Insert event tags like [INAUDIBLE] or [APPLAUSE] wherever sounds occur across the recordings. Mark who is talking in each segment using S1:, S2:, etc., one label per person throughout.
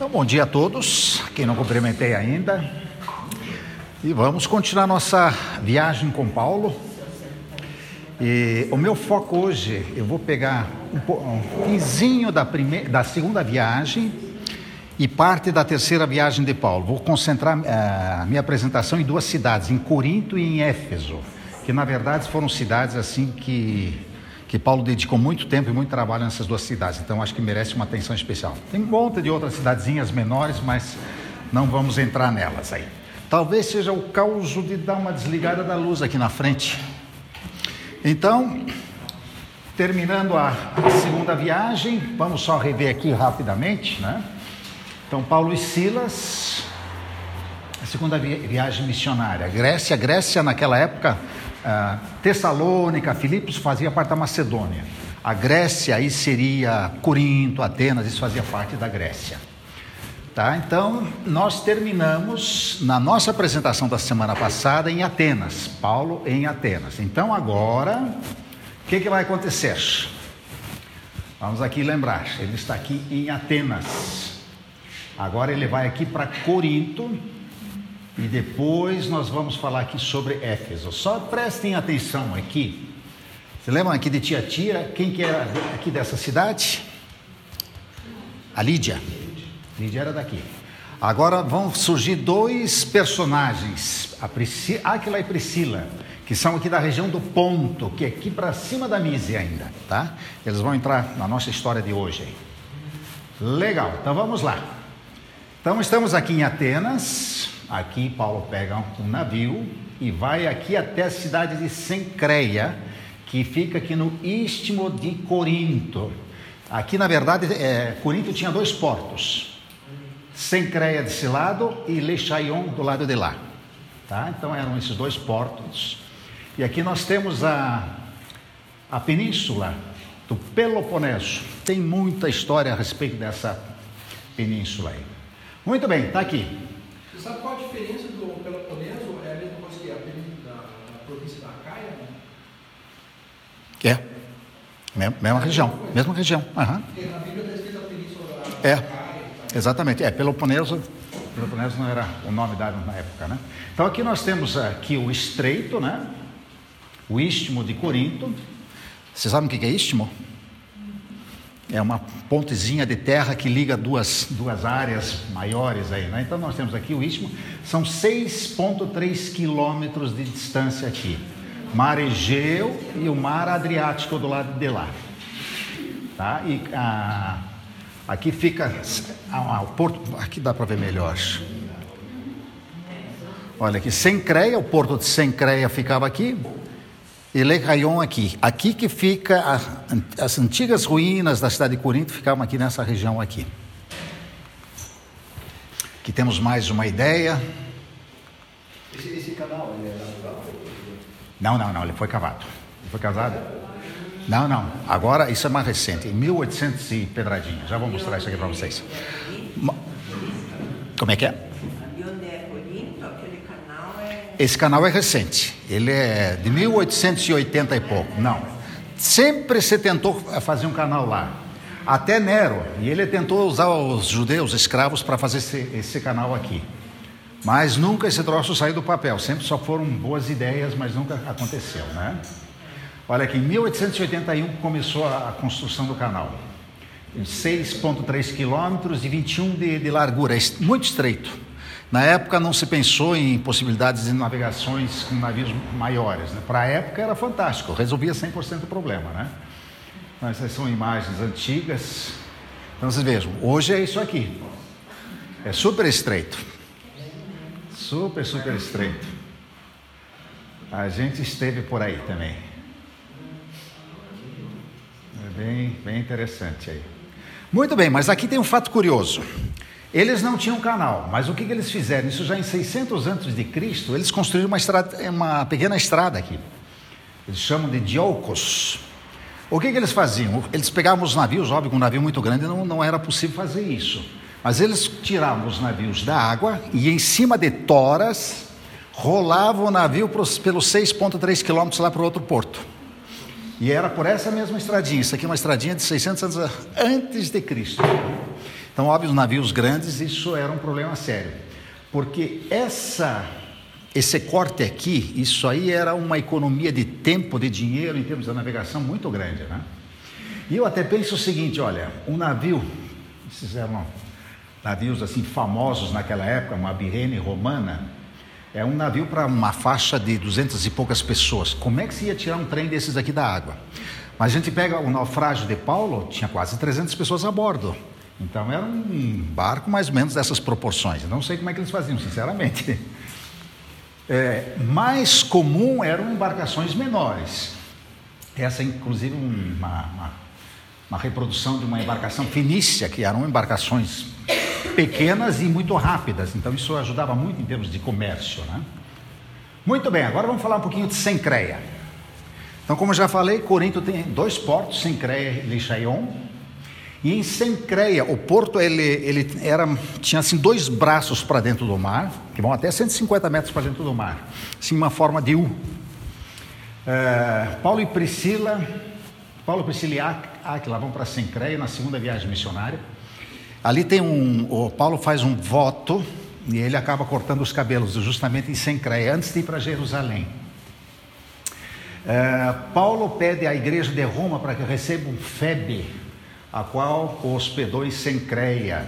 S1: Então, bom dia a todos, quem não cumprimentei ainda. E vamos continuar nossa viagem com Paulo. E o meu foco hoje, eu vou pegar um, um finzinho da, primeira, da segunda viagem e parte da terceira viagem de Paulo. Vou concentrar uh, a minha apresentação em duas cidades, em Corinto e em Éfeso, que na verdade foram cidades assim que que Paulo dedicou muito tempo e muito trabalho nessas duas cidades, então acho que merece uma atenção especial. Tem um monte de outras cidadezinhas menores, mas não vamos entrar nelas aí. Talvez seja o caos de dar uma desligada da luz aqui na frente. Então, terminando a, segunda viagem, vamos só rever aqui rapidamente, né? Então, Paulo e Silas, a segunda viagem missionária. Grécia, Grécia naquela época ah, Tessalônica, Filipos fazia parte da Macedônia. A Grécia aí seria Corinto, Atenas, isso fazia parte da Grécia. Tá? Então, nós terminamos na nossa apresentação da semana passada em Atenas, Paulo em Atenas. Então, agora, o que, que vai acontecer? Vamos aqui lembrar, ele está aqui em Atenas. Agora ele vai aqui para Corinto, e depois nós vamos falar aqui sobre Éfeso. Só prestem atenção aqui. Você lembra aqui de Tiatira? Quem que era aqui dessa cidade? A Lídia. Lídia era daqui. Agora vão surgir dois personagens, a Aquila e Priscila, que são aqui da região do Ponto, que é aqui para cima da Mísia ainda, tá? Eles vão entrar na nossa história de hoje. Legal, então vamos lá. Então estamos aqui em Atenas, Aqui Paulo pega um navio e vai aqui até a cidade de Sencreia, que fica aqui no istmo de Corinto. Aqui, na verdade, é, Corinto tinha dois portos: Sencreia desse lado e Lechaion do lado de lá. Tá? Então eram esses dois portos. E aqui nós temos a, a península do Peloponeso. Tem muita história a respeito dessa península aí. Muito bem, está aqui.
S2: Sabe qual a diferença do Peloponeso? É a mesma coisa que a, da, província da Caia?
S1: É. Mesma região, mesma região. Uhum. Porque na Bíblia está escrito a península da é. Caia. Exatamente, é, Peloponeso, Peloponeso não era o nome dado na época, né? Então aqui nós temos aqui o estreito, né? O istmo de Corinto. Vocês sabem o que é istmo? É uma pontezinha de terra que liga duas, duas áreas maiores aí, né? Então nós temos aqui o istmo, são 6,3 quilômetros de distância aqui. Mar Egeu e o Mar Adriático do lado de lá. Tá? E ah, aqui fica ah, o porto, aqui dá para ver melhor. Olha aqui, Sencreia, o porto de Sencreia ficava aqui, e Le Rayon aqui. Aqui que fica a, as antigas ruínas da cidade de Corinto ficavam aqui nessa região aqui. Aqui temos mais uma ideia.
S2: Esse, esse canal ele é natural?
S1: Não, não, não, ele foi cavado. Ele foi casado? Não, não. Agora isso é mais recente, em 1800 e pedradinha. Já vou mostrar isso aqui para vocês. Como é que é? Esse canal é recente, ele é de 1880 e pouco. Não, sempre se tentou fazer um canal lá. Até Nero, e ele tentou usar os judeus escravos para fazer esse, esse canal aqui. Mas nunca esse troço saiu do papel, sempre só foram boas ideias, mas nunca aconteceu, né? Olha aqui, em 1881 começou a construção do canal. 6,3 quilômetros e 21 de, de largura, muito estreito. Na época não se pensou em possibilidades de navegações com navios maiores. Né? Para a época era fantástico, resolvia 100% do problema. Né? Mas essas são imagens antigas. Então vocês vejam, hoje é isso aqui. É super estreito. Super, super estreito. A gente esteve por aí também. É bem, bem interessante aí. Muito bem, mas aqui tem um fato curioso. Eles não tinham canal, mas o que, que eles fizeram? Isso já em 600 antes de Cristo, eles construíram uma, estrada, uma pequena estrada aqui. Eles chamam de diocos. O que, que eles faziam? Eles pegavam os navios, óbvio um navio muito grande não, não era possível fazer isso. Mas eles tiravam os navios da água e em cima de toras rolavam o navio pelos 6,3 quilômetros lá para o outro porto. E era por essa mesma estradinha. Isso aqui é uma estradinha de 600 anos antes de Cristo. Então, óbvio, navios grandes, isso era um problema sério. Porque essa, esse corte aqui, isso aí era uma economia de tempo, de dinheiro, em termos da navegação, muito grande. Né? E eu até penso o seguinte: olha, um navio, esses eram navios assim famosos naquela época, uma birrene romana, é um navio para uma faixa de duzentas e poucas pessoas. Como é que se ia tirar um trem desses aqui da água? Mas a gente pega o naufrágio de Paulo, tinha quase 300 pessoas a bordo. Então era um barco mais ou menos dessas proporções. Não sei como é que eles faziam, sinceramente. É, mais comum eram embarcações menores. Essa, inclusive, uma, uma, uma reprodução de uma embarcação fenícia, que eram embarcações pequenas e muito rápidas. Então isso ajudava muito em termos de comércio. Né? Muito bem, agora vamos falar um pouquinho de Sencreia. Então, como eu já falei, Corinto tem dois portos, Sencreia e Lixaion. E em Sencreia, o porto ele, ele era, tinha assim dois braços para dentro do mar, que vão até 150 metros para dentro do mar, assim uma forma de U. É, Paulo e Priscila, Paulo, Priscila e Aquila vão para Sencreia na segunda viagem missionária. Ali tem um, o Paulo faz um voto e ele acaba cortando os cabelos justamente em Sencreia, antes de ir para Jerusalém. É, Paulo pede à igreja de Roma para que receba um Febe, a qual hospedou em Sencreia.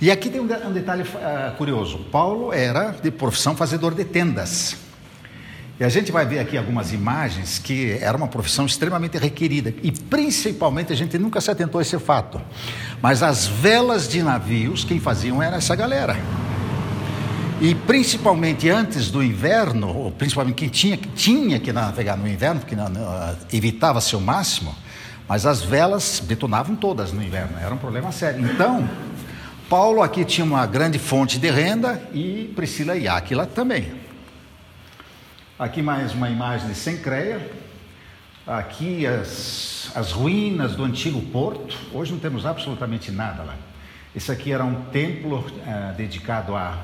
S1: E aqui tem um, um detalhe uh, curioso: Paulo era de profissão fazedor de tendas. E a gente vai ver aqui algumas imagens que era uma profissão extremamente requerida. E principalmente a gente nunca se atentou a esse fato. Mas as velas de navios, quem faziam era essa galera. E principalmente antes do inverno, ou principalmente quem tinha, tinha que navegar no inverno, porque evitava-se o máximo, mas as velas detonavam todas no inverno, era um problema sério. Então, Paulo aqui tinha uma grande fonte de renda e Priscila e Áquila também. Aqui mais uma imagem de Sencreia. Aqui as, as ruínas do antigo porto. Hoje não temos absolutamente nada lá. Esse aqui era um templo eh, dedicado a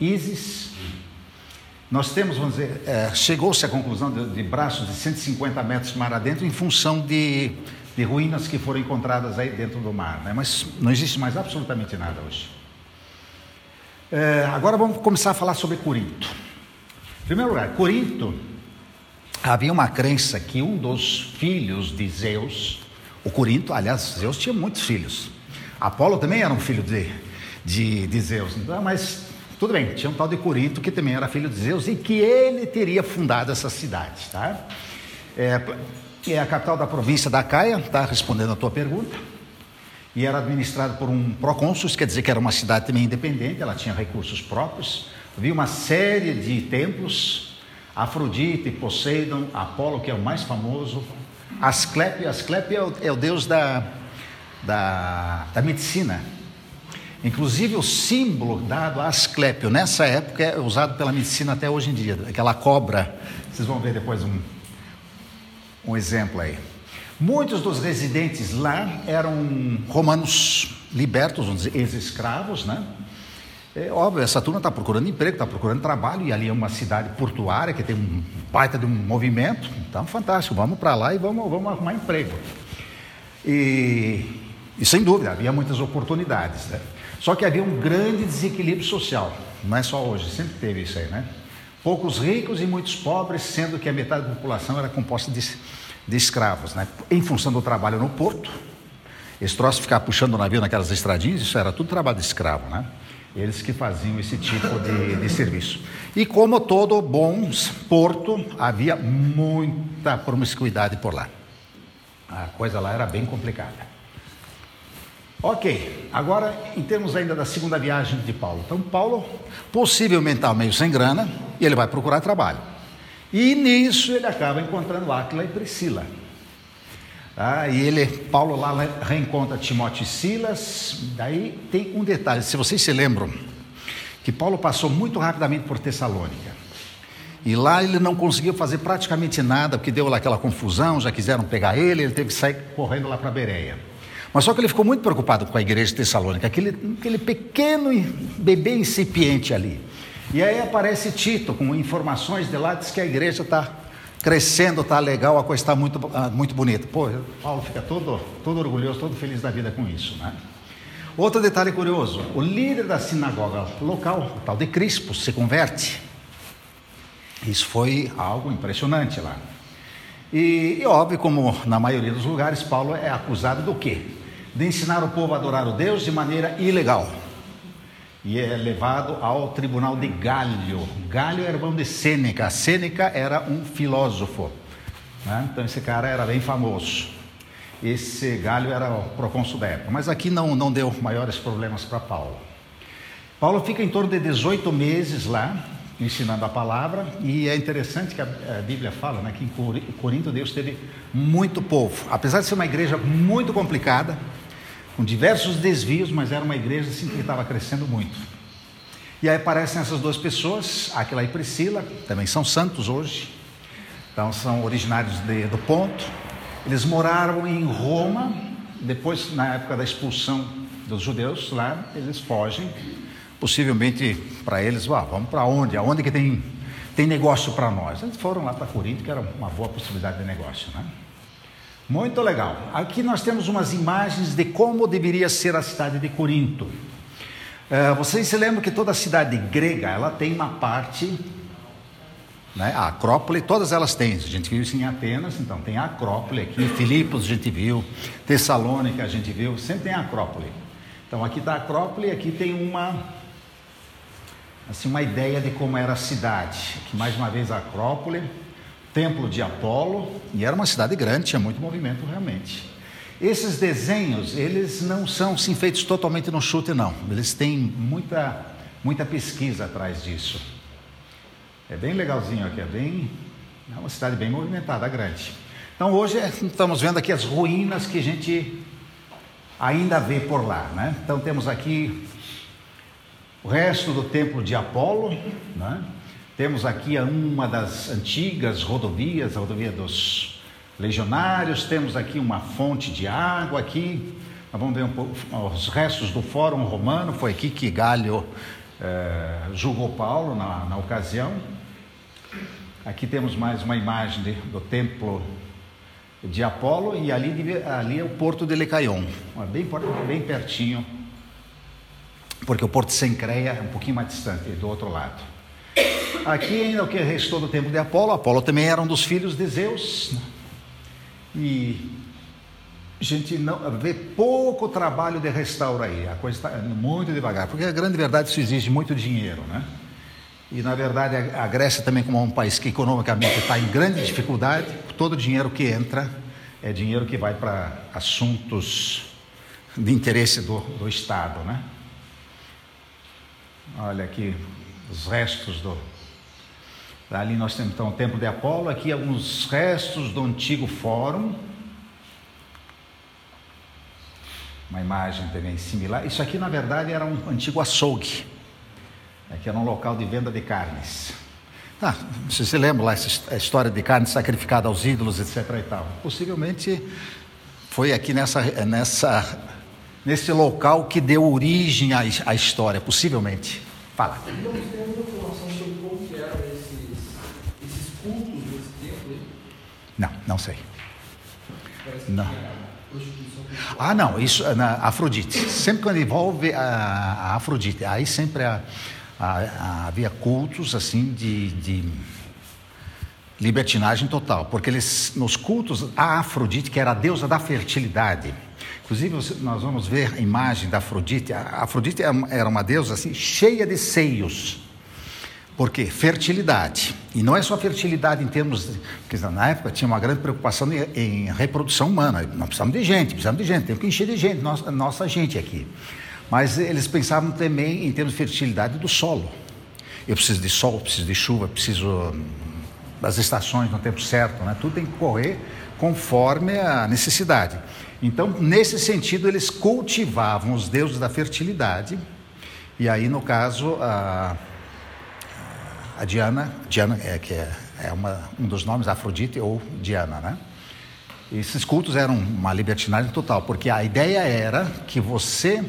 S1: Isis. Nós temos, vamos dizer, eh, chegou-se à conclusão de, de, braços de 150 metros mar adentro em função de, de ruínas que foram encontradas aí dentro do mar. Né? Mas não existe mais absolutamente nada hoje. Eh, agora vamos começar a falar sobre Corinto primeiro lugar, Corinto havia uma crença que um dos filhos de Zeus, o Corinto, aliás, Zeus tinha muitos filhos. Apolo também era um filho de, de, de Zeus, então, mas tudo bem, tinha um tal de Corinto que também era filho de Zeus e que ele teria fundado essa cidade, tá? É, é a capital da província da Caia, tá respondendo a tua pergunta. E era administrado por um procônsul, quer dizer que era uma cidade também independente, ela tinha recursos próprios. Havia uma série de templos, Afrodite, Poseidon, Apolo, que é o mais famoso, Asclepio, Asclepio é o, é o deus da, da, da medicina. Inclusive o símbolo dado a Asclepio nessa época é usado pela medicina até hoje em dia, aquela cobra. Vocês vão ver depois um, um exemplo aí. Muitos dos residentes lá eram romanos libertos, vamos dizer, ex-escravos, né? É óbvio, essa turma está procurando emprego, está procurando trabalho, e ali é uma cidade portuária que tem um baita de um movimento. Então, fantástico, vamos para lá e vamos, vamos arrumar emprego. E, e, sem dúvida, havia muitas oportunidades. Né? Só que havia um grande desequilíbrio social. Não é só hoje, sempre teve isso aí, né? Poucos ricos e muitos pobres, sendo que a metade da população era composta de, de escravos, né? Em função do trabalho no porto, esse troço ficar puxando o navio naquelas estradinhas, isso era tudo trabalho de escravo, né? eles que faziam esse tipo de, de serviço. E como todo bom porto, havia muita promiscuidade por lá. A coisa lá era bem complicada. Ok, agora em termos ainda da segunda viagem de Paulo. Então, Paulo possivelmente está meio sem grana e ele vai procurar trabalho. E nisso ele acaba encontrando Áquila e Priscila. Ah, e ele, Paulo lá reencontra Timóteo e Silas. Daí tem um detalhe, se vocês se lembram, que Paulo passou muito rapidamente por Tessalônica. E lá ele não conseguiu fazer praticamente nada, porque deu lá aquela confusão, já quiseram pegar ele, ele teve que sair correndo lá para Bereia. Mas só que ele ficou muito preocupado com a igreja de Tessalônica, aquele, aquele pequeno bebê incipiente ali. E aí aparece Tito com informações de lá, diz que a igreja está crescendo, tá legal, a coisa está muito, ah, muito bonita. Pô, Paulo fica todo, todo orgulhoso, todo feliz da vida com isso, né? Outro detalhe curioso: o líder da sinagoga local, o tal de Crispo, se converte. Isso foi algo impressionante lá. E, e óbvio, como na maioria dos lugares, Paulo é acusado do quê? De ensinar o povo a adorar o Deus de maneira ilegal. E é levado ao tribunal de Galho. Galho era irmão de Sêneca. Sêneca era um filósofo. Né? Então esse cara era bem famoso. Esse Galho era o procônsul da época. Mas aqui não, não deu maiores problemas para Paulo. Paulo fica em torno de 18 meses lá, ensinando a palavra, e é interessante que a, Bíblia fala né, que em Corinto Deus teve muito povo, apesar de ser uma igreja muito complicada, com diversos desvios, mas era uma igreja assim, que estava crescendo muito. E aí aparecem essas duas pessoas, Aquila e Priscila, também são santos hoje, então são originários de, do Ponto, eles moraram em Roma, depois, na época da expulsão dos judeus lá, eles fogem possivelmente para eles, ah, vamos para onde? Aonde que tem, tem negócio para nós? Eles foram lá para Corinto, que era uma boa possibilidade de negócio, né? Muito legal. Aqui nós temos umas imagens de como deveria ser a cidade de Corinto. Uh, vocês se lembram que toda cidade grega ela tem uma parte, né, a Acrópole, todas elas têm. A gente viu isso em Atenas, então tem a Acrópole aqui, Filipos a gente viu, Tessalônica a gente viu, sempre tem a Acrópole. Então aqui está a Acrópole, aqui tem uma assim, uma ideia de como era a cidade. Aqui, mais uma vez, a Acrópole, templo de Apolo, e era uma cidade grande, tinha muito movimento realmente. Esses desenhos, eles não são sim feitos totalmente no chute, não. Eles têm muita, muita pesquisa atrás disso. É bem legalzinho aqui, é bem. É uma cidade bem movimentada, grande. Então hoje é, estamos vendo aqui as ruínas que a gente ainda vê por lá, né? Então temos aqui o resto do templo de Apolo, né? Temos aqui uma das antigas rodovias, a rodovia dos legionários, temos aqui uma fonte de água aqui, nós vamos ver um pouco, os restos do Fórum Romano, foi aqui que Galho eh, julgou Paulo na, na, ocasião. Aqui temos mais uma imagem de, do templo de Apolo e ali, ali é o porto de Lecaion, bem, bem pertinho porque o Porto Sencreia é um pouquinho mais distante, do outro lado. Aqui ainda o que restou do tempo de Apolo, Apolo também era um dos filhos de Zeus, e a gente não vê pouco trabalho de restauro aí, a coisa está muito devagar, porque a grande verdade isso exige muito dinheiro, né? E na verdade a Grécia também como um país que economicamente está em grande dificuldade, todo o dinheiro que entra é dinheiro que vai para assuntos de interesse do, do Estado, né? Olha aqui os restos do. Ali nós temos então o templo de Apolo, aqui alguns restos do antigo fórum. Uma imagem também similar. Isso aqui na verdade era um antigo açougue. Aqui era um local de venda de carnes. Ah, você se lembra lá essa história de carne sacrificada aos ídolos, etc. e tal. Possivelmente foi aqui nessa, nessa, nesse local que deu origem à, à história, possivelmente. Fala. Não temos informação sobre como eram esses, esses cultos nesse tempo aí? Não, não sei. Parece não. Ah, não, isso na Afrodite. Sempre quando envolve a, a Afrodite, aí sempre a, a, havia cultos assim de, de libertinagem total, porque eles nos cultos a Afrodite, que era a deusa da fertilidade, Inclusive, nós vamos ver a imagem da Afrodite. A Afrodite era uma deusa assim, cheia de seios. Por quê? Fertilidade. E não é só fertilidade em termos. De, porque na época tinha uma grande preocupação em, em, reprodução humana. Nós precisamos de gente, precisamos de gente, temos que encher de gente, nossa, nossa gente aqui. Mas eles pensavam também em termos de fertilidade do solo. Eu preciso de sol, preciso de chuva, preciso hum, das estações no tempo certo, né? tudo tem que correr conforme a necessidade. Então, nesse sentido, eles cultivavam os deuses da fertilidade, e aí, no caso, a, a Diana, Diana é, que é, é uma, um dos nomes, Afrodite ou Diana, né? Esses cultos eram uma libertinagem total, porque a ideia era que você,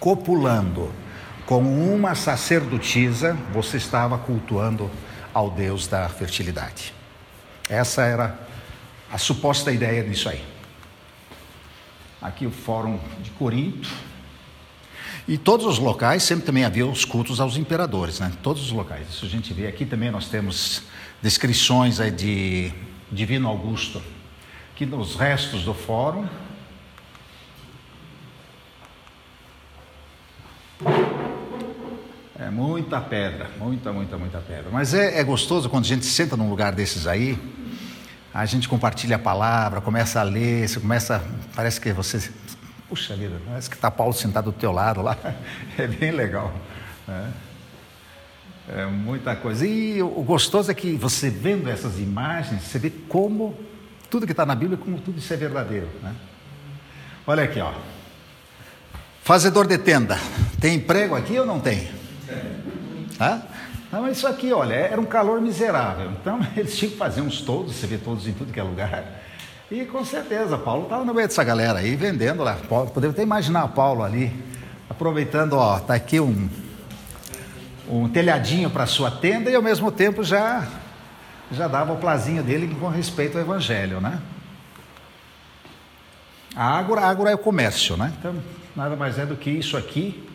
S1: copulando com uma sacerdotisa, você estava cultuando ao Deus da fertilidade. Essa era a suposta ideia disso aí. Aqui o Fórum de Corinto. E todos os locais sempre também havia os cultos aos imperadores, né? Todos os locais. Isso a gente vê aqui também nós temos descrições aí de Divino Augusto. Aqui nos restos do fórum. É muita pedra, muita, muita, muita pedra. Mas é, é gostoso quando a gente senta num lugar desses aí, a gente compartilha a palavra, começa a ler, você começa, parece que você Puxa vida, parece que está Paulo sentado do teu lado lá. [LAUGHS] É bem legal. Né? É muita coisa. E o gostoso é que você vendo essas imagens, você vê como tudo que está na Bíblia, como tudo isso é verdadeiro. Né? Olha aqui, ó. Fazedor de tenda. Tem emprego aqui ou não tem? Hã? Não, isso aqui, olha, era um calor miserável. Então [LAUGHS] eles tinham que fazer uns todos, você vê todos em tudo que é lugar. E com certeza, Paulo estava no meio dessa galera aí, vendendo lá. Podemos até imaginar Paulo ali, aproveitando, ó, tá aqui um, um telhadinho para sua tenda e ao mesmo tempo já, já dava o plazinho dele com respeito ao evangelho, né? A ágora, a ágora é o comércio, né? Então, nada mais é do que isso aqui,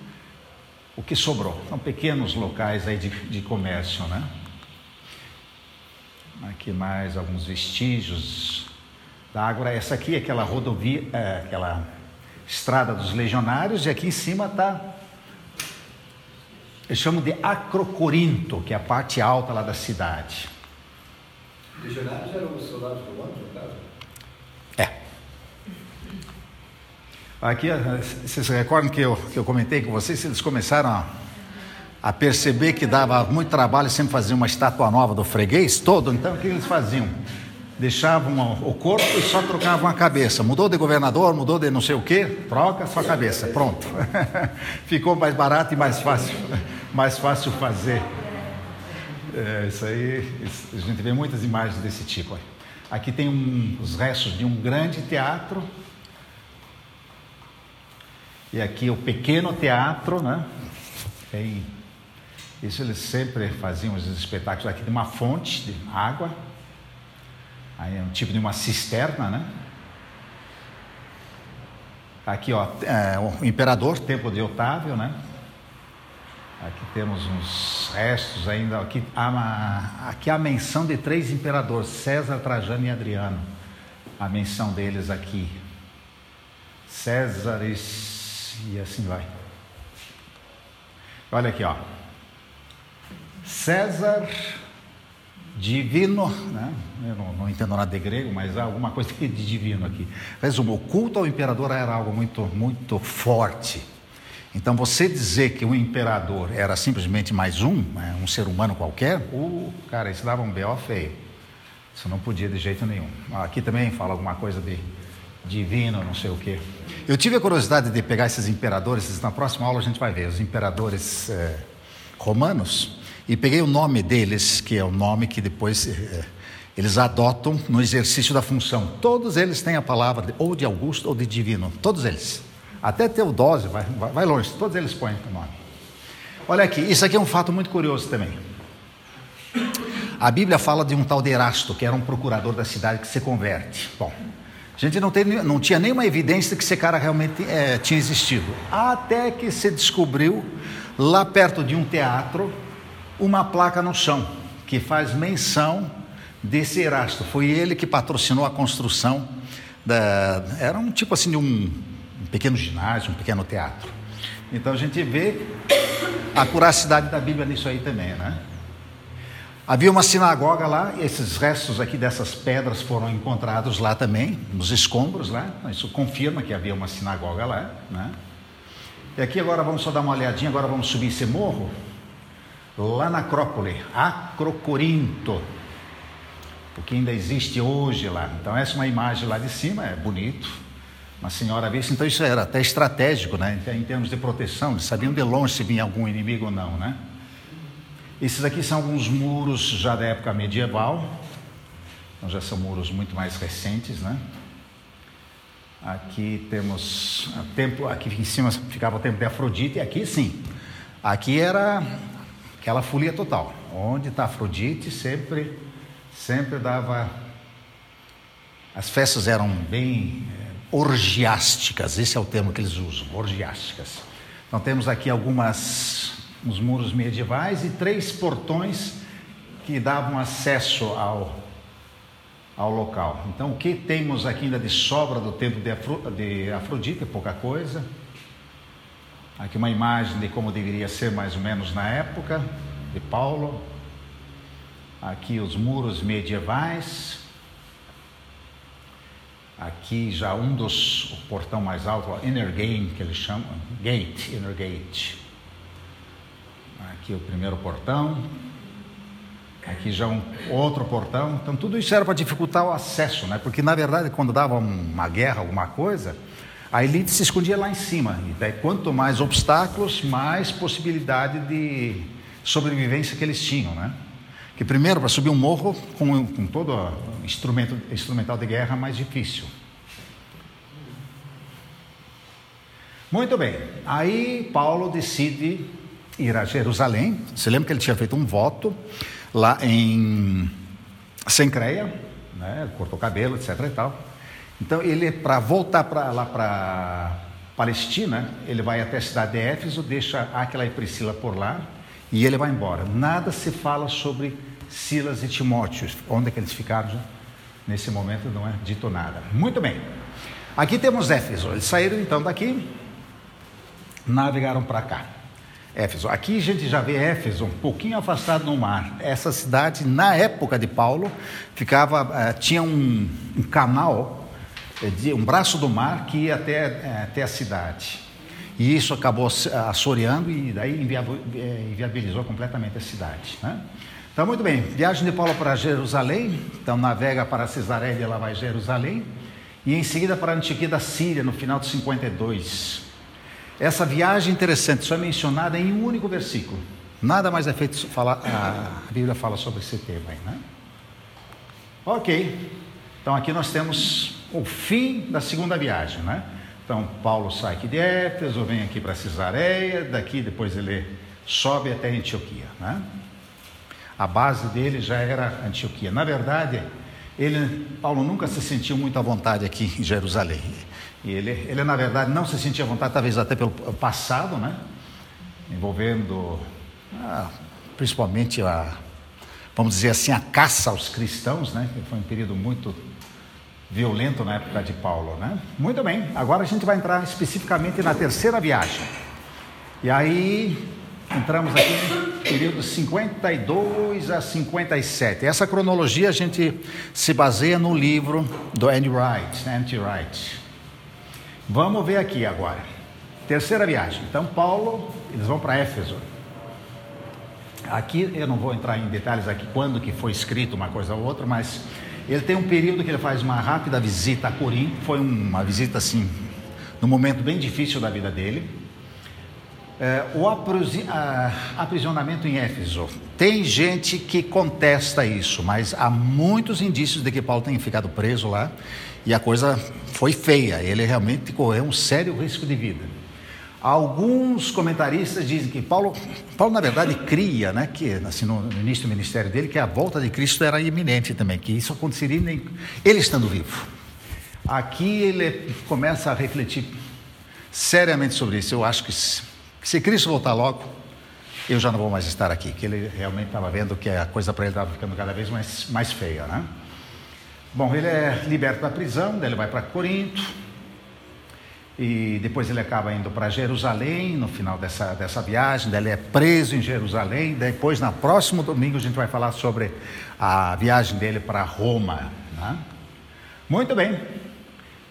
S1: o que sobrou. São pequenos locais aí de, de comércio, né? Aqui mais alguns vestígios da Ágora. Essa aqui é aquela rodovia, é, aquela estrada dos legionários, e aqui em cima está. Eles chamam de Acrocorinto, que é a parte alta lá da cidade.
S2: Legionários eram os soldados romanos, no caso?
S1: Aqui, vocês recordam que eu, que eu comentei com vocês, eles começaram a, a perceber que dava muito trabalho sempre fazer uma estátua nova do freguês todo, então o que eles faziam? deixavam o corpo e só trocavam a cabeça. Mudou de governador, mudou de não sei o que, troca sua cabeça, pronto. [LAUGHS] Ficou mais barato e mais fácil, mais fácil fazer. É, isso aí, a gente vê muitas imagens desse tipo. Aqui tem um, os restos de um grande teatro. E aqui o pequeno teatro, né? Tem, isso eles sempre faziam os espetáculos. Aqui tem uma fonte de água Aí é um tipo de uma cisterna, né? Aqui, ó, é, o imperador, templo de Otávio, né? Aqui temos uns restos ainda. Aqui há, aqui há a menção de três imperadores: César, Trajano e Adriano. A menção deles aqui. Césares e assim vai. Olha aqui, ó. César divino, né? eu não, não, entendo nada de grego, mas há alguma coisa [LAUGHS] de divino aqui. Resumo, o culto ao imperador era algo muito, muito forte. Então, você dizer que o imperador era simplesmente mais um, né? um ser humano qualquer, o cara, isso dava um B.O. feio. Isso não podia de jeito nenhum. Aqui também fala alguma coisa de divino, não sei o quê. Eu tive a curiosidade de pegar esses imperadores, na próxima aula a gente vai ver, os imperadores eh, romanos, e peguei o nome deles, que é o nome que depois é, eles adotam no exercício da função. Todos eles têm a palavra ou de Augusto ou de Divino. Todos eles. Até Teodósio, vai, vai longe, todos eles põem o nome. Olha aqui, isso aqui é um fato muito curioso também. A Bíblia fala de um tal de Erasto, que era um procurador da cidade que se converte. Bom, a gente não, tem, não tinha nenhuma evidência que esse cara realmente é, tinha existido. Até que se descobriu, lá perto de um teatro, uma placa no chão que faz menção desse Erasto. Foi ele que patrocinou a construção da. Era um tipo assim de um, um pequeno ginásio, um pequeno teatro. Então a gente vê a curacidade da Bíblia nisso aí também, né? Havia uma sinagoga lá, esses restos aqui dessas pedras foram encontrados lá também, nos escombros lá. Isso confirma que havia uma sinagoga lá, né? E aqui agora vamos só dar uma olhadinha, agora vamos subir esse morro lá na Acrópole, Acrocorinto, porque ainda existe hoje lá. Então, essa é uma imagem lá de cima, é bonito. Uma senhora vista, então isso era até estratégico, né? Em termos de proteção, eles sabiam de longe se vinha algum inimigo ou não, né? Esses aqui são alguns muros já da época medieval, então já são muros muito mais recentes, né? Aqui temos o templo, aqui em cima ficava o templo de Afrodite, e aqui sim, aqui era aquela folia total. Onde está Afrodite, sempre, sempre dava. As festas eram bem é, orgiásticas, esse é o termo que eles usam, orgiásticas. Então temos aqui algumas uns muros medievais e três portões que davam acesso ao, ao local. Então o que temos aqui ainda de sobra do templo de, Afro, de Afrodite, pouca coisa. Aqui uma imagem de como deveria ser mais ou menos na época de Paulo. Aqui os muros medievais. Aqui já um dos, o portão mais alto, o Inner Gate, que eles chamam, Gate, Inner Gate. Aqui o primeiro portão. Aqui já um outro portão. Então tudo isso era para dificultar o acesso, né? Porque na verdade quando dava uma guerra, alguma coisa, a elite se escondia lá em cima. E daí quanto mais obstáculos, mais possibilidade de sobrevivência que eles tinham, né? Que primeiro, para subir um morro com, com todo instrumento, instrumental de guerra, mais difícil. Muito bem, aí Paulo decide ir a Jerusalém. Você lembra que ele tinha feito um voto lá em Sencreia, né? cortou cabelo, etc. e tal. Então, ele, para voltar para lá para Palestina, ele vai até a cidade de Éfeso, deixa Aquila e Priscila por lá e ele vai embora. Nada se fala sobre Silas e Timóteo, onde é que eles ficaram já? Nesse momento não é dito nada. Muito bem. Aqui temos Éfeso. Eles saíram então daqui, navegaram para cá. Éfeso. Aqui a gente já vê Éfeso um pouquinho afastado no mar. Essa cidade, na época de Paulo, ficava, eh, tinha um, um canal, eh, um braço do mar que ia até, eh, até a cidade. E isso acabou assoreando e daí inviabilizou completamente a cidade. Né? Então, muito bem, viagem de Paulo para Jerusalém, então navega para Cesareia e ela vai Jerusalém, e em seguida para a Antioquia da Síria, no final de 52. Essa viagem interessante, só é mencionada em um único versículo. Nada mais é feito, falar, a Bíblia fala sobre esse tema aí, né? Ok, então aqui nós temos o fim da segunda viagem, né? Então, Paulo sai aqui de Éfeso, vem aqui para Cesareia, daqui depois ele sobe até Antioquia, né? A base dele já era Antioquia. Na verdade, ele, Paulo nunca se sentiu muito à vontade aqui em Jerusalém. E ele, ele, na verdade, não se sentia à vontade, talvez até pelo passado, né? Envolvendo, ah, principalmente a, vamos dizer assim, a caça aos cristãos, né? Foi um período muito violento na época de Paulo, né? Muito bem, agora a gente vai entrar especificamente na terceira viagem. E aí entramos aqui no período 52 a 57. Essa cronologia a gente se baseia no livro do Andy Wright, Andy Wright. Vamos ver aqui agora. Terceira viagem. Então Paulo, eles vão para Éfeso. Aqui eu não vou entrar em detalhes aqui quando que foi escrito uma coisa ou outra, mas ele tem um período que ele faz uma rápida visita a Corinto, foi uma visita assim, num momento bem difícil da vida dele. É, o aprisionamento em Éfeso. Tem gente que contesta isso, mas há muitos indícios de que Paulo tenha ficado preso lá e a coisa foi feia. Ele realmente correu um sério risco de vida. Alguns comentaristas dizem que Paulo, Paulo na verdade cria, né, que assim, no, início do ministério dele, que a volta de Cristo era iminente também, que isso aconteceria nem ele estando vivo. Aqui ele começa a refletir seriamente sobre isso. Eu acho que se, que se Cristo voltar logo, eu já não vou mais estar aqui, que ele realmente estava vendo que a coisa para ele estava ficando cada vez mais, mais feia, né? Bom, ele é liberto da prisão, ele vai para Corinto, e depois ele acaba indo para Jerusalém no final dessa, dessa viagem, ele é preso em Jerusalém, depois na próximo domingo a gente vai falar sobre a viagem dele para Roma. Né? Muito bem,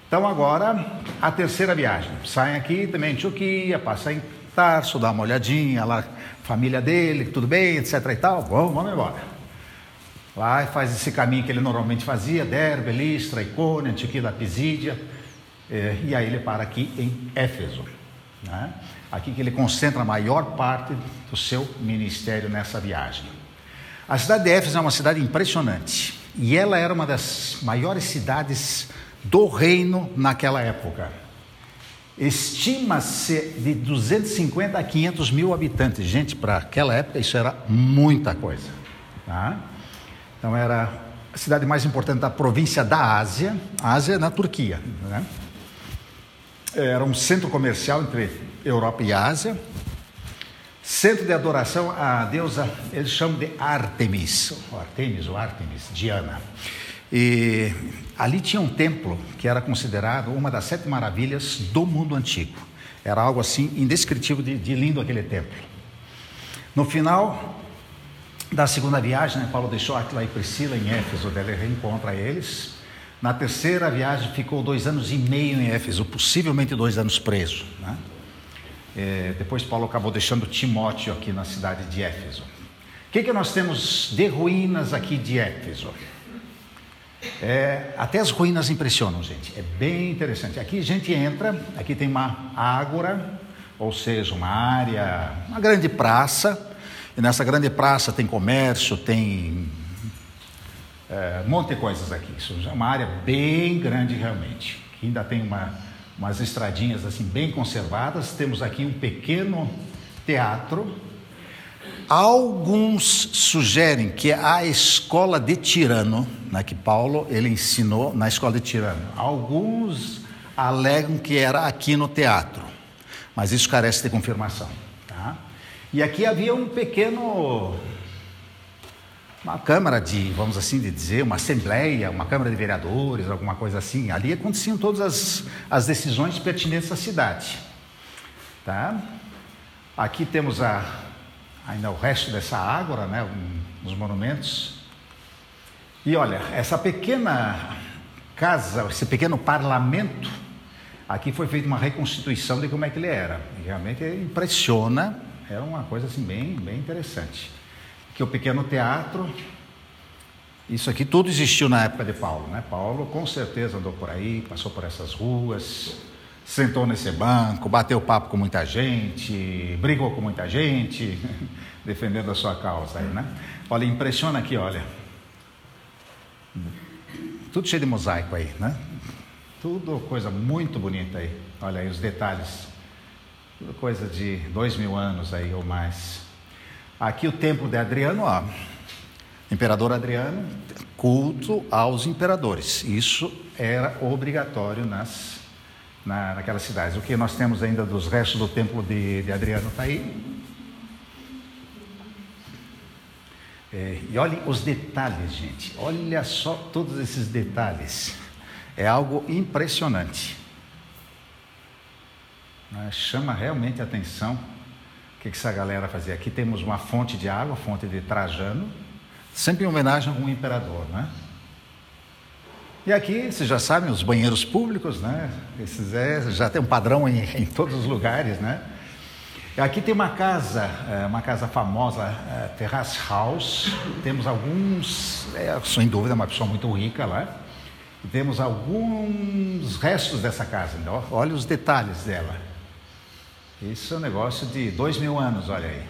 S1: então agora a terceira viagem, saem aqui também Antioquia, passa em Tarso, dá uma olhadinha lá, família dele, tudo bem, etc e tal, vamos, vamos embora. Lá faz esse caminho que ele normalmente fazia, Derbe, Listra, Icônia, Antioquia Pisídia, é, e aí ele para aqui em Éfeso. Né? Aqui que ele concentra a maior parte do seu ministério nessa viagem. A cidade de Éfeso é uma cidade impressionante. E ela era uma das maiores cidades do reino naquela época. Estima-se de 250 a 500 mil habitantes. Gente, para aquela época isso era muita coisa. Tá? Então era a cidade mais importante da província da Ásia. Ásia na Turquia. Né? era um centro comercial entre Europa e Ásia. Centro de adoração à deusa, eles chamam de Artemis, ou Artemis ou Artemis, Diana. E ali tinha um templo que era considerado uma das sete maravilhas do mundo antigo. Era algo assim indescritível de, de lindo aquele templo. No final da segunda viagem, né, Paulo deixou Aquila e Priscila em Éfeso, ele reencontra eles. Na terceira viagem ficou dois anos e meio em Éfeso, possivelmente dois anos preso. Né? É, depois Paulo acabou deixando Timóteo aqui na cidade de Éfeso. O que, que nós temos de ruínas aqui de Éfeso? É, até as ruínas impressionam, gente. É bem interessante. Aqui a gente entra, aqui tem uma ágora, ou seja, uma área, uma grande praça. E nessa grande praça tem comércio, tem é, um monte de coisas aqui. Isso é uma área bem grande realmente. Que ainda tem uma, umas estradinhas assim bem conservadas. Temos aqui um pequeno teatro Alguns sugerem que a escola de Tirano, né, que Paulo ele ensinou na escola de Tirano, alguns alegam que era aqui no teatro, mas isso carece de confirmação. E aqui havia um pequeno, uma câmara de, vamos assim dizer, uma assembleia, uma câmara de vereadores, alguma coisa assim. Ali aconteciam todas as, as decisões pertinentes à cidade. Tá? Aqui temos a ainda o resto dessa ágora, né, os monumentos. E olha, essa pequena casa, esse pequeno parlamento, aqui foi feita uma reconstituição de como é que ele era. Realmente impressiona, era uma coisa assim bem, bem interessante. Que o pequeno teatro, isso aqui tudo existiu na época de Paulo, né? Paulo com certeza andou por aí, passou por essas ruas, sentou nesse banco, bateu papo com muita gente, brigou com muita gente, [LAUGHS] defendendo a sua causa aí, né? Olha, impressiona aqui, olha. Tudo cheio de mosaico aí, né? Tudo coisa muito bonita aí. Olha aí os detalhes. Coisa de dois mil anos aí ou mais. Aqui o templo de Adriano, ó. Imperador Adriano, culto aos imperadores. Isso era obrigatório nas na, naquelas cidades. O que nós temos ainda dos restos do templo de, de Adriano está aí. É, e olhem os detalhes, gente. Olha só todos esses detalhes. É algo impressionante. Né? Chama realmente a atenção o que, que essa galera fazia. Aqui temos uma fonte de água, fonte de Trajano, sempre em homenagem a um imperador, né? E aqui, vocês já sabem, os banheiros públicos, né? Esses é, já tem um padrão em, em todos os lugares, né? Aqui tem uma casa, é, uma casa famosa, é, Terrace House. Temos alguns, é, sem dúvida, uma pessoa muito rica lá. Temos alguns restos dessa casa. Olha os detalhes dela. Isso é um negócio de dois mil anos, olha aí.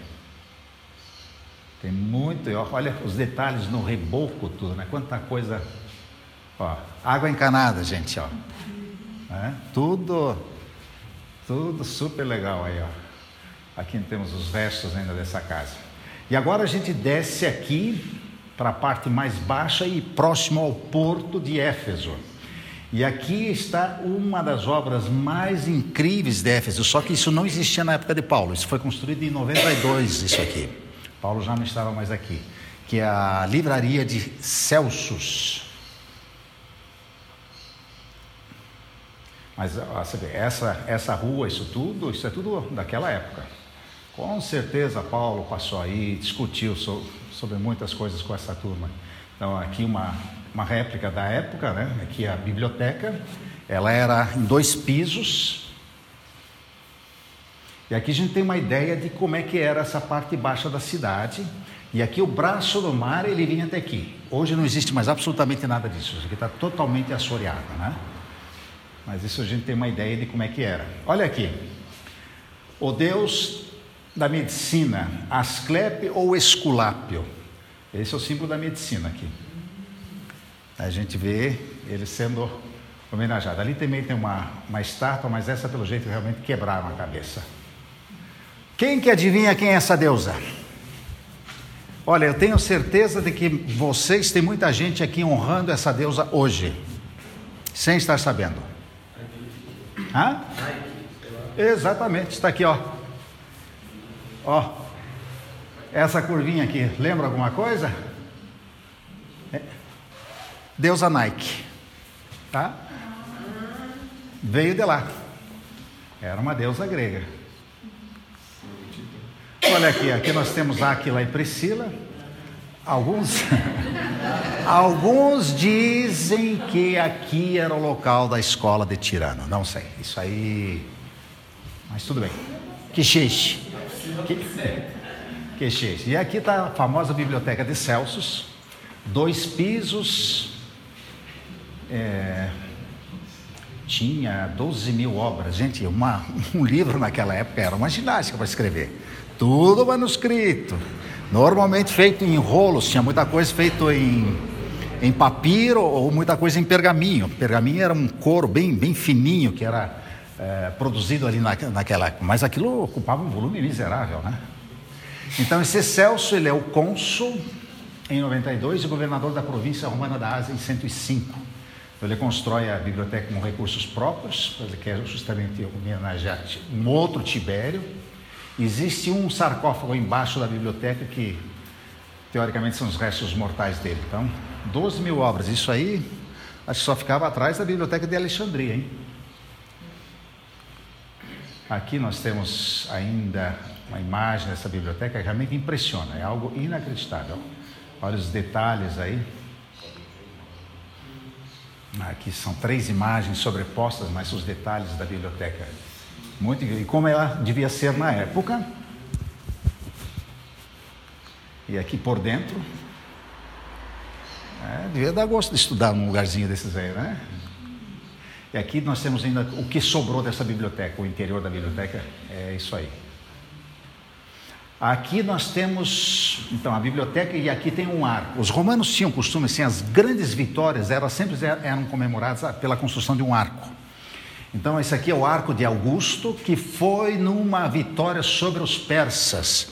S1: Tem muito, olha os detalhes no reboco, tudo, né? Quanta coisa Ó, água encanada, gente, ó. É, tudo, tudo super legal aí, ó. Aqui temos os restos ainda dessa casa. E agora a gente desce aqui para a parte mais baixa e próximo ao porto de Éfeso. E aqui está uma das obras mais incríveis de Éfeso, só que isso não existia na época de Paulo. Isso foi construído em 92, isso aqui. Paulo já não estava mais aqui. Que é a livraria de Celsus. Mas você vê, essa, essa rua, isso tudo, isso é tudo daquela época. Com certeza Paulo passou aí, discutiu sobre, sobre muitas coisas com essa turma. Então aqui uma, uma réplica da época, né? Aqui a biblioteca, ela era em dois pisos. E aqui a gente tem uma ideia de como é que era essa parte baixa da cidade. E aqui o braço do mar ele vinha até aqui. Hoje não existe mais absolutamente nada disso. Isso aqui está totalmente assoreado, né? Mas isso a gente tem uma ideia de como é que era. Olha aqui. O Deus da medicina, Asclepe ou Esculápio. Esse é o símbolo da medicina aqui. A gente vê ele sendo homenageado. Ali também tem uma, uma estátua, mas essa pelo jeito realmente quebraram a cabeça. Quem que adivinha quem é essa deusa? Olha, eu tenho certeza de que vocês têm muita gente aqui honrando essa deusa hoje, sem estar sabendo. Hã? Exatamente, está aqui, ó. Ó, essa curvinha aqui, lembra alguma coisa? Deusa Nike, tá? Veio de lá. Era uma deusa grega. Olha aqui, aqui nós temos Aquila e Priscila. Alguns, [LAUGHS] alguns dizem que aqui era o local da escola de Tirano. Não sei. Isso aí. Mas tudo bem. Que xixi. Que, [LAUGHS] que xixi. E aqui está a famosa biblioteca de Celsus. Dois pisos. É, tinha 12 mil obras. Gente, uma, um livro naquela época era uma ginástica para escrever. Tudo manuscrito. Normalmente feito em rolos, tinha muita coisa feito em, em papiro ou muita coisa em pergaminho. Pergaminho era um couro bem, bem fininho que era é, produzido ali na, naquela época. Mas aquilo ocupava um volume miserável, né? Então esse Celso, ele é o cônsul em 92 e governador da província romana da Ásia em 105. Ele constrói a biblioteca com recursos próprios, ele quer justamente homenagear um outro Tibério, Existe um sarcófago embaixo da biblioteca que, teoricamente, são os restos mortais dele. Então, 12 mil obras. Isso aí, acho que só ficava atrás da biblioteca de Alexandria, hein? Aqui nós temos ainda uma imagem dessa biblioteca que realmente impressiona, é algo inacreditável. Olha os detalhes aí. Aqui são três imagens sobrepostas, mas os detalhes da biblioteca muito e como ela devia ser na época. E aqui por dentro. É, devia dar gosto de estudar num lugarzinho desses aí, né? E aqui nós temos ainda o que sobrou dessa biblioteca, o interior da biblioteca, é isso aí. Aqui nós temos, então, a biblioteca e aqui tem um arco. Os romanos tinham costume, assim, as grandes vitórias eram sempre eram comemoradas pela construção de um arco. Então, esse aqui é o arco de Augusto, que foi numa vitória sobre os persas.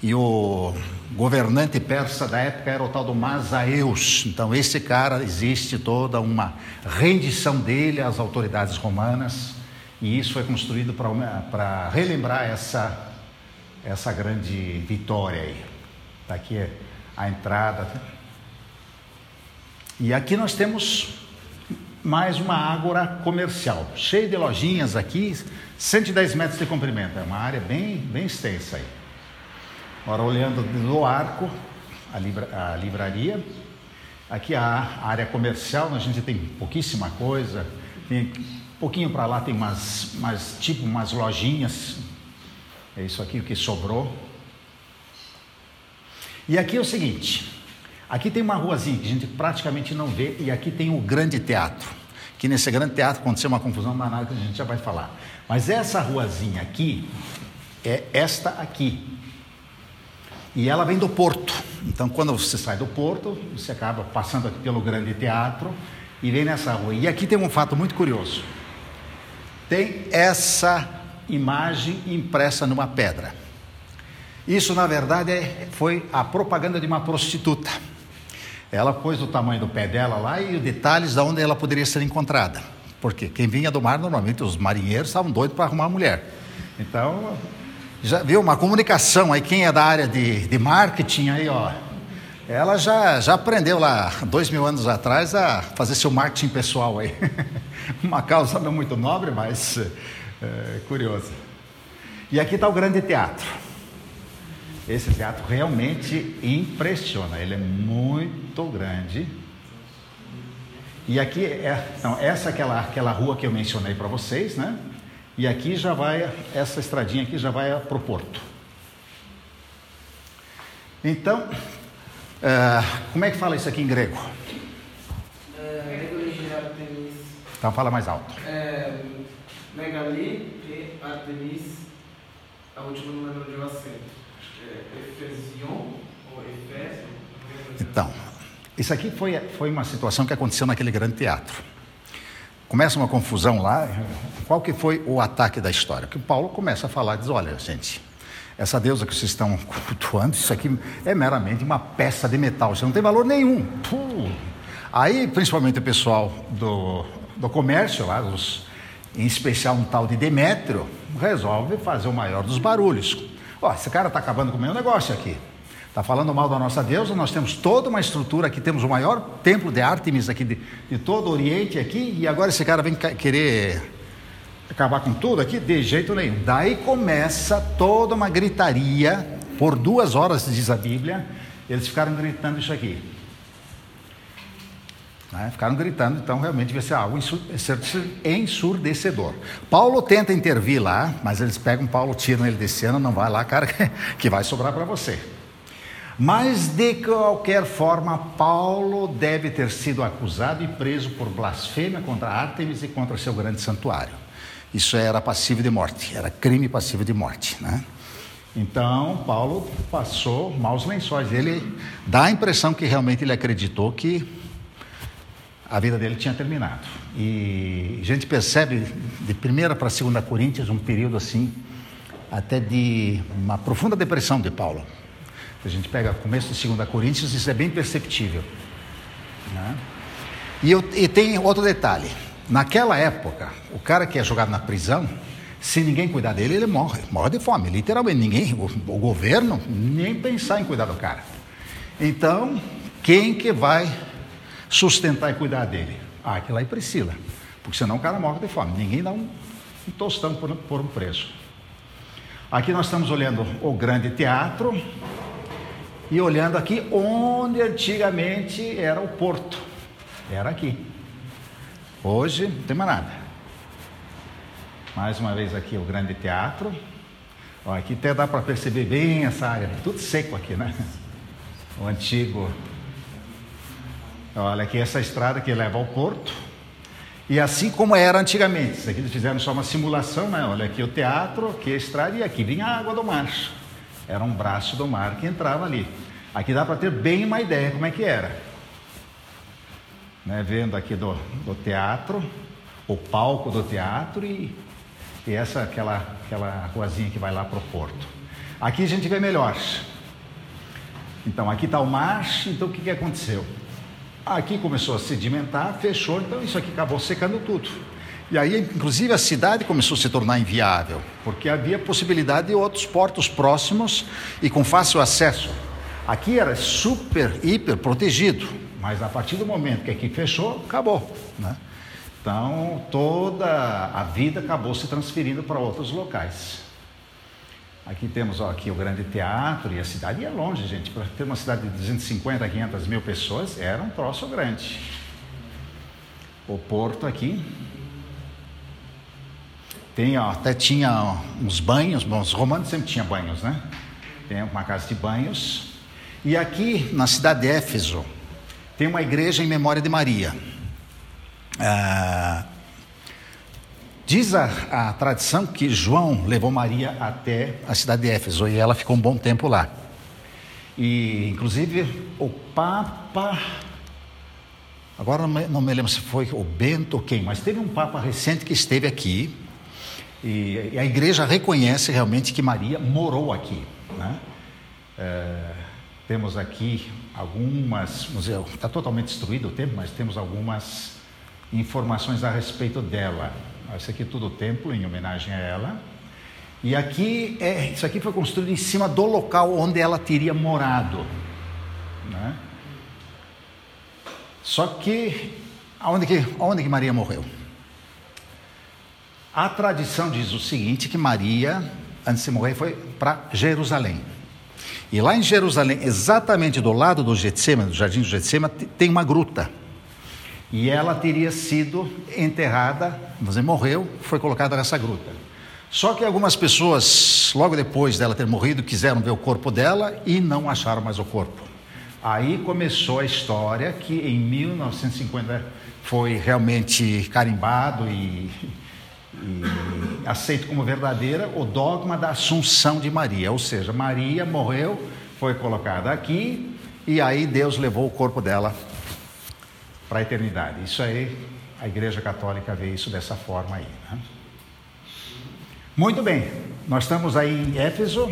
S1: E o governante persa da época era o tal do Masaeus. Então, esse cara, existe toda uma rendição dele às autoridades romanas. E isso foi construído para relembrar essa, essa grande vitória aí. Está aqui a entrada. E aqui nós temos mais uma ágora comercial, cheia de lojinhas aqui, 110 metros de comprimento, é uma área bem, bem extensa aí. Agora olhando do arco, a, libra, a livraria, aqui a área comercial, a gente tem pouquíssima coisa, tem pouquinho para lá tem umas, umas, tipo umas lojinhas, é isso aqui o que sobrou. E aqui é o seguinte, Aqui tem uma ruazinha que a gente praticamente não vê, e aqui tem o grande teatro. Que nesse grande teatro aconteceu uma confusão danada que a gente já vai falar. Mas essa ruazinha aqui é esta aqui. E ela vem do porto. Então, quando você sai do porto, você acaba passando aqui pelo grande teatro e vem nessa rua. E aqui tem um fato muito curioso. Tem essa imagem impressa numa pedra. Isso, na verdade, é, foi a propaganda de uma prostituta. Ela pôs o tamanho do pé dela lá e os detalhes de onde ela poderia ser encontrada. Porque quem vinha do mar, normalmente os marinheiros estavam doidos para arrumar mulher. Então, já viu uma comunicação aí, quem é da área de, de marketing aí, ó. Ela já, já aprendeu lá, dois mil anos atrás, a fazer seu marketing pessoal aí. [LAUGHS] uma causa não muito nobre, mas é, curiosa. E aqui está o grande teatro. Esse teatro realmente impressiona, ele é muito grande. E aqui é, então, essa é aquela, aquela rua que eu mencionei para vocês, né? E aqui já vai, essa estradinha aqui já vai para o porto. Então, uh, como é que fala isso aqui em grego?
S3: É,
S1: então fala mais alto.
S3: É, megali e Artemis, a última número de acento.
S1: Então, isso aqui foi, foi uma situação que aconteceu naquele grande teatro. Começa uma confusão lá. Qual que foi o ataque da história? Que Paulo começa a falar, diz, olha, gente, essa deusa que vocês estão [LAUGHS] cultuando, isso aqui é meramente uma peça de metal, isso não tem valor nenhum. Puh. Aí, principalmente o pessoal do, do comércio lá, os, em especial um tal de Demétrio, resolve fazer o maior dos barulhos. Ó, esse cara está acabando com o meu negócio aqui. Está falando mal da nossa deusa, nós temos toda uma estrutura aqui, temos o maior templo de Artemis aqui de, de todo o Oriente aqui, e agora esse cara vem querer acabar com tudo aqui? De jeito nenhum. Daí começa toda uma gritaria, por duas horas, diz a Bíblia, eles ficaram gritando isso aqui. Né? Ficaram gritando, então realmente devia ser algo ensurdecedor. Paulo tenta intervir lá, mas eles pegam Paulo, tiram ele desse ano, não vai lá, cara, [LAUGHS] que vai sobrar para você. Mas de qualquer forma, Paulo deve ter sido acusado e preso por blasfêmia contra Artemis e contra seu grande santuário. Isso era passivo de morte, era crime passivo de morte, né? Então, Paulo passou maus lençóis. Ele dá a impressão que realmente ele acreditou que a vida dele tinha terminado. E a gente percebe de primeira para segunda Coríntios um período assim, até de uma profunda depressão de Paulo. A gente pega o começo de 2 Coríntios, isso é bem perceptível. Né? E, eu, e tem outro detalhe: naquela época, o cara que é jogado na prisão, se ninguém cuidar dele, ele morre, morre de fome, literalmente. Ninguém, o, o governo, nem pensar em cuidar do cara. Então, quem que vai sustentar e cuidar dele? Ah, aquilo aí Priscila, porque senão o cara morre de fome. Ninguém dá um, um tostão por, por um preço. Aqui nós estamos olhando o grande teatro, e olhando aqui onde antigamente era o porto. Era aqui. Hoje não tem mais nada. Mais uma vez aqui o grande teatro. Ó, aqui até dá para perceber bem essa área, tudo seco aqui, né? O antigo. Olha aqui essa estrada que leva ao porto. E assim como era antigamente, isso aqui eles fizeram só uma simulação, né? Olha aqui o teatro, aqui a estrada e aqui vinha a água do mar. Era um braço do mar que entrava ali. Aqui dá para ter bem uma ideia como é que era. Né, vendo aqui do, do teatro, o palco do teatro e, e essa aquela, aquela ruazinha que vai lá para o porto. Aqui a gente vê melhor. Então aqui está o mar, então o que, que aconteceu? Aqui começou a sedimentar, fechou, então isso aqui acabou secando tudo. E aí, inclusive, a cidade começou a se tornar inviável, porque havia possibilidade de outros portos próximos e com fácil acesso. Aqui era super, hiper protegido, mas a partir do momento que aqui fechou, acabou. Né? Então, toda a vida acabou se transferindo para outros locais. Aqui temos ó, aqui o grande teatro e a cidade é longe, gente. Para ter uma cidade de 250, 500 mil pessoas, era um troço grande. O porto aqui, tem, ó, até tinha uns banhos, bom, os romanos sempre tinham banhos, né? Tem uma casa de banhos. E aqui, na cidade de Éfeso, tem uma igreja em memória de Maria. Ah, diz a, a tradição que João levou Maria até a cidade de Éfeso e ela ficou um bom tempo lá. E, inclusive, o Papa Agora não me, lembro se foi o Bento ou quem, mas teve um Papa recente que esteve aqui e, e a igreja reconhece realmente que Maria morou aqui. Né? É, temos aqui algumas, museu está totalmente destruído o templo, mas temos algumas informações a respeito dela. Isso aqui é tudo templo em homenagem a ela. E aqui é, isso aqui foi construído em cima do local onde ela teria morado. Né? Só que aonde que, aonde que Maria morreu? A tradição diz o seguinte: que Maria, antes de morrer, foi para Jerusalém. E lá em Jerusalém, exatamente do lado do Getsema, do jardim do Getsema, tem uma gruta. E ela teria sido enterrada, você morreu, foi colocada nessa gruta. Só que algumas pessoas, logo depois dela ter morrido, quiseram ver o corpo dela e não acharam mais o corpo. Aí começou a história que em 1950 foi realmente carimbado e e aceito como verdadeira o dogma da Assunção de Maria, ou seja, Maria morreu, foi colocada aqui e aí Deus levou o corpo dela para a eternidade. Isso aí, a Igreja Católica vê isso dessa forma aí. Né? Muito bem, nós estamos aí em Éfeso.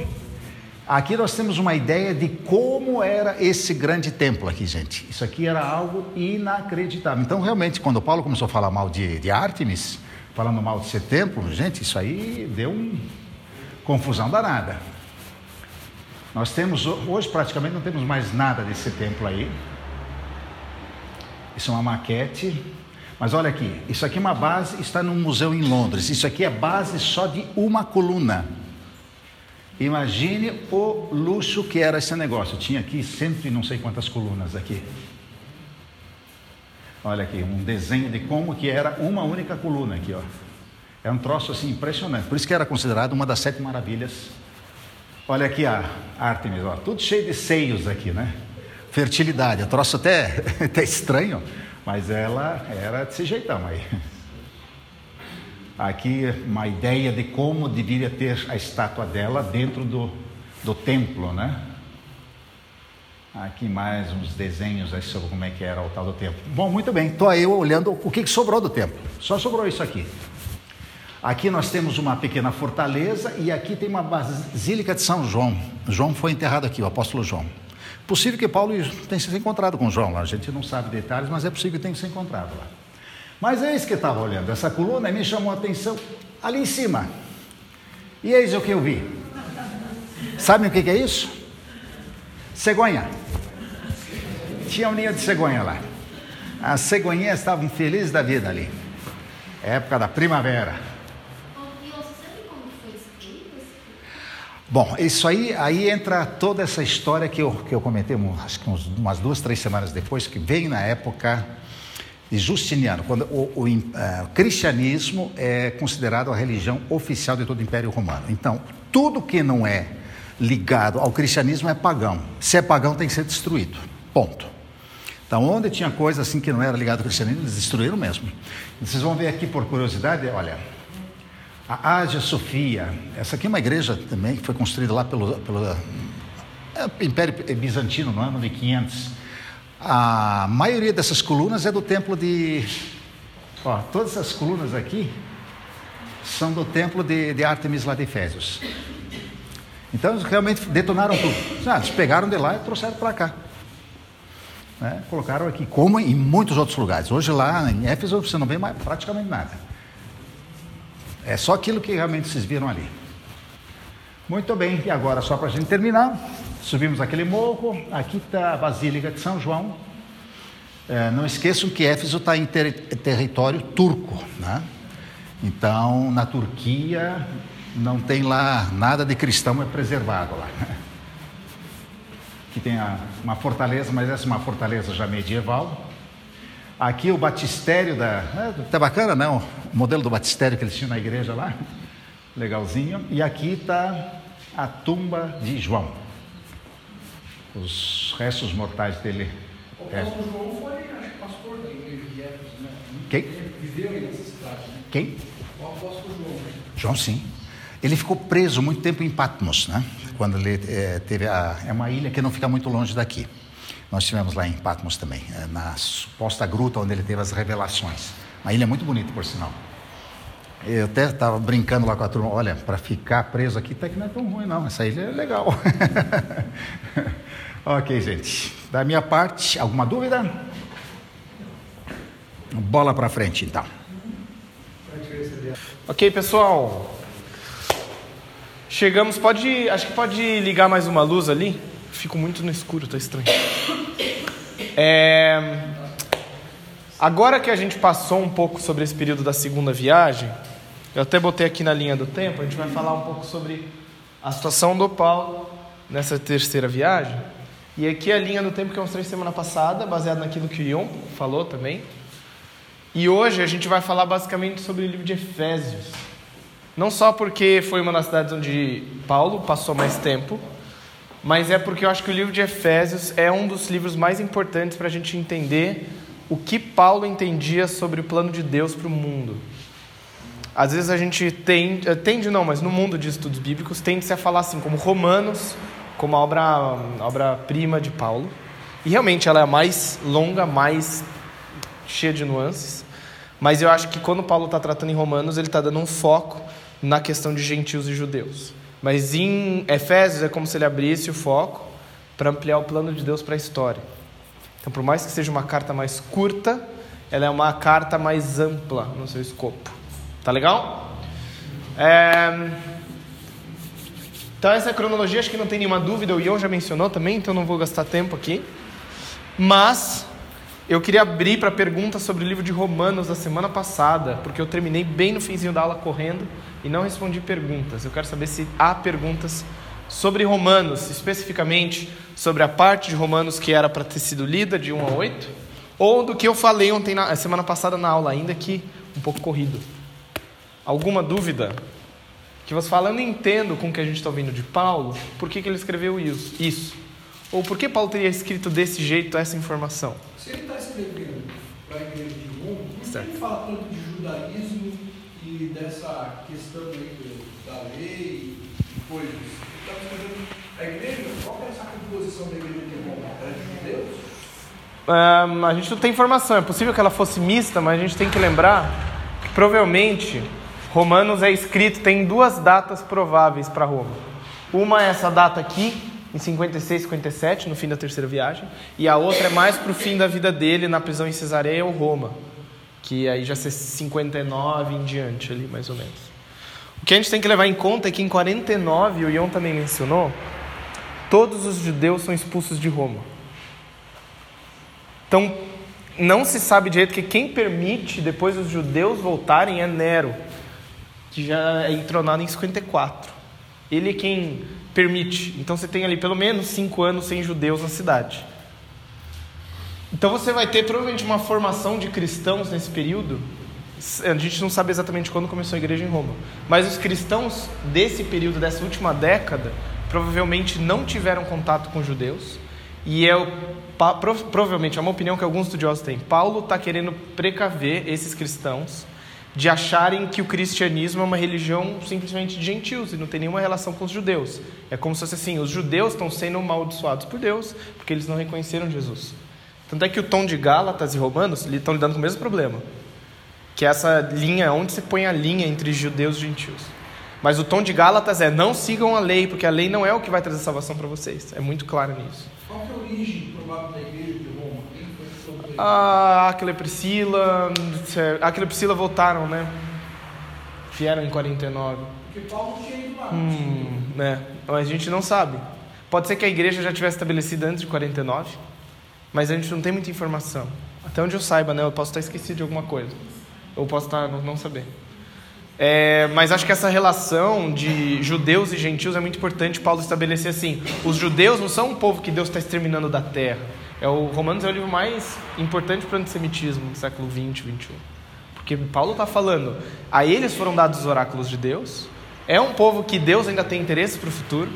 S1: Aqui nós temos uma ideia de como era esse grande templo aqui, gente. Isso aqui era algo inacreditável. Então, realmente, quando Paulo começou a falar mal de, de Artemis, falando mal de ser templo, gente, isso aí deu uma confusão danada. Nós temos, hoje praticamente não temos mais nada desse templo aí. Isso é uma maquete. Mas olha aqui, isso aqui é uma base, está num museu em Londres. Isso aqui é base só de uma coluna. Imagine o luxo que era esse negócio. Tinha aqui cento e não sei quantas colunas aqui. Olha aqui, um desenho de como que era uma única coluna aqui, ó. É um troço assim impressionante. Por isso que era considerado uma das sete maravilhas. Olha aqui a Artemis, ó, tudo cheio de seios aqui, né? Fertilidade, é troço até, [LAUGHS] até estranho, mas ela era desse jeitão aí. Aqui uma ideia de como deveria ter a estátua dela dentro do, do templo, né? Aqui mais uns desenhos aí sobre como é que era o tal do templo. Bom, muito bem, estou aí olhando o que, que sobrou do templo. Só sobrou isso aqui. Aqui nós temos uma pequena fortaleza e aqui tem uma basílica de São João. João foi enterrado aqui, o apóstolo João. Possível que Paulo tenha se encontrado com João lá, a gente não sabe detalhes, mas é possível que tenha se encontrado lá. Mas é isso que estava olhando, essa coluna me chamou a atenção ali em cima. E eis o que eu vi. Sabem o que é isso? Cegonha. Tinha um ninho de cegonha lá. As cegonhinhas estavam felizes da vida ali. Época da primavera. Bom, isso aí, aí entra toda essa história que eu, que eu comentei, acho que uns, umas duas, três semanas depois, que veio na época de Justiniano, quando o, o uh, cristianismo é considerado a religião oficial de todo o Império Romano. Então, tudo que não é ligado ao cristianismo é pagão. Se é pagão, tem que ser destruído. Ponto. Então, onde tinha coisa assim que não era ligado ao cristianismo, eles destruíram mesmo. Vocês vão ver aqui por curiosidade, olha, a Ásia Sofia, essa aqui é uma igreja também que foi construída lá pelo, pelo é, Império Bizantino no ano de 500. A maioria dessas colunas é do templo de. Ó, todas essas colunas aqui são do templo de, de Artemis lá de Efésios. Então eles realmente detonaram tudo. Ah, eles pegaram de lá e trouxeram para cá. Né? Colocaram aqui, como em muitos outros lugares. Hoje lá em Éfeso você não vê mais praticamente nada. É só aquilo que realmente vocês viram ali. Muito bem, e agora só para a gente terminar, subimos aquele morro, aqui está a Basílica de São João. É, não esqueçam que Éfeso está em ter território turco, né? Então, na Turquia, não tem lá nada de cristão é preservado lá. [LAUGHS] Aqui tem a, uma fortaleza, mas essa é uma fortaleza já medieval. Aqui o batistério da. É, tá bacana, não? Né? O modelo do batistério que eles tinham na igreja lá. Legalzinho. E aqui está a tumba de João. Os restos mortais dele.
S2: O apóstolo João foi, acho pastor da igreja de Éfeso, né?
S1: Quem?
S2: Viveu aí nessa cidade, né?
S1: Quem?
S2: O apóstolo João.
S1: João, sim. Ele ficou preso muito tempo em Patmos, né? Quando ele é, teve a. É uma ilha que não fica muito longe daqui. Nós tivemos lá em Patmos também, eh, na suposta gruta onde ele teve as revelações. Uma ilha muito bonita, por sinal. Eu até estava brincando lá com a turma, olha, para ficar preso aqui até que não é tão ruim não, essa ilha é legal. [LAUGHS] ok, gente. Da minha parte, alguma dúvida? Bola para frente, então.
S4: Ok, pessoal. Chegamos, pode, acho que pode ligar mais uma luz ali. Fico muito no escuro, tá estranho. É... Agora que a gente passou um pouco sobre esse período da segunda viagem, eu até botei aqui na linha do tempo, a gente vai falar um pouco sobre a situação do Paulo nessa terceira viagem. E aqui a linha do tempo que eu mostrei semana passada, baseado naquilo que o Ion falou também. E hoje a gente vai falar basicamente sobre o livro de Efésios. Não só porque foi uma das cidades onde Paulo passou mais tempo, mas é porque eu acho que o livro de Efésios é um dos livros mais importantes para a gente entender o que Paulo entendia sobre o plano de Deus para o mundo. Às vezes a gente tende, eh, tende não, mas no mundo de estudos bíblicos tende-se a falar assim, como Romanos, como a obra, a obra-prima de Paulo. E realmente ela é mais longa, mais cheia de nuances. Mas eu acho que quando Paulo está tratando em Romanos, ele está dando um foco na questão de gentios e judeus. Mas em Efésios é como se ele abrisse o foco para ampliar o plano de Deus para a história. Então, por mais que seja uma carta mais curta, ela é uma carta mais ampla no seu escopo. Tá legal? É... Então essa cronologia, acho que não tem nenhuma dúvida, o Ion já mencionou também, então não vou gastar tempo aqui. Mas eu queria abrir para perguntas sobre o livro de Romanos da semana passada, porque eu terminei bem no finzinho da aula correndo e não respondi perguntas. Eu quero saber se há perguntas sobre Romanos, especificamente sobre a parte de Romanos que era para ter sido lida de 1 a 8, ou do que eu falei ontem na semana passada na aula, ainda que um pouco corrido. Alguma dúvida? que você fala, eu não entendo com o que a gente está ouvindo de Paulo, por que, que ele escreveu isso, isso? Ou por que Paulo teria escrito desse jeito essa informação?
S2: Se ele está escrevendo para a igreja de Roma, por que ele fala tanto de judaísmo e dessa questão aí da lei e coisas? Ele está escrevendo a igreja, qual é essa composição da igreja de Roma? Era de judeus?
S4: Ahn, a gente não tem informação, é possível que ela fosse mista, mas a gente tem que lembrar que provavelmente Romanos é escrito, tem duas datas prováveis para Roma. Uma é essa data aqui, em 56, 57, no fim da terceira viagem, e a outra é mais para o fim da vida dele na prisão em Cesareia ou Roma, que aí já ser 59 em diante ali, mais ou menos. O que a gente tem que levar em conta é que em 49, o Ion também mencionou, todos os judeus são expulsos de Roma. Então, não se sabe direito que quem permite depois os judeus voltarem é Nero, que já é entronado em 54. Ele é quem permite. Então você tem ali pelo menos cinco anos sem judeus na cidade. Então você vai ter provavelmente uma formação de cristãos nesse período. A gente não sabe exatamente quando começou a igreja em Roma, mas os cristãos desse período, dessa última década, provavelmente não tiveram contato com judeus. E é provavelmente é uma opinião que alguns estudiosos têm. Paulo está querendo precaver esses cristãos de acharem que o cristianismo é uma religião simplesmente de gentios e não tem nenhuma relação com os judeus. É como se fosse assim: os judeus estão sendo amaldiçoados por Deus porque eles não reconheceram Jesus. Tanto é que o tom de Gálatas e Romanos estão lidando com o mesmo problema, que é essa linha, onde se põe a linha entre judeus e gentios. Mas o tom de Gálatas é: não sigam a lei, porque a lei não é o que vai trazer salvação para vocês. É muito claro nisso.
S2: Qual é a origem provável da igreja isso?
S4: Ah, Aquila e Priscila, Aquila e Priscila voltaram, né? Vieram em 49.
S2: Porque Paulo tinha ido lá.
S4: Hum, né? Mas a gente não sabe. Pode ser que a igreja já tivesse estabelecida antes de 49, mas a gente não tem muita informação. Até onde eu saiba, né? Eu posso estar esquecido de alguma coisa. Ou posso estar não, não saber. É, mas acho que essa relação de judeus e gentios é muito importante Paulo estabelecer assim. Os judeus não são um povo que Deus está exterminando da terra. É o Romanos é o livro mais importante para o antissemitismo do século 20, 21. Porque Paulo está falando, a eles foram dados os oráculos de Deus. É um povo que Deus ainda tem interesse para o futuro.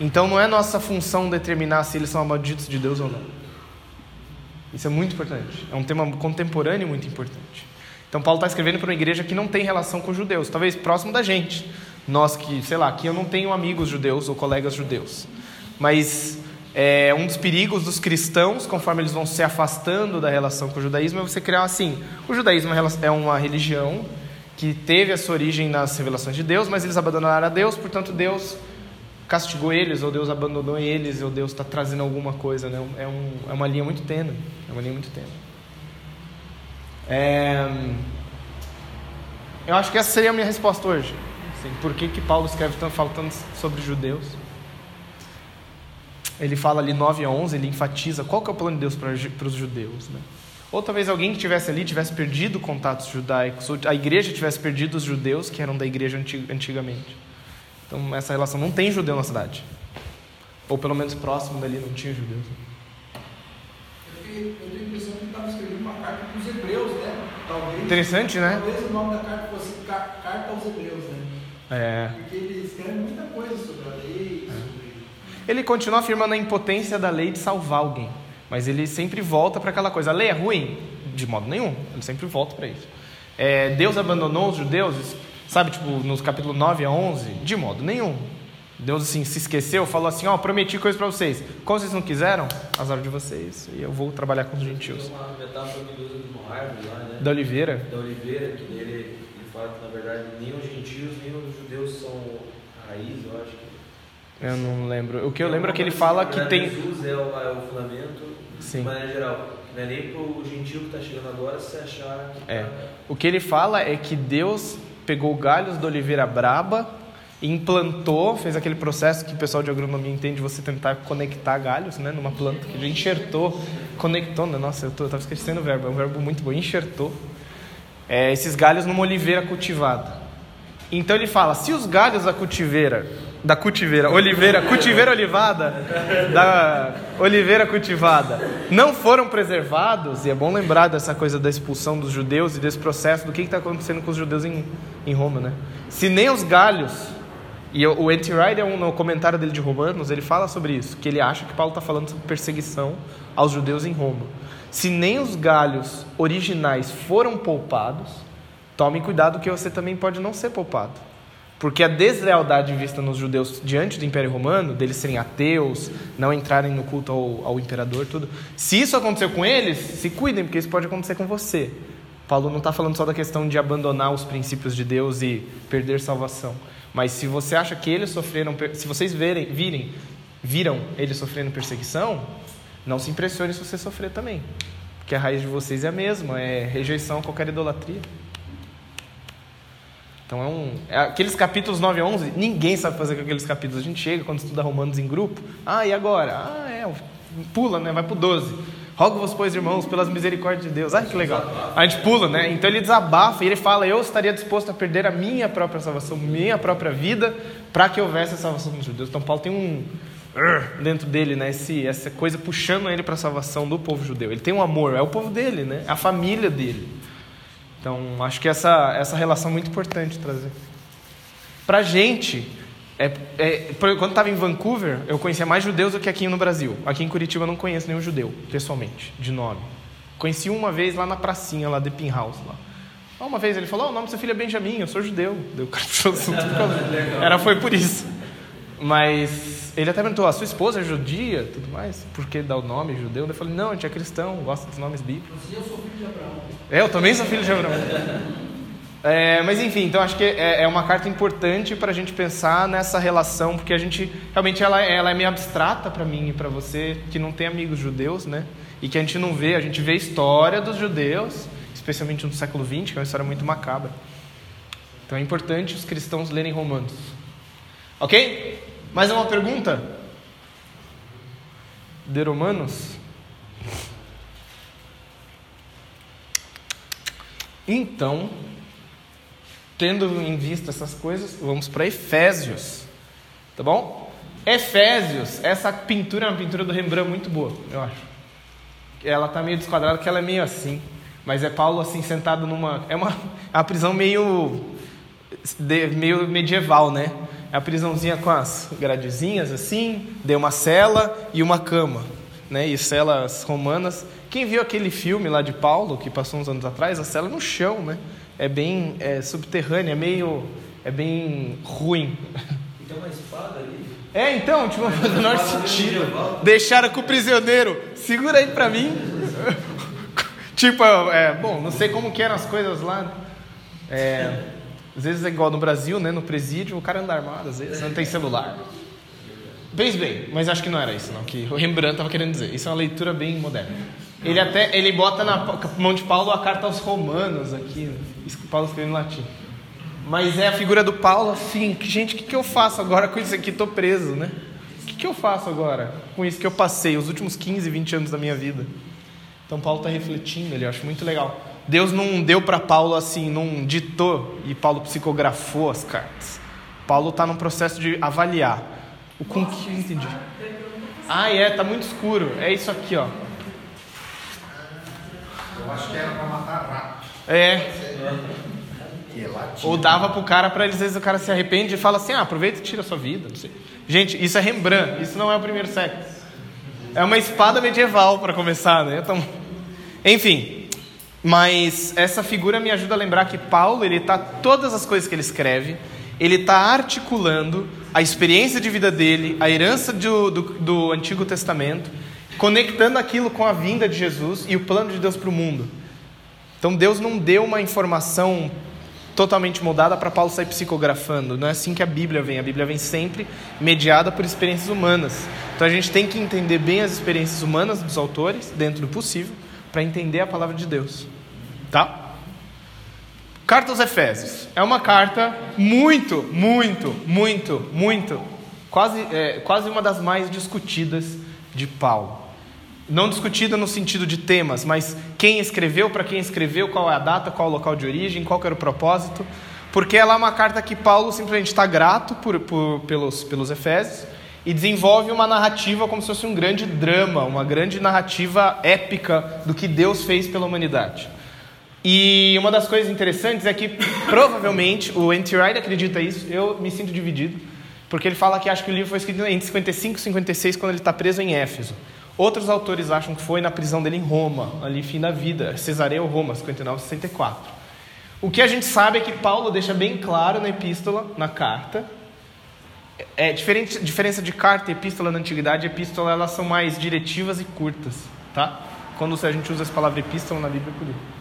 S4: Então não é nossa função determinar se eles são malditos de Deus ou não. Isso é muito importante. É um tema contemporâneo muito importante. Então Paulo está escrevendo para uma igreja que não tem relação com judeus, talvez próximo da gente. Nós que, sei lá, aqui eu não tenho amigos judeus ou colegas judeus. Mas é, um dos perigos dos cristãos, conforme eles vão se afastando da relação com o judaísmo, é você criar assim: o judaísmo é é uma religião que teve a sua origem nas revelações de Deus, mas eles abandonaram a Deus, portanto Deus castigou eles, ou Deus abandonou eles, ou Deus está trazendo alguma coisa. Né? É, um, é uma linha muito tênue. É uma linha muito tênue. É, eu acho que essa seria a minha resposta hoje. Assim, por que, que Paulo escreve tanto, fala tanto sobre judeus? Ele fala ali 9 a 11, ele enfatiza qual que é o plano de Deus para os judeus. Né? Ou talvez alguém que tivesse ali tivesse perdido contatos judaicos, ou a igreja tivesse perdido os judeus que eram da igreja anti- antigamente. Então essa relação não tem judeu na cidade. Ou pelo menos próximo dali não tinha judeus.
S2: Eu tenho eu tenho a impressão que ele estava escrevendo uma carta para os hebreus, né? Talvez.
S4: Interessante, né?
S2: Talvez o nome da carta fosse Ca- Carta aos Hebreus, né?
S4: É.
S2: Porque ele escreve muita coisa sobre a lei.
S4: Ele continua afirmando a impotência da lei de salvar alguém. Mas ele sempre volta para aquela coisa. A lei é ruim? De modo nenhum. Ele sempre volta para isso. É, Deus abandonou os judeus? Sabe, tipo, nos capítulos 9 a 11? De modo nenhum. Deus, assim, se esqueceu, falou assim, ó, prometi coisa para vocês. Como vocês não quiseram, azar de vocês. E eu vou trabalhar com os gentios.
S5: Uma metáfora que ele usa de uma árvore lá, né?
S4: Da Oliveira?
S5: Da oliveira, que nele ele fala que na verdade nem os gentios nem os judeus são raiz, eu acho que.
S4: Eu não lembro. O que eu lembro é que ele fala que tem...
S5: Jesus é o, é o fundamento,
S4: Sim.
S5: de maneira geral. Não é nem pro gentil que está chegando agora se achar que
S4: É.
S5: tá-
S4: O que ele fala é que Deus pegou galhos da oliveira braba, implantou, fez aquele processo que o pessoal de agronomia entende, você tentar conectar galhos, né, numa planta, que ele enxertou, conectou, né? nossa, eu, tô, eu tava esquecendo o verbo, é um verbo muito bom, enxertou, é, esses galhos numa oliveira cultivada. Então ele fala, se os galhos da cultiveira, da cultiveira, oliveira, cultiveira olivada, da oliveira cultivada, não foram preservados, e é bom lembrar dessa coisa da expulsão dos judeus e desse processo, do que está acontecendo com os judeus em, em Roma, né? Se nem os galhos, e o o Anti Ryder, no comentário dele de Romanos, ele fala sobre isso, que ele acha que Paulo está falando sobre perseguição aos judeus em Roma. Se nem os galhos originais foram poupados, Tome cuidado que você também pode não ser poupado. Porque a deslealdade vista nos judeus diante do Império Romano, deles serem ateus, não entrarem no culto ao, ao imperador, tudo. Se isso aconteceu com eles, se cuidem, porque isso pode acontecer com você. Paulo não está falando só da questão de abandonar os princípios de Deus e perder salvação. Mas se você acha que eles sofreram, se vocês verem, virem, viram eles sofrendo perseguição, não se impressione se você sofrer também. Porque a raiz de vocês é a mesma, é rejeição a qualquer idolatria. Então é um. é aqueles capítulos 9 a 11, ninguém sabe fazer com aqueles capítulos. A gente chega quando estuda Romanos em grupo. Ah, e agora? Ah, é. Pula, né? Vai pro 12. Rogo-vos, pois, irmãos, pelas misericórdias de Deus. Ai, que legal. A gente pula, né? Então ele desabafa e ele fala: Eu estaria disposto a perder a minha própria salvação, minha própria vida, para que houvesse a salvação dos judeus. Então Paulo tem um. "Urgh", Dentro dele, né? Esse, essa coisa puxando ele para a salvação do povo judeu. Ele tem um amor, é o povo dele, né? A família dele. Então, acho que essa, essa relação é muito importante trazer. Pra gente, é, é, quando estava em Vancouver, eu conhecia mais judeus do que aqui no Brasil. Aqui em Curitiba eu não conheço nenhum judeu, pessoalmente, de nome. Conheci uma vez lá na pracinha, lá de Pinhouse. Lá. Uma vez ele falou, oh, o nome do seu filho é Benjamin, eu sou judeu. Deu o cara. [LAUGHS] [LAUGHS] Era, foi por isso. Mas ele até perguntou, a sua esposa é judia tudo mais? Por que dá o nome judeu? Eu falei, não, a gente é cristão, gosta dos nomes bíblicos.
S2: Eu sou filho de Abraão.
S4: É, eu também sou filho de Abraão. É, mas enfim, então acho que é, é uma carta importante para a gente pensar nessa relação, porque a gente realmente ela, ela é meio abstrata para mim e para você que não tem amigos judeus, né? E que a gente não vê, a gente vê a história dos judeus, especialmente no século XX, que é uma história muito macabra. Então é importante os cristãos lerem Romanos. Ok? Mais uma pergunta? De Romanos? Então, tendo em vista essas coisas, vamos para Efésios. Tá bom? Efésios, essa pintura é uma pintura do Rembrandt muito boa, eu acho. Ela tá meio desquadrada, que ela é meio assim. Mas é Paulo assim sentado numa. É uma, [LAUGHS] é uma prisão meio. de- meio medieval, né? É a prisãozinha com as gradezinhas assim, deu uma cela e uma cama, né? E celas romanas. Quem viu aquele filme lá de Paulo, que passou uns anos atrás, a cela é no chão, né? É bem é, subterrânea, é meio. é bem ruim.
S5: E tem uma espada ali.
S4: É, então, tipo, faz o menor sentido. Deixaram com o prisioneiro. Segura aí pra mim. [LAUGHS] tipo, é, bom, não sei como que eram as coisas lá. É, às vezes é igual no Brasil, né? No presídio, o cara anda armado, às vezes não tem celular. Pense bem, mas acho que não era isso, não. Que o Rembrandt estava querendo dizer. Isso é uma leitura bem moderna. Ele até ele bota na mão de Paulo a carta aos Romanos aqui. Paulo escreveu em latim. Mas é a figura do Paulo assim, gente, o que, que eu faço agora com isso aqui? Tô preso, né? O que, que eu faço agora com isso que eu passei os últimos 15, 20 anos da minha vida? Então Paulo está refletindo, ele acho muito legal. Deus não deu para Paulo assim, não ditou e Paulo psicografou as cartas. Paulo está num processo de avaliar o com que eu entendi. Ah, é, tá muito escuro. É isso aqui, ó.
S1: Eu acho que era para matar rato.
S4: É,
S1: é.
S4: Ou dava pro cara para às vezes o cara se arrepende e fala assim: "Ah, aproveita e tira a sua vida", não sei. Gente, isso é Rembrandt, isso não é o primeiro século. É uma espada medieval para começar, né? Então, enfim, mas essa figura me ajuda a lembrar que Paulo, ele tá todas as coisas que ele escreve, ele está articulando a experiência de vida dele, a herança do, do, do Antigo Testamento, conectando aquilo com a vinda de Jesus e o plano de Deus para o mundo. Então Deus não deu uma informação totalmente moldada para Paulo sair psicografando. Não é assim que a Bíblia vem. A Bíblia vem sempre mediada por experiências humanas. Então a gente tem que entender bem as experiências humanas dos autores, dentro do possível, para entender a palavra de Deus. Tá? Carta aos Efésios. É uma carta muito, muito, muito, muito, quase, é, quase uma das mais discutidas de Paulo. Não discutida no sentido de temas, mas quem escreveu, para quem escreveu, qual é a data, qual é o local de origem, qual era o propósito. Porque ela é uma carta que Paulo simplesmente está grato por, por, pelos, pelos Efésios e desenvolve uma narrativa como se fosse um grande drama, uma grande narrativa épica do que Deus fez pela humanidade. E uma das coisas interessantes é que provavelmente o N.T. Wright acredita isso, eu me sinto dividido, porque ele fala que acha que o livro foi escrito entre 55 e 56 quando ele está preso em Éfeso. Outros autores acham que foi na prisão dele em Roma, ali fim da vida, Cesareia ou Roma, 59 64. O que a gente sabe é que Paulo deixa bem claro na epístola, na carta, é diferente, diferença de carta e epístola na antiguidade, epístola elas são mais diretivas e curtas, tá? Quando a gente usa essa palavra epístola na Bíblia é por isso.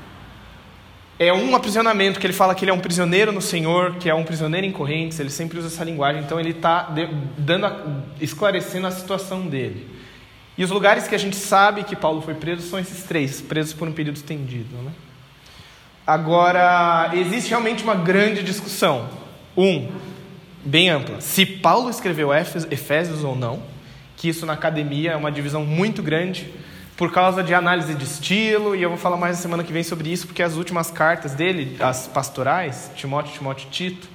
S4: É um aprisionamento que ele fala que ele é um prisioneiro no Senhor, que é um prisioneiro em correntes, ele sempre usa essa linguagem, então ele está dando a, esclarecendo a situação dele. E os lugares que a gente sabe que Paulo foi preso são esses três, presos por um período estendido. Né? Agora, existe realmente uma grande discussão. Um, bem ampla. Se Paulo escreveu Efésios ou não, que isso na academia é uma divisão muito grande por causa de análise de estilo, e eu vou falar mais na semana que vem sobre isso, porque as últimas cartas dele, as pastorais, Timóteo, Timóteo Tito,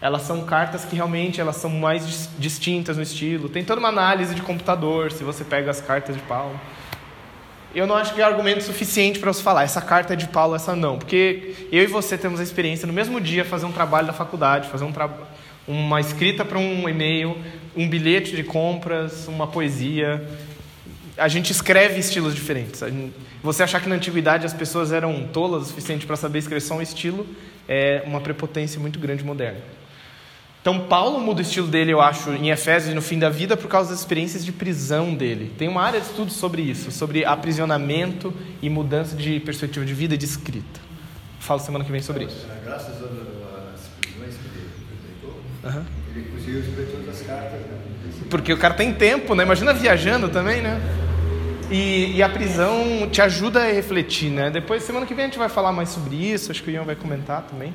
S4: elas são cartas que realmente elas são mais distintas no estilo. Tem toda uma análise de computador, se você pega as cartas de Paulo. Eu não acho que é argumento suficiente para você falar, essa carta é de Paulo, essa não. Porque eu e você temos a experiência no mesmo dia fazer um trabalho da faculdade, fazer um uma escrita para um e-mail, um bilhete de compras, uma poesia. A gente escreve estilos diferentes. Você achar que na antiguidade as pessoas eram tolas o suficiente para saber escrever só um estilo é uma prepotência muito grande moderna. Então, Paulo muda o estilo dele, eu acho, em Efésios no fim da vida, por causa das experiências de prisão dele. Tem uma área de estudo sobre isso, sobre aprisionamento e mudança de perspectiva de vida e de escrita. Falo semana que vem sobre isso.
S6: Graças às prisões que ele
S4: Uhum.
S6: ele conseguiu escrever todas as cartas. Né?
S4: Porque o cara tem tempo, né? Imagina viajando também, né? E, e, a prisão te ajuda a refletir, né? Depois, semana que vem, a gente vai falar mais sobre isso. Acho que o Ian vai comentar também.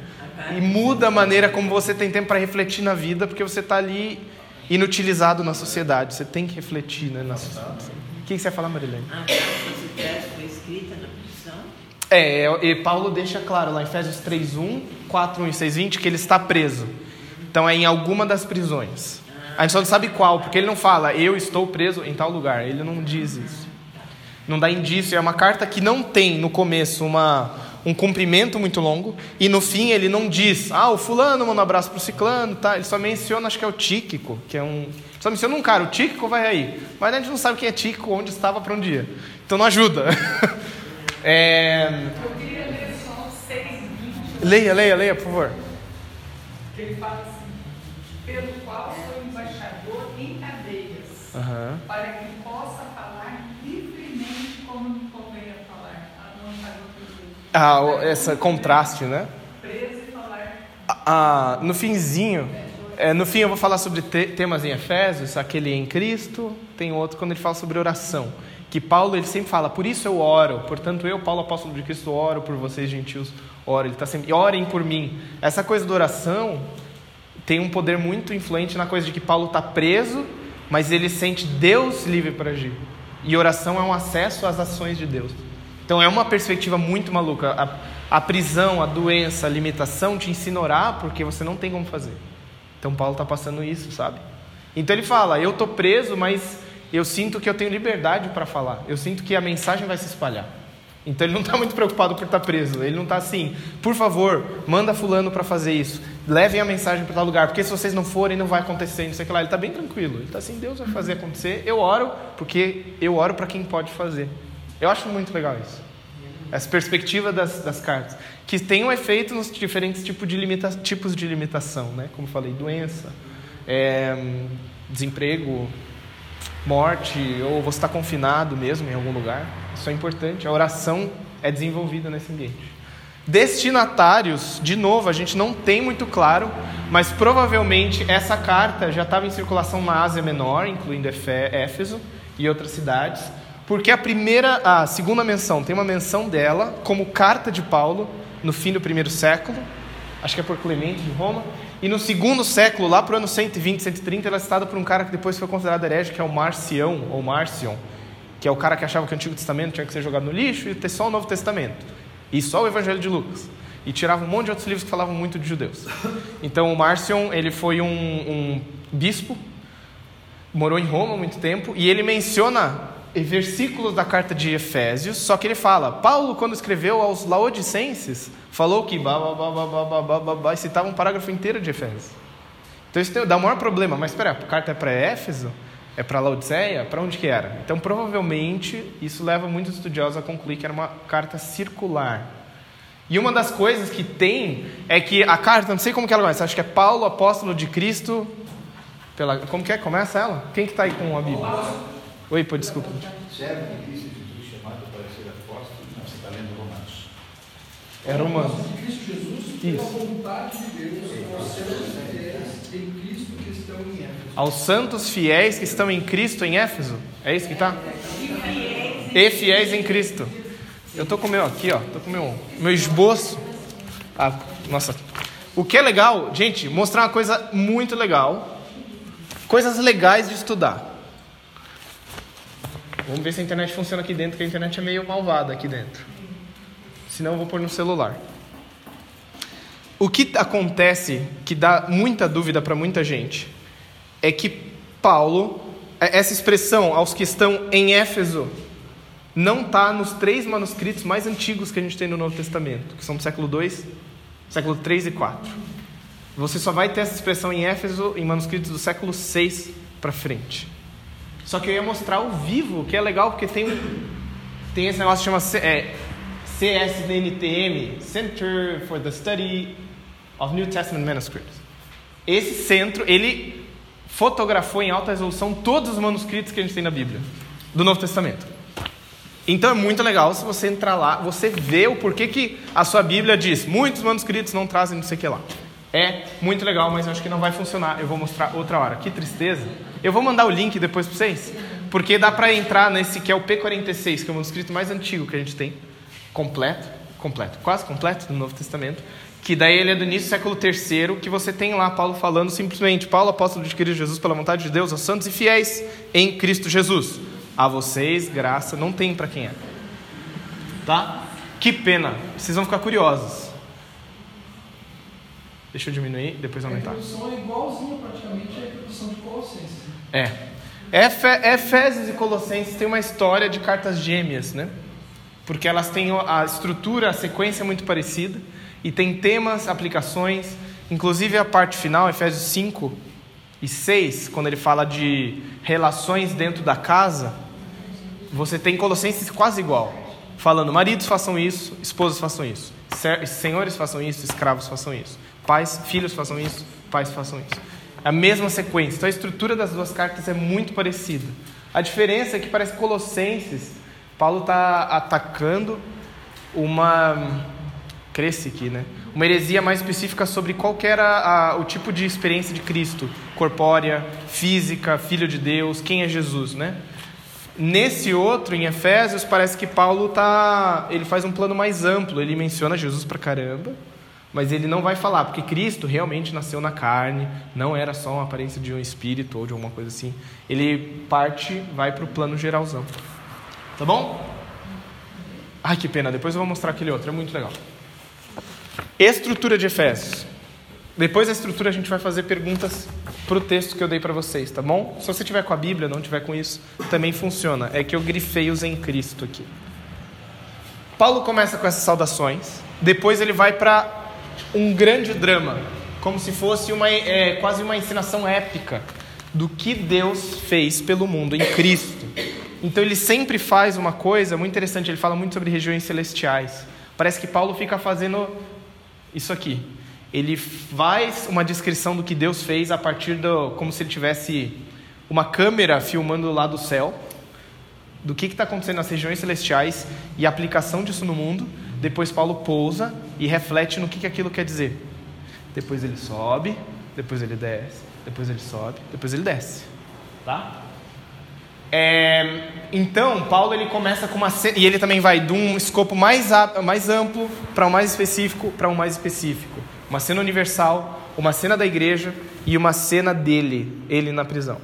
S4: E muda a maneira como você tem tempo para refletir na vida, porque você está ali inutilizado na sociedade. Você tem que refletir né, na sociedade. O que você vai falar, Marilene?
S7: A carta foi escrita na prisão?
S4: É, e Paulo deixa claro lá em Efésios 3.1, 4.1 e 6.20 que ele está preso. Então é em alguma das prisões. A gente só não sabe qual, porque ele não fala, eu estou preso em tal lugar. Ele não diz isso não dá indício. É uma carta que não tem no começo uma, um cumprimento muito longo e no fim ele não diz, ah, o fulano manda um abraço pro ciclano, tá? Ele só menciona, acho que é o Tíquico, que é um. Só menciona um cara, o Tíquico vai aí. Mas a gente não sabe quem é Tíquico, onde estava para um dia. Então não ajuda. [LAUGHS] é...
S8: Eu queria ler só os 6
S4: Leia, leia, leia, por favor.
S8: Que ele fala assim, pelo qual sou embaixador em cadeias,
S4: Uhum.
S8: para que possa
S4: Ah, esse contraste, né?
S8: falar
S4: Ah, no finzinho, é, no fim eu vou falar sobre te- temas em Efésios, aquele em Cristo, tem outro quando ele fala sobre oração, que Paulo ele sempre fala, por isso eu oro, portanto eu, Paulo apóstolo de Cristo, oro por vocês gentios, oro, ele está sempre, orem por mim. Essa coisa da oração tem um poder muito influente na coisa de que Paulo está preso, mas ele sente Deus livre para agir. E oração é um acesso às ações de Deus. Então é uma perspectiva muito maluca. A, a prisão, a doença, a limitação te ensina a orar porque você não tem como fazer. Então Paulo está passando isso, sabe? Então ele fala: Eu estou preso, mas eu sinto que eu tenho liberdade para falar. Eu sinto que a mensagem vai se espalhar. Então ele não está muito preocupado por estar preso. Ele não está assim, por favor, manda fulano para fazer isso. Levem a mensagem para tal lugar, porque se vocês não forem, não vai acontecer, não sei o que lá. Ele está bem tranquilo. Ele está assim, Deus vai fazer acontecer. Eu oro, porque eu oro para quem pode fazer. Eu acho muito legal isso. Essa perspectiva das, das cartas. Que tem um efeito nos diferentes tipos de, limita, tipos de limitação, né? Como eu falei, doença, é, desemprego, morte, ou você está confinado mesmo em algum lugar. Isso é importante. A oração é desenvolvida nesse ambiente. Destinatários, de novo, a gente não tem muito claro, mas provavelmente essa carta já estava em circulação na Ásia Menor, incluindo Éfeso e outras cidades. Porque a primeira, a segunda menção tem uma menção dela como carta de Paulo no fim do primeiro século, acho que é por Clemente de Roma, e no segundo século, lá para o ano 120, 130, ela é citada por um cara que depois foi considerado herege, que é o Marcião, ou Marcion, que é o cara que achava que o Antigo Testamento tinha que ser jogado no lixo e ter só o Novo Testamento, e só o Evangelho de Lucas. E tirava um monte de outros livros que falavam muito de judeus. Então o Marcion, ele foi um, um bispo, morou em Roma há muito tempo, e ele menciona versículos da carta de Efésios, só que ele fala, Paulo quando escreveu aos Laodicenses, falou que blá, blá, blá, blá, blá, e citava um parágrafo inteiro de Efésios. Então isso dá o maior problema, mas espera, a carta é para Éfeso? É para Laodiceia? Para onde que era? Então provavelmente isso leva muitos estudiosos a concluir que era uma carta circular. E uma das coisas que tem é que a carta, não sei como que ela começa, acho que é Paulo, apóstolo de Cristo, pela, como que é? Começa ela? Quem que está aí com a Bíblia? Oi, pô, desculpa.
S6: Servo de Cristo Jesus chamado para ser apóstolo.
S1: Não, você está lendo Romanos.
S4: É Romanos.
S2: De Cristo Jesus, pela vontade de Deus, aos seus fiéis em Cristo que estão em Éfeso.
S4: Aos santos fiéis que estão em Cristo em Éfeso. É isso que está? E fiéis em Cristo. Eu tô com o meu aqui, ó. Tô com o meu, meu esboço. Ah, nossa. O que é legal, gente, mostrar uma coisa muito legal. Coisas legais de estudar. Vamos ver se a internet funciona aqui dentro, que a internet é meio malvada aqui dentro. Senão eu vou pôr no celular. O que acontece que dá muita dúvida para muita gente é que Paulo, é- essa expressão aos que estão em Éfeso, não está nos três manuscritos mais antigos que a gente tem no Novo Testamento, que são do século 2, século 3 e 4. Você só vai ter essa expressão em Éfeso em manuscritos do século 6 para frente. Só que eu ia mostrar ao vivo, que é legal porque tem, tem esse negócio que chama C- é, CSNTM Center for the Study of New Testament Manuscripts. Esse centro, ele fotografou em alta resolução todos os manuscritos que a gente tem na Bíblia, do Novo Testamento. Então é muito legal se você entrar lá, você vê o porquê que a sua Bíblia diz muitos manuscritos não trazem não sei o que lá. É muito legal, mas eu acho que não vai funcionar. Eu vou mostrar outra hora. Que tristeza. Eu vou mandar o link depois para vocês, porque dá para entrar nesse que é o P46, que é o manuscrito mais antigo que a gente tem, completo, completo, quase completo do Novo Testamento, que daí ele é do início do século III, que você tem lá Paulo falando simplesmente, Paulo, apóstolo de Cristo Jesus, pela vontade de Deus, aos santos e fiéis em Cristo Jesus. A vocês, graça, não tem para quem é. Tá? Que pena. Vocês vão ficar curiosos. Deixa eu diminuir, depois
S2: A
S4: aumentar.
S2: introdução é igualzinha praticamente à introdução de Colossenses.
S4: É. Efe- Efésios e Colossenses têm uma história de cartas gêmeas, né? Porque elas têm a estrutura, a sequência é muito parecida e tem temas, aplicações, inclusive a parte final, Efésios 5 e 6, quando ele fala de relações dentro da casa, você tem Colossenses quase igual, falando: maridos façam isso, esposas façam isso, senhores façam isso, escravos façam isso, pais, filhos façam isso, pais façam isso. É a mesma sequência. Então a estrutura das duas cartas é muito parecida. A diferença é que parece Colossenses, Paulo está atacando uma cresce aqui, né? Uma heresia mais específica sobre qual era a- o tipo de experiência de Cristo, corpórea, física, filho de Deus, quem é Jesus, né? Nesse outro, em Efésios, parece que Paulo tá, ele faz um plano mais amplo. Ele menciona Jesus pra caramba, mas ele não vai falar porque Cristo realmente nasceu na carne, não era só uma aparência de um espírito ou de alguma coisa assim. Ele parte, vai pro plano geralzão. Tá bom? Ai, que pena. Depois eu vou mostrar aquele outro. É muito legal. Estrutura de Efésios. Depois da estrutura a gente vai fazer perguntas para o texto que eu dei para vocês, tá bom? Se você tiver com a Bíblia, não tiver com isso, também funciona. É que eu grifei os em Cristo aqui. Paulo começa com essas saudações. Depois ele vai para um grande drama, como se fosse uma, é, quase uma ensinação épica do que Deus fez pelo mundo em Cristo. Então ele sempre faz uma coisa muito interessante. Ele fala muito sobre regiões celestiais. Parece que Paulo fica fazendo isso aqui. Ele faz uma descrição do que Deus fez a partir do. como se ele tivesse uma câmera filmando lá do céu, do que está acontecendo nas regiões celestiais e a aplicação disso no mundo. Depois Paulo pousa e reflete no que, que aquilo quer dizer. Depois ele sobe, depois ele desce, depois ele sobe, depois ele desce. Tá? É, então, Paulo ele começa com uma cena, e ele também vai de um escopo mais, mais amplo para um mais específico para um mais específico. Uma cena universal, uma cena da igreja e uma cena dele, ele na prisão.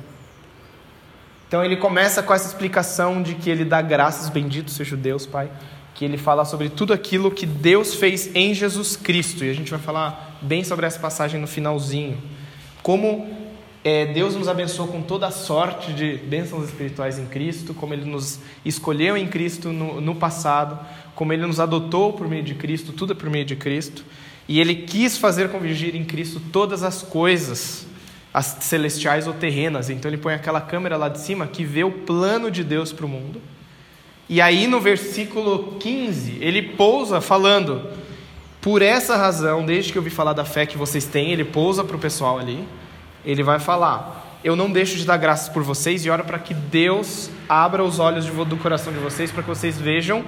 S4: Então ele começa com essa explicação de que ele dá graças, bendito seja Deus, Pai, que ele fala sobre tudo aquilo que Deus fez em Jesus Cristo. E a gente vai falar bem sobre essa passagem no finalzinho. Como é, Deus nos abençoou com toda a sorte de bênçãos espirituais em Cristo, como Ele nos escolheu em Cristo no, no passado, como Ele nos adotou por meio de Cristo, tudo é por meio de Cristo. E Ele quis fazer convergir em Cristo todas as coisas, as celestiais ou terrenas. Então Ele põe aquela câmera lá de cima que vê o plano de Deus para o mundo. E aí no versículo 15, ele pousa falando: Por essa razão, desde que eu vi falar da fé que vocês têm, ele pousa para o pessoal ali. Ele vai falar: Eu não deixo de dar graças por vocês e oro para que Deus abra os olhos do coração de vocês para que vocês vejam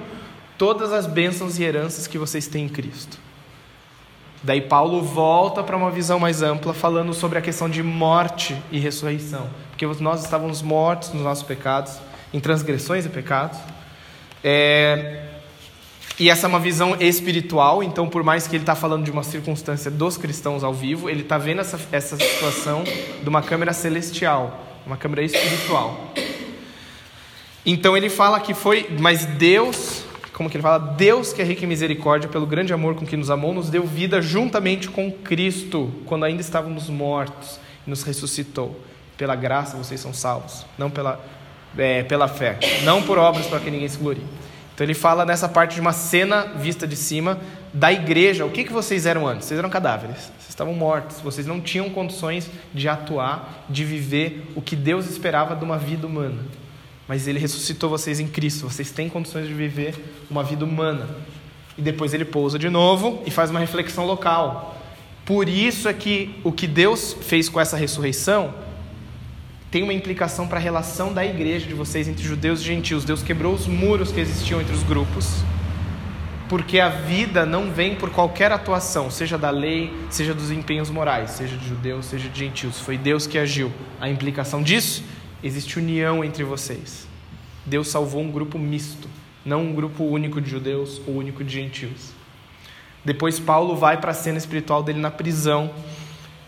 S4: todas as bênçãos e heranças que vocês têm em Cristo. Daí Paulo volta para uma visão mais ampla, falando sobre a questão de morte e ressurreição. Porque nós estávamos mortos nos nossos pecados, em transgressões e pecados. É, E essa é uma visão espiritual, então, por mais que ele está falando de uma circunstância dos cristãos ao vivo, ele está vendo essa, essa situação de uma câmera celestial, uma câmera espiritual. Então ele fala que foi, mas Deus, como que ele fala? Deus que é rico em misericórdia, pelo grande amor com que nos amou, nos deu vida juntamente com Cristo, quando ainda estávamos mortos, e nos ressuscitou. Pela graça vocês são salvos, não pela, é, pela fé, não por obras para que ninguém se glorie. Então ele fala nessa parte de uma cena vista de cima da igreja. O que, que vocês eram antes? Vocês eram cadáveres, vocês estavam mortos, vocês não tinham condições de atuar, de viver o que Deus esperava de uma vida humana. Mas ele ressuscitou vocês em Cristo, vocês têm condições de viver uma vida humana. E depois ele pousa de novo e faz uma reflexão local. Por isso é que o que Deus fez com essa ressurreição tem uma implicação para a relação da igreja de vocês entre judeus e gentios. Deus quebrou os muros que existiam entre os grupos, porque a vida não vem por qualquer atuação, seja da lei, seja dos empenhos morais, seja de judeus, seja de gentios. Foi Deus que agiu. A implicação disso existe união entre vocês. Deus salvou um grupo misto, não um grupo único de judeus ou único de gentios. Depois Paulo vai para a cena espiritual dele na prisão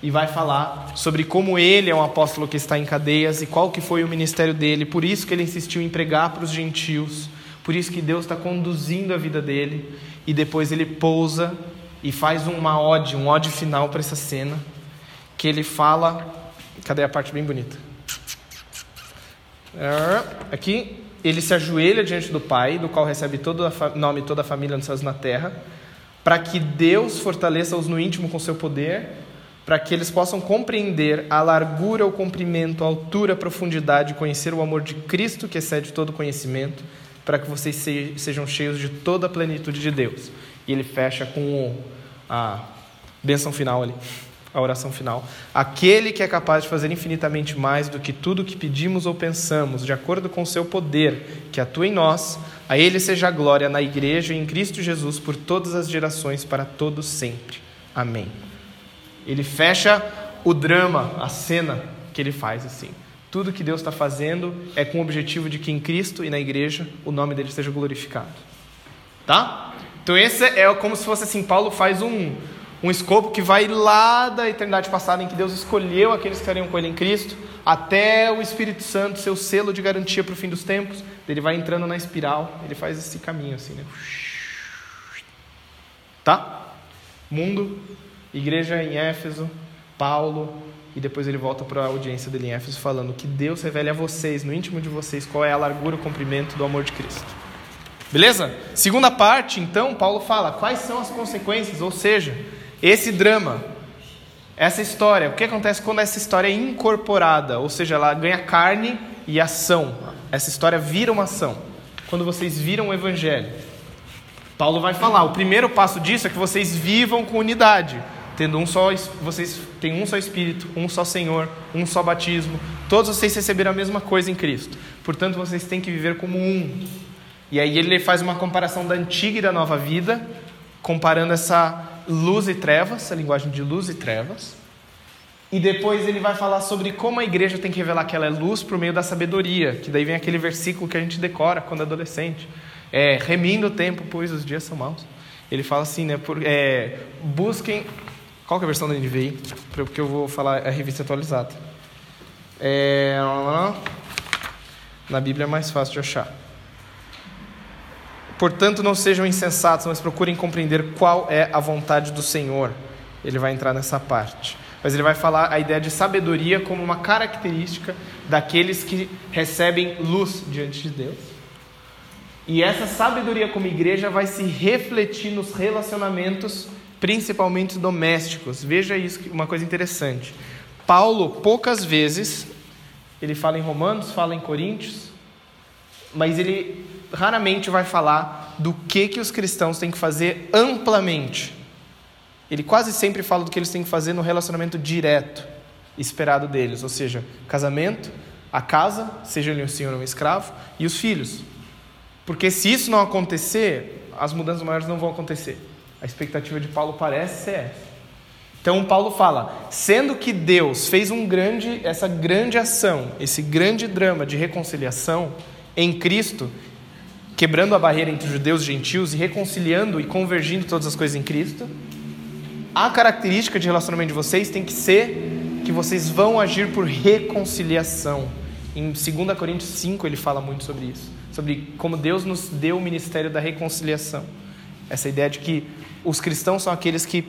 S4: e vai falar sobre como ele é um apóstolo que está em cadeias e qual que foi o ministério dele. Por isso que ele insistiu em pregar para os gentios. Por isso que Deus está conduzindo a vida dele. E depois ele pousa e faz uma ode, um ode final para essa cena, que ele fala. Cadê a parte bem bonita? É, Aqui ele se ajoelha diante do Pai, do qual recebe todo o nome e toda a família nos céus e na terra, para que Deus fortaleça-os no íntimo com seu poder, para que eles possam compreender a largura, o comprimento, a altura, a profundidade, conhecer o amor de Cristo que excede todo conhecimento, para que vocês se- sejam cheios de toda a plenitude de Deus. E ele fecha com o- a benção final ali, a oração final. Aquele que é capaz de fazer infinitamente mais do que tudo que pedimos ou pensamos, de acordo com o seu poder que atua em nós, a ele seja a glória na igreja e em Cristo Jesus por todas as gerações, para todos sempre. Amém. Ele fecha o drama, a cena que ele faz assim. Tudo que Deus está fazendo é com o objetivo de que em Cristo e na igreja o nome dele seja glorificado. Tá? Então esse é como se fosse assim, Paulo faz um, um escopo que vai lá da eternidade passada em que Deus escolheu aqueles que estariam com ele em Cristo, até o Espírito Santo ser o selo de garantia para o fim dos tempos. Ele vai entrando na espiral, ele faz esse caminho assim, né? Tá? Mundo, igreja em Éfeso, Paulo, e depois ele volta para a audiência dele em Éfeso falando que Deus revele a vocês, no íntimo de vocês, qual é a largura o comprimento do amor de Cristo. Beleza? Segunda parte, então, Paulo fala quais são as consequências, ou seja, esse drama, essa história, o que acontece quando essa história é incorporada, ou seja, ela ganha carne e ação. Essa história vira uma ação. Quando vocês viram o evangelho, Paulo vai falar, o primeiro passo disso é que vocês vivam com unidade, tendo um só, vocês têm um só espírito, um só Senhor, um só batismo, todos vocês receberam a mesma coisa em Cristo. Portanto, vocês têm que viver como um. E aí ele faz uma comparação da antiga e da nova vida, comparando essa luz e trevas, essa linguagem de luz e trevas. E depois ele vai falar sobre como a igreja tem que revelar que ela é luz por meio da sabedoria, que daí vem aquele versículo que a gente decora quando é adolescente. É, remindo o tempo, pois os dias são maus. Ele fala assim, né? Por, é, busquem. Qual é a versão da NVI? Porque eu vou falar a revista atualizada. É, na Bíblia é mais fácil de achar. Portanto, não sejam insensatos, mas procurem compreender qual é a vontade do Senhor. Ele vai entrar nessa parte. Mas ele vai falar a ideia de sabedoria como uma característica daqueles que recebem luz diante de Deus. E essa sabedoria como igreja vai se refletir nos relacionamentos, principalmente domésticos. Veja isso, uma coisa interessante. Paulo, poucas vezes, ele fala em Romanos, fala em Coríntios, mas ele raramente vai falar do que, que os cristãos têm que fazer amplamente. Ele quase sempre fala do que eles têm que fazer no relacionamento direto, esperado deles, ou seja, casamento, a casa, seja ele um senhor ou um escravo, e os filhos. Porque se isso não acontecer, as mudanças maiores não vão acontecer. A expectativa de Paulo parece ser essa. Então Paulo fala, sendo que Deus fez um grande, essa grande ação, esse grande drama de reconciliação em Cristo, quebrando a barreira entre judeus e gentios e reconciliando e convergindo todas as coisas em Cristo, a característica de relacionamento de vocês tem que ser que vocês vão agir por reconciliação. Em 2 Coríntios 5 ele fala muito sobre isso, sobre como Deus nos deu o ministério da reconciliação. Essa ideia de que os cristãos são aqueles que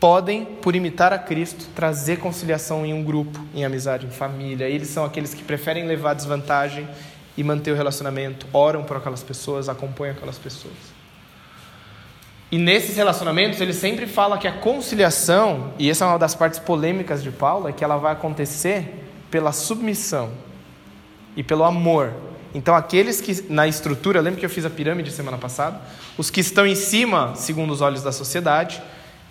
S4: podem, por imitar a Cristo, trazer conciliação em um grupo, em amizade, em família. Eles são aqueles que preferem levar desvantagem e manter o relacionamento, oram por aquelas pessoas, acompanham aquelas pessoas. E nesses relacionamentos ele sempre fala que a conciliação, e essa é uma das partes polêmicas de Paulo, é que ela vai acontecer pela submissão e pelo amor. Então aqueles que na estrutura, lembra que eu fiz a pirâmide semana passada? Os que estão em cima, segundo os olhos da sociedade,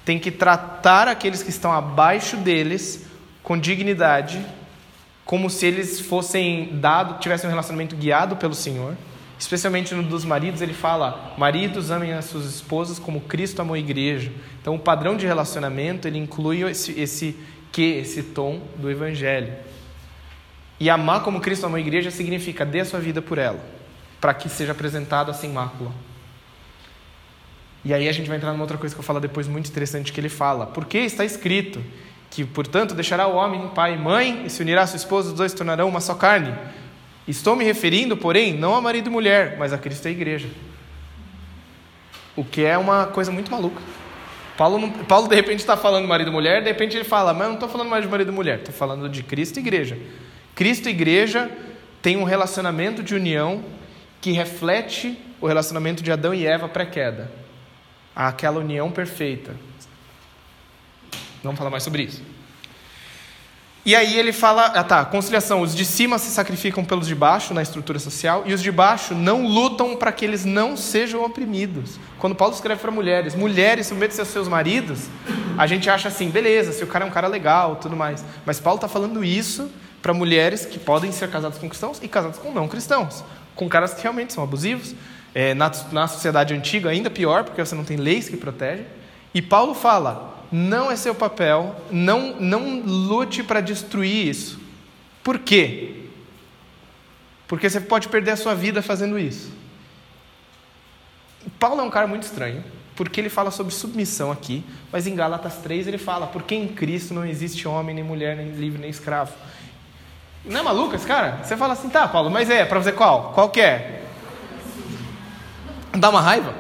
S4: têm que tratar aqueles que estão abaixo deles com dignidade como se eles fossem dado, tivessem um relacionamento guiado pelo Senhor. Especialmente no dos maridos, ele fala: maridos amem as suas esposas como Cristo amou a igreja. Então, o padrão de relacionamento ele inclui esse, esse que, esse tom do Evangelho. E amar como Cristo amou a igreja significa dê a sua vida por ela, para que seja apresentada sem mácula. E aí a gente vai entrar numa outra coisa que eu falo depois muito interessante que ele fala. Porque está escrito: que, portanto, deixará o homem pai e mãe e se unirá a sua esposa, os dois se tornarão uma só carne. Estou me referindo, porém, não a marido e mulher, mas a Cristo e a igreja. O que é uma coisa muito maluca. Paulo, não, Paulo de repente está falando marido e mulher, de repente ele fala, mas eu não estou falando mais de marido e mulher, estou falando de Cristo e igreja. Cristo e igreja tem um relacionamento de união que reflete o relacionamento de Adão e Eva pré-queda. Aquela união perfeita, Vamos falar mais sobre isso. E aí ele fala, ah tá, conciliação, os de cima se sacrificam pelos de baixo na estrutura social e os de baixo não lutam para que eles não sejam oprimidos. Quando Paulo escreve para mulheres, mulheres submetem-se aos seus maridos, a gente acha assim, beleza, se o cara é um cara legal, tudo mais. Mas Paulo está falando isso para mulheres que podem ser casadas com cristãos e casadas com não cristãos, com caras que realmente são abusivos. É, na, na sociedade antiga ainda pior, porque você não tem leis que protegem. E Paulo fala, não é seu papel, não, não lute para destruir isso. Por quê? Porque você pode perder a sua vida fazendo isso. Paulo é um cara muito estranho, porque ele fala sobre submissão aqui, mas em Gálatas 3 ele fala: porque em Cristo não existe homem, nem mulher, nem livre, nem escravo. Não é maluco esse cara? Você fala assim, tá, Paulo, mas é, para fazer qual? Qual que é? Dá uma raiva?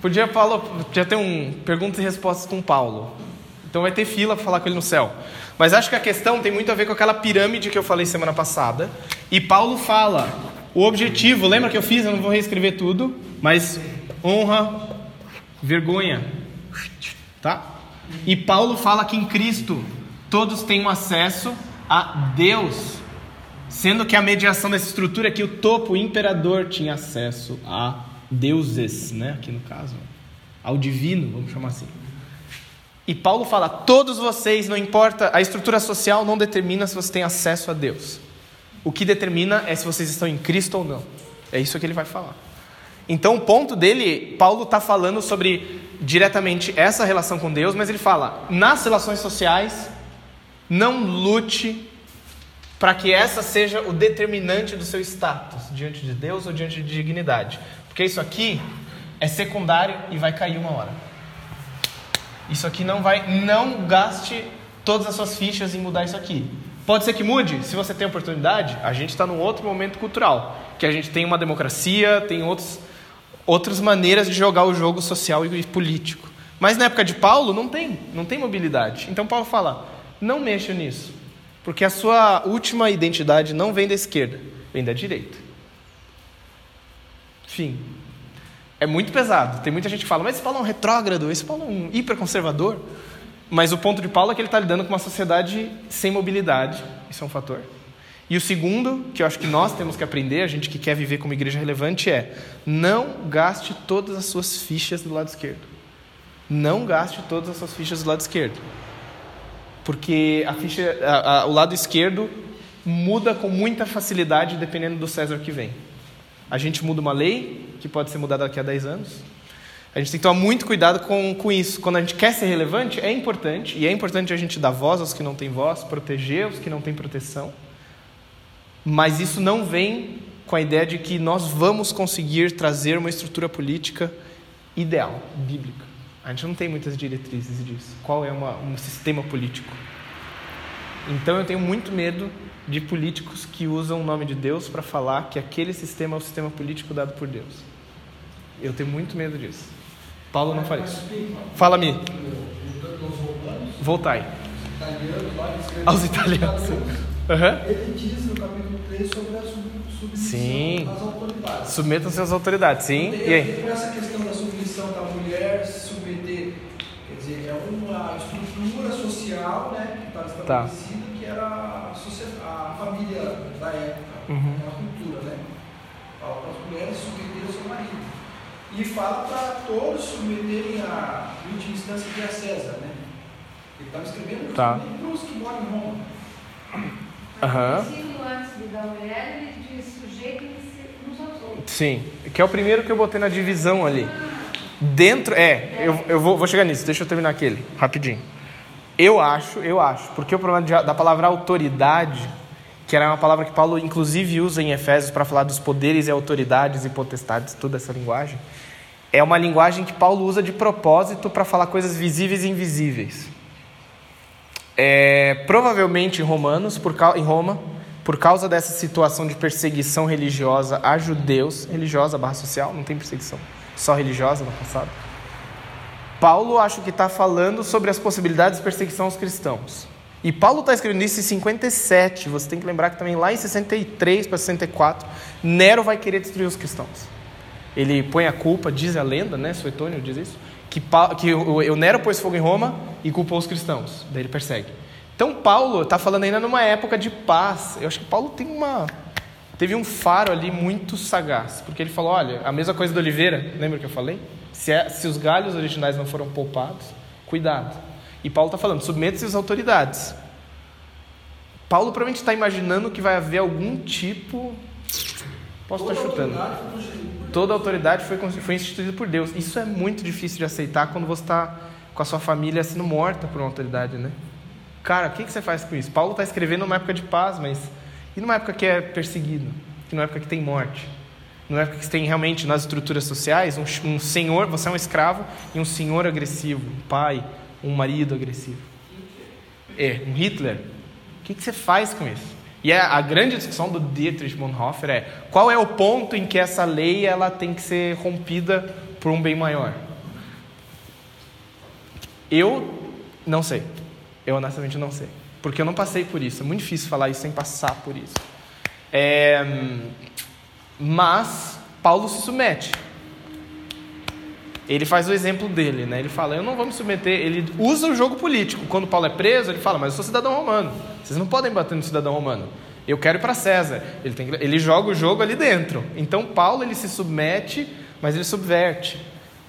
S4: Podia, Paulo, podia ter um perguntas e respostas com Paulo. Então vai ter fila para falar com ele no céu. Mas acho que a questão tem muito a ver com aquela pirâmide que eu falei semana passada. E Paulo fala: o objetivo, lembra que eu fiz? Eu não vou reescrever tudo, mas honra, vergonha. Tá? E Paulo fala que em Cristo todos têm um acesso a Deus. Sendo que a mediação dessa estrutura aqui, o topo, o imperador, tinha acesso a deuses, né? Aqui no caso, ao divino, vamos chamar assim. E Paulo fala: todos vocês, não importa, a estrutura social não determina se você tem acesso a Deus. O que determina é se vocês estão em Cristo ou não. É isso que ele vai falar. Então, o ponto dele, Paulo está falando sobre diretamente essa relação com Deus, mas ele fala: nas relações sociais, Não lute para que essa seja o determinante do seu status diante de Deus ou diante de dignidade. Porque isso aqui é secundário e vai cair uma hora. Isso aqui não vai, não gaste todas as suas fichas em mudar isso aqui. Pode ser que mude, se você tem oportunidade. A gente está num outro momento cultural, que a gente tem uma democracia, tem outros, outras maneiras de jogar o jogo social e político. Mas na época de Paulo não tem, não tem mobilidade. Então Paulo fala: não mexa nisso, porque a sua última identidade não vem da esquerda, vem da direita. Fim. É muito pesado. Tem muita gente que fala, mas esse Paulo é um retrógrado, esse Paulo é um hiperconservador. Mas o ponto de Paulo é que ele está lidando com uma sociedade sem mobilidade, isso é um fator. E o segundo, que eu acho que nós temos que aprender, a gente que quer viver como igreja relevante, é não gaste todas as suas fichas do lado esquerdo. Não gaste todas as suas fichas do lado esquerdo. Porque a ficha, a, a, o lado esquerdo muda com muita facilidade dependendo do César que vem. A gente muda uma lei, que pode ser mudada daqui a 10 anos, a gente tem que tomar muito cuidado com, com isso. Quando a gente quer ser relevante, é importante, e é importante a gente dar voz aos que não têm voz, proteger os que não têm proteção. Mas isso não vem com a ideia de que nós vamos conseguir trazer uma estrutura política ideal, bíblica. A gente não tem muitas diretrizes disso. Qual é uma, um sistema político? Então eu tenho muito medo de políticos que usam o nome de Deus para falar que aquele sistema é o sistema político dado por Deus. Eu tenho muito medo disso. Paulo não faz isso. Fala-me. Voltai. Aos italianos.
S2: Ele diz no capítulo 3 sobre a submissão
S4: Sim.
S2: às autoridades.
S4: Submetam-se às autoridades, sim. E aí?
S2: Essa questão da submissão da mulher se submeter, quer dizer, estrutura social né, que estava
S4: Tá.
S2: estabelecida, que era a, a família da época,
S4: Uhum.
S2: a cultura, né? Fala para as mulheres submeterem ao seu marido. E fala para todos submeterem a, última instância, que é a César, né? Ele estava escrevendo
S4: Tá.
S2: para os que moram em Roma.
S9: Outros.
S4: Sim. Que é o primeiro que eu botei na divisão ali. Dentro. É, eu, eu vou, vou chegar nisso, deixa eu terminar aquele, rapidinho. Eu acho, eu acho, porque o problema de- da palavra autoridade, que era uma palavra que Paulo inclusive usa em Efésios para falar dos poderes e autoridades e potestades, toda essa linguagem, é uma linguagem que Paulo usa de propósito para falar coisas visíveis e invisíveis. É, provavelmente em Romanos, por, em Roma, por causa dessa situação de perseguição religiosa a judeus, religiosa barra social, não tem perseguição, só religiosa no passado. Paulo acho que está falando sobre as possibilidades de perseguição aos cristãos. E Paulo está escrevendo isso em 57. Você tem que lembrar que também lá em 63 para 64, Nero vai querer destruir os cristãos. Ele põe a culpa, diz a lenda, né? Suetônio diz isso, que, Pa- que o, o Nero pôs fogo em Roma e culpou os cristãos. Daí ele persegue. Então Paulo está falando ainda numa época de paz. Eu acho que Paulo tem uma teve um faro ali muito sagaz, porque ele falou, olha, a mesma coisa do Oliveira, lembra que eu falei? Se, é- se os galhos originais não foram poupados, cuidado. E Paulo está falando, submeta-se às autoridades. Paulo provavelmente está imaginando que vai haver algum tipo. Posso estar chutando. Toda autoridade foi, foi instituída por Deus. Isso é muito difícil de aceitar quando você está com a sua família sendo morta por uma autoridade, né? Cara, o que, que você faz com isso? Paulo está escrevendo numa época de paz, mas e numa época que é perseguido? E numa época que tem morte? Numa época que tem realmente nas estruturas sociais um, um senhor, você é um escravo, e um senhor agressivo, um pai, um marido agressivo. É, um Hitler. O que, que você faz com isso? E a, a grande discussão do Dietrich Bonhoeffer é qual é o ponto em que essa lei ela tem que ser rompida por um bem maior? Eu não sei. Eu honestamente não sei. Porque eu não passei por isso. É muito difícil falar isso sem passar por isso. É, mas Paulo se submete. Ele faz o exemplo dele, né? Ele fala: Eu não vou me submeter. Ele usa o jogo político. Quando Paulo é preso, ele fala: Mas eu sou cidadão romano. Vocês não podem bater no cidadão romano. Eu quero ir para César. Ele, tem ele joga o jogo ali dentro. Então Paulo ele se submete, mas ele subverte.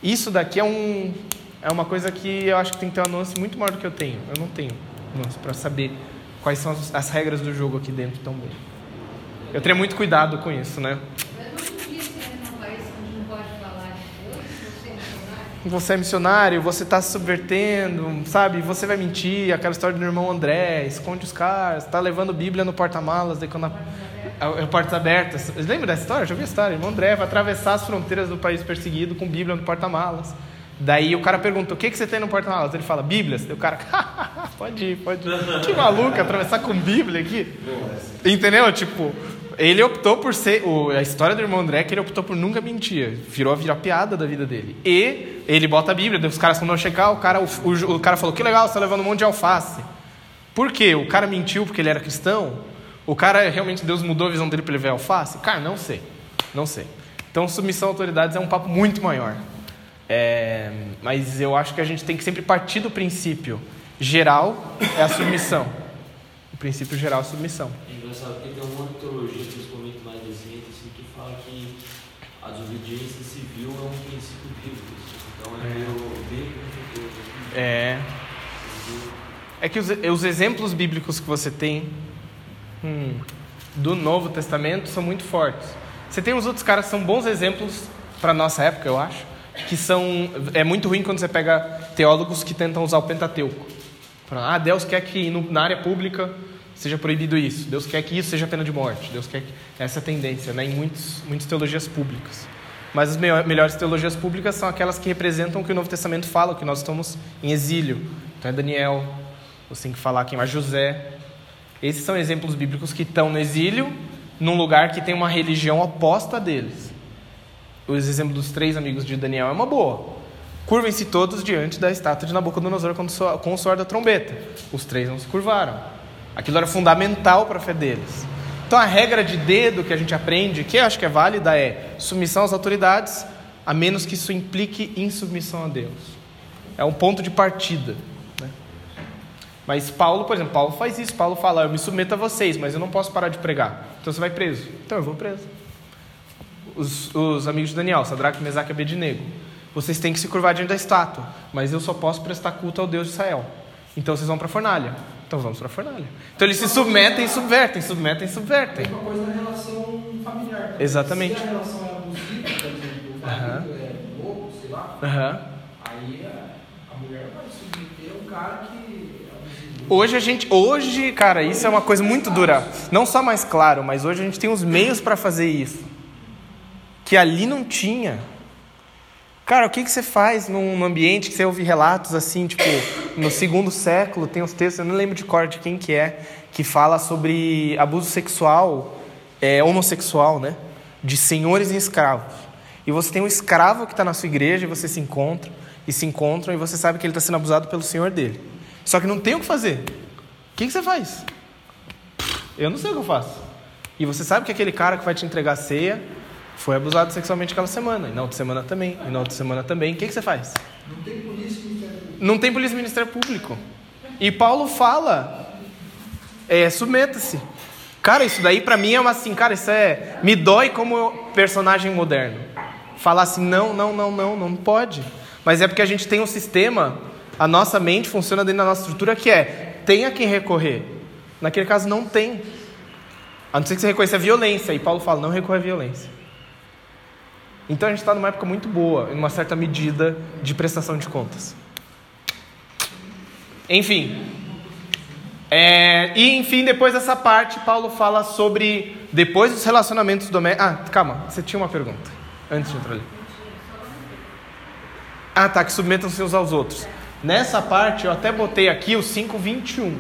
S4: Isso daqui é um é uma coisa que eu acho que tem que ter uma nuance muito maior do que eu tenho. Eu não tenho para saber quais são as, as regras do jogo aqui dentro também. Eu teria muito cuidado com isso, né?
S9: Você é missionário?
S4: você está se subvertendo, sabe? Você vai mentir, aquela história do irmão André, esconde os caras, está levando Bíblia no porta-malas, daí quando a, a, a portas abertas. Lembra dessa história? Já ouvi a história. Irmão André vai atravessar as fronteiras do país perseguido com Bíblia no porta-malas. Daí o cara pergunta: o que, que você tem no porta-malas? Ele fala: Bíblias. Daí o cara, [LAUGHS] pode ir, pode ir. Que maluco atravessar com Bíblia aqui. Entendeu? Tipo, ele optou por ser. O, a história do irmão André é que ele optou por nunca mentir. Virou a virar piada da vida dele. E ele bota a Bíblia, os caras quando checar, o cara, o, o, o cara falou: que legal, você está levando um monte de alface. Por quê? O cara mentiu porque ele era cristão? O cara realmente Deus mudou a visão dele para ele ver alface? Cara, não sei. Não sei. Então, submissão a autoridades é um papo muito maior. É, mas eu acho que a gente tem que sempre partir do princípio geral é a submissão. O princípio geral é a submissão.
S5: É engraçado porque tem uma teologia, principalmente mais recente, assim, que fala que a desobediência civil é um princípio bíblico. Então é meio bíblico no futuro.
S4: É. É que os, os exemplos bíblicos que você tem hum, do Novo Testamento são muito fortes. Você tem os outros caras que são bons exemplos para nossa época, eu acho que são é muito ruim quando você pega teólogos que tentam usar o Pentateuco. Ah, Deus quer que na área pública seja proibido isso. Deus quer que isso seja pena de morte. Deus quer que essa é a tendência, né, em muitos, muitas teologias públicas. Mas as melhores teologias públicas são aquelas que representam o que o Novo Testamento fala, que nós estamos em exílio. Então é Daniel, você tem que falar quem é José. Esses são exemplos bíblicos que estão no exílio, num lugar que tem uma religião oposta deles os exemplos dos três amigos de Daniel é uma boa. Curvem-se todos diante da estátua de Nabucodonosor com o suor da trombeta. Os três não se curvaram. Aquilo era fundamental para a fé deles. Então a regra de dedo que a gente aprende, que eu acho que é válida, é submissão às autoridades, a menos que isso implique insubmissão a Deus. É um ponto de partida. Né? Mas Paulo, por exemplo, Paulo faz isso. Paulo fala: Eu me submeto a vocês, mas eu não posso parar de pregar. Então você vai preso. Então eu vou preso os, os amigos de Daniel, Sadraque, Mesaque e Abednego. Vocês têm que se curvar diante da estátua, mas eu só posso prestar culto ao Deus de Israel. Então vocês vão para a fornalha. Então vamos para a fornalha. Então eles se submetem e subvertem, submetem e subvertem.
S2: É uma coisa na relação familiar. Também.
S4: Exatamente.
S2: Se a relação é abusiva, por exemplo, o marido é louco, sei lá,
S4: Uhum.
S2: aí a, a mulher vai submeter um cara que é.
S4: Hoje a gente, hoje, cara, isso é uma coisa muito dura. Não só mais claro, mas hoje a gente tem os meios para fazer isso que ali não tinha. Cara, o que, que você faz num ambiente que você ouve relatos assim, tipo, no segundo século, tem uns textos, eu não lembro de cor de quem que é, que fala sobre abuso sexual, é, homossexual, né? De senhores e escravos. E você tem um escravo que está na sua igreja e você se encontra, e se encontram, e você sabe que ele está sendo abusado pelo senhor dele. Só que não tem o que fazer. O que, que você faz? Eu não sei o que eu faço. E você sabe que aquele cara que vai te entregar ceia foi abusado sexualmente aquela semana, e na outra semana também, e na outra semana também. O que, que você faz?
S2: Não tem polícia Ministério Público.
S4: Não tem polícia e Ministério Público. E Paulo fala, é, submeta-se. Cara, isso daí para mim é uma assim, cara, isso é. Me dói como personagem moderno. Falar assim, não, não, não, não, não pode. Mas é porque a gente tem um sistema, a nossa mente funciona dentro da nossa estrutura que é, tem a quem recorrer. Naquele caso não tem. A não ser que você reconheça a violência. E Paulo fala, não recorre à violência. Então a gente está numa época muito boa, em uma certa medida de prestação de contas. Enfim. É, e enfim, depois dessa parte, Paulo fala sobre. Depois dos relacionamentos domésticos. Ah, calma, você tinha uma pergunta. Antes de entrar ali. Ah, tá, que submetam-se uns aos outros. Nessa parte, eu até botei aqui o 5,21.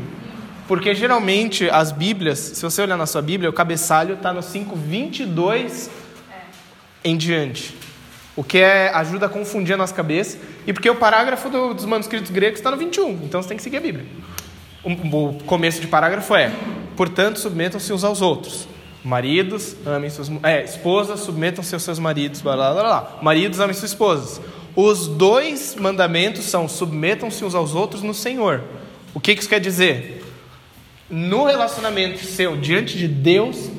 S4: Porque geralmente as Bíblias, se você olhar na sua Bíblia, o cabeçalho está no 5,22 em diante. O que é, ajuda a confundir a nossa cabeça. E porque o parágrafo do, dos manuscritos gregos está no 21, então você tem que seguir a Bíblia. O, o começo de parágrafo é: portanto, submetam-se uns aos outros. Maridos, amem suas é, esposas, submetam-se aos seus maridos, blá, blá, blá, blá. Maridos, amem suas esposas. Os dois mandamentos são: submetam-se uns aos outros no Senhor. O que, que isso quer dizer? No relacionamento seu diante de Deus,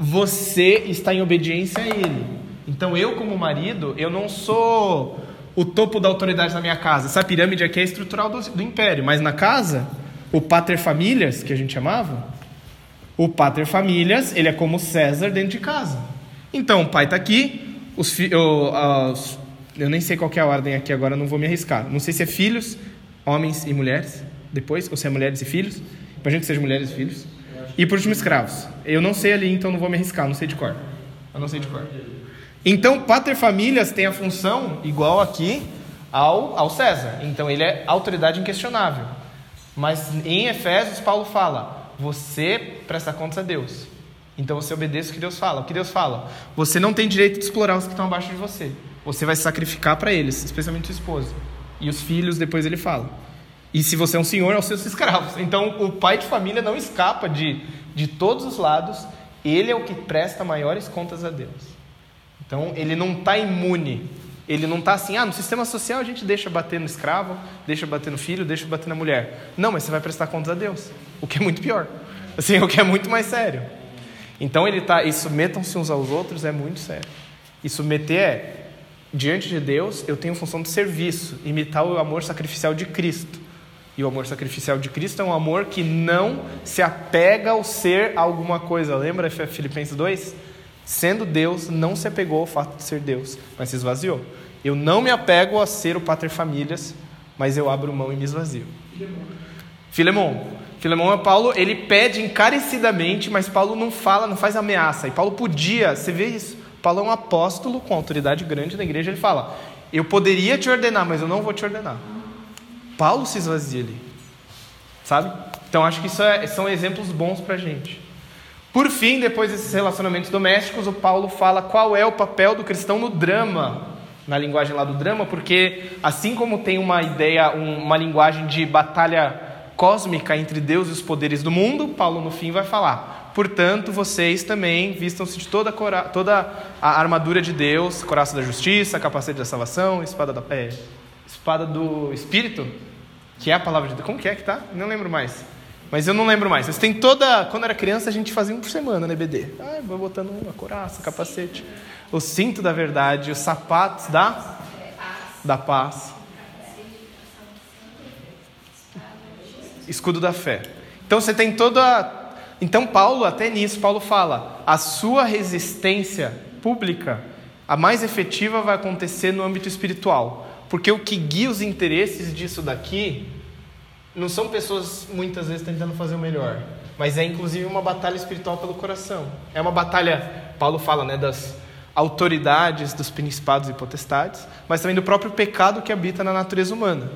S4: você está em obediência a Ele. Então eu, como marido, eu não sou o topo da autoridade na minha casa. Essa pirâmide aqui é estrutural do, do império, mas na casa, o pater famílias, que a gente chamava, o pater famílias, ele é como César dentro de casa. Então o pai está aqui, os, os eu nem sei qual é a ordem aqui agora, não vou me arriscar. Não sei se é filhos, homens e mulheres, depois, ou se é mulheres e filhos. Imagino que seja mulheres e filhos. E por último, escravos. Eu não sei ali, então não vou me arriscar, não sei de cor. Eu não sei de cor. Então, pater famílias tem a função, igual aqui, ao, ao César. Então, ele é autoridade inquestionável. Mas em Efésios, Paulo fala: você presta contas a Deus. Então você obedece o que Deus fala. O que Deus fala? Você não tem direito de explorar os que estão abaixo de você. Você vai se sacrificar para eles, especialmente sua esposa. E os filhos, depois ele fala. E se você é um senhor, aos seus escravos. Então o pai de família não escapa de, de todos os lados. Ele é o que presta maiores contas a Deus. Então ele não está imune. Ele não está assim, ah, no sistema social a gente deixa bater no escravo, deixa bater no filho, deixa bater na mulher. Não, mas você vai prestar contas a Deus. O que é muito pior. Assim, o que é muito mais sério. Então ele está, e submetam-se uns aos outros é muito sério. E submeter é, diante de Deus, eu tenho função de serviço, imitar o amor sacrificial de Cristo. E o amor sacrificial de Cristo é um amor que não se apega ao ser alguma coisa. Lembra Filipenses 2? Sendo Deus, não se apegou ao fato de ser Deus, mas se esvaziou. Eu não me apego a ser o pater famílias, mas eu abro mão e me esvazio. Filemon. Filemão é Paulo, ele pede encarecidamente, mas Paulo não fala, não faz ameaça. E Paulo podia, você vê isso. Paulo é um apóstolo com autoridade grande na igreja, ele fala: Eu poderia te ordenar, mas eu não vou te ordenar. Paulo se esvazia ali, sabe? Então acho que isso é, são exemplos bons para a gente. Por fim, depois desses relacionamentos domésticos, o Paulo fala qual é o papel do cristão no drama, na linguagem lá do drama, porque assim como tem uma ideia, uma linguagem de batalha cósmica entre Deus e os poderes do mundo, Paulo no fim vai falar. Portanto, vocês também vistam-se de toda, a, toda a armadura de Deus, coraça da justiça, capacete da salvação, espada, da, é, espada do Espírito, que é a palavra de Deus. Como que é que tá? Não lembro mais. Mas eu não lembro mais. Vocês têm toda. Quando era criança, a gente fazia um por semana, né, BD? Ah, vou botando uma coraça, capacete. O cinto da verdade, os sapatos da, da paz. escudo da fé. Então você tem toda. Então Paulo, até nisso, Paulo fala: a sua resistência pública, a mais efetiva, vai acontecer no âmbito espiritual. Porque o que guia os interesses disso daqui não são pessoas muitas vezes tentando fazer o melhor, mas é inclusive uma batalha espiritual pelo coração. É uma batalha, Paulo fala, né, das autoridades, dos principados e potestades, mas também do próprio pecado que habita na natureza humana.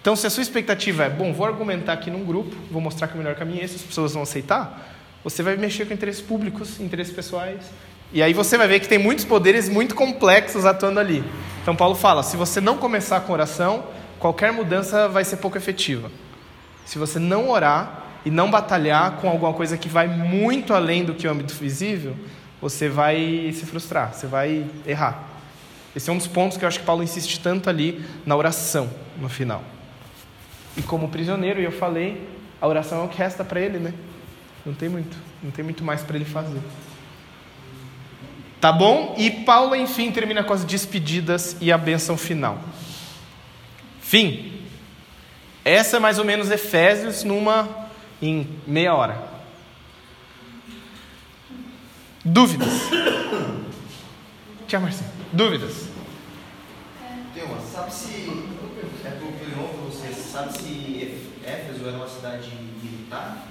S4: Então, se a sua expectativa é, bom, vou argumentar aqui num grupo, vou mostrar que o melhor caminho é esse, as pessoas vão aceitar, você vai mexer com interesses públicos, interesses pessoais. E aí você vai ver que tem muitos poderes muito complexos atuando ali. Então, Paulo fala: se você não começar com oração, qualquer mudança vai ser pouco efetiva. Se você não orar e não batalhar com alguma coisa que vai muito além do que o âmbito visível, você vai se frustrar, você vai errar. Esse é um dos pontos que eu acho que Paulo insiste tanto ali na oração, no final. E como prisioneiro, eu falei, a oração é o que resta para ele, né? Não tem muito, não tem muito mais para ele fazer. Tá bom? E Paulo, enfim, termina com as despedidas e a bênção final. Fim. Essa é mais ou menos Efésios numa em meia hora. Dúvidas? Tia Marcinha. Dúvidas?
S10: Tem uma. Sabe se sabe se Éfeso era uma cidade militar?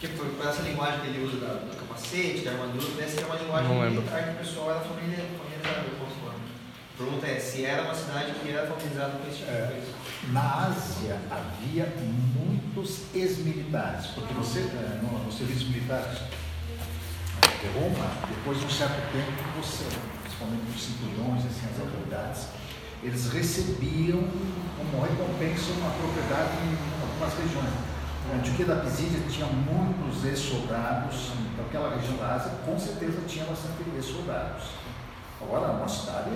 S10: Porque por essa linguagem que ele usa da, do capacete, da armadura, parece que é uma linguagem militar que o pessoal era familiarizado com isso lá. A pergunta é se era uma cidade que era familiarizada com esse tipo de é. coisa.
S1: Na Ásia havia muitos ex-militares, porque você, é, no, no serviço militar de Roma, depois de um certo tempo, você, principalmente os cinturões, assim, as autoridades, eles recebiam como recompensa uma propriedade em algumas regiões. A Antioquia da Pisídia tinha muitos ex-soldados, então aquela região da Ásia com certeza tinha bastante ex-soldados. Agora, uma cidade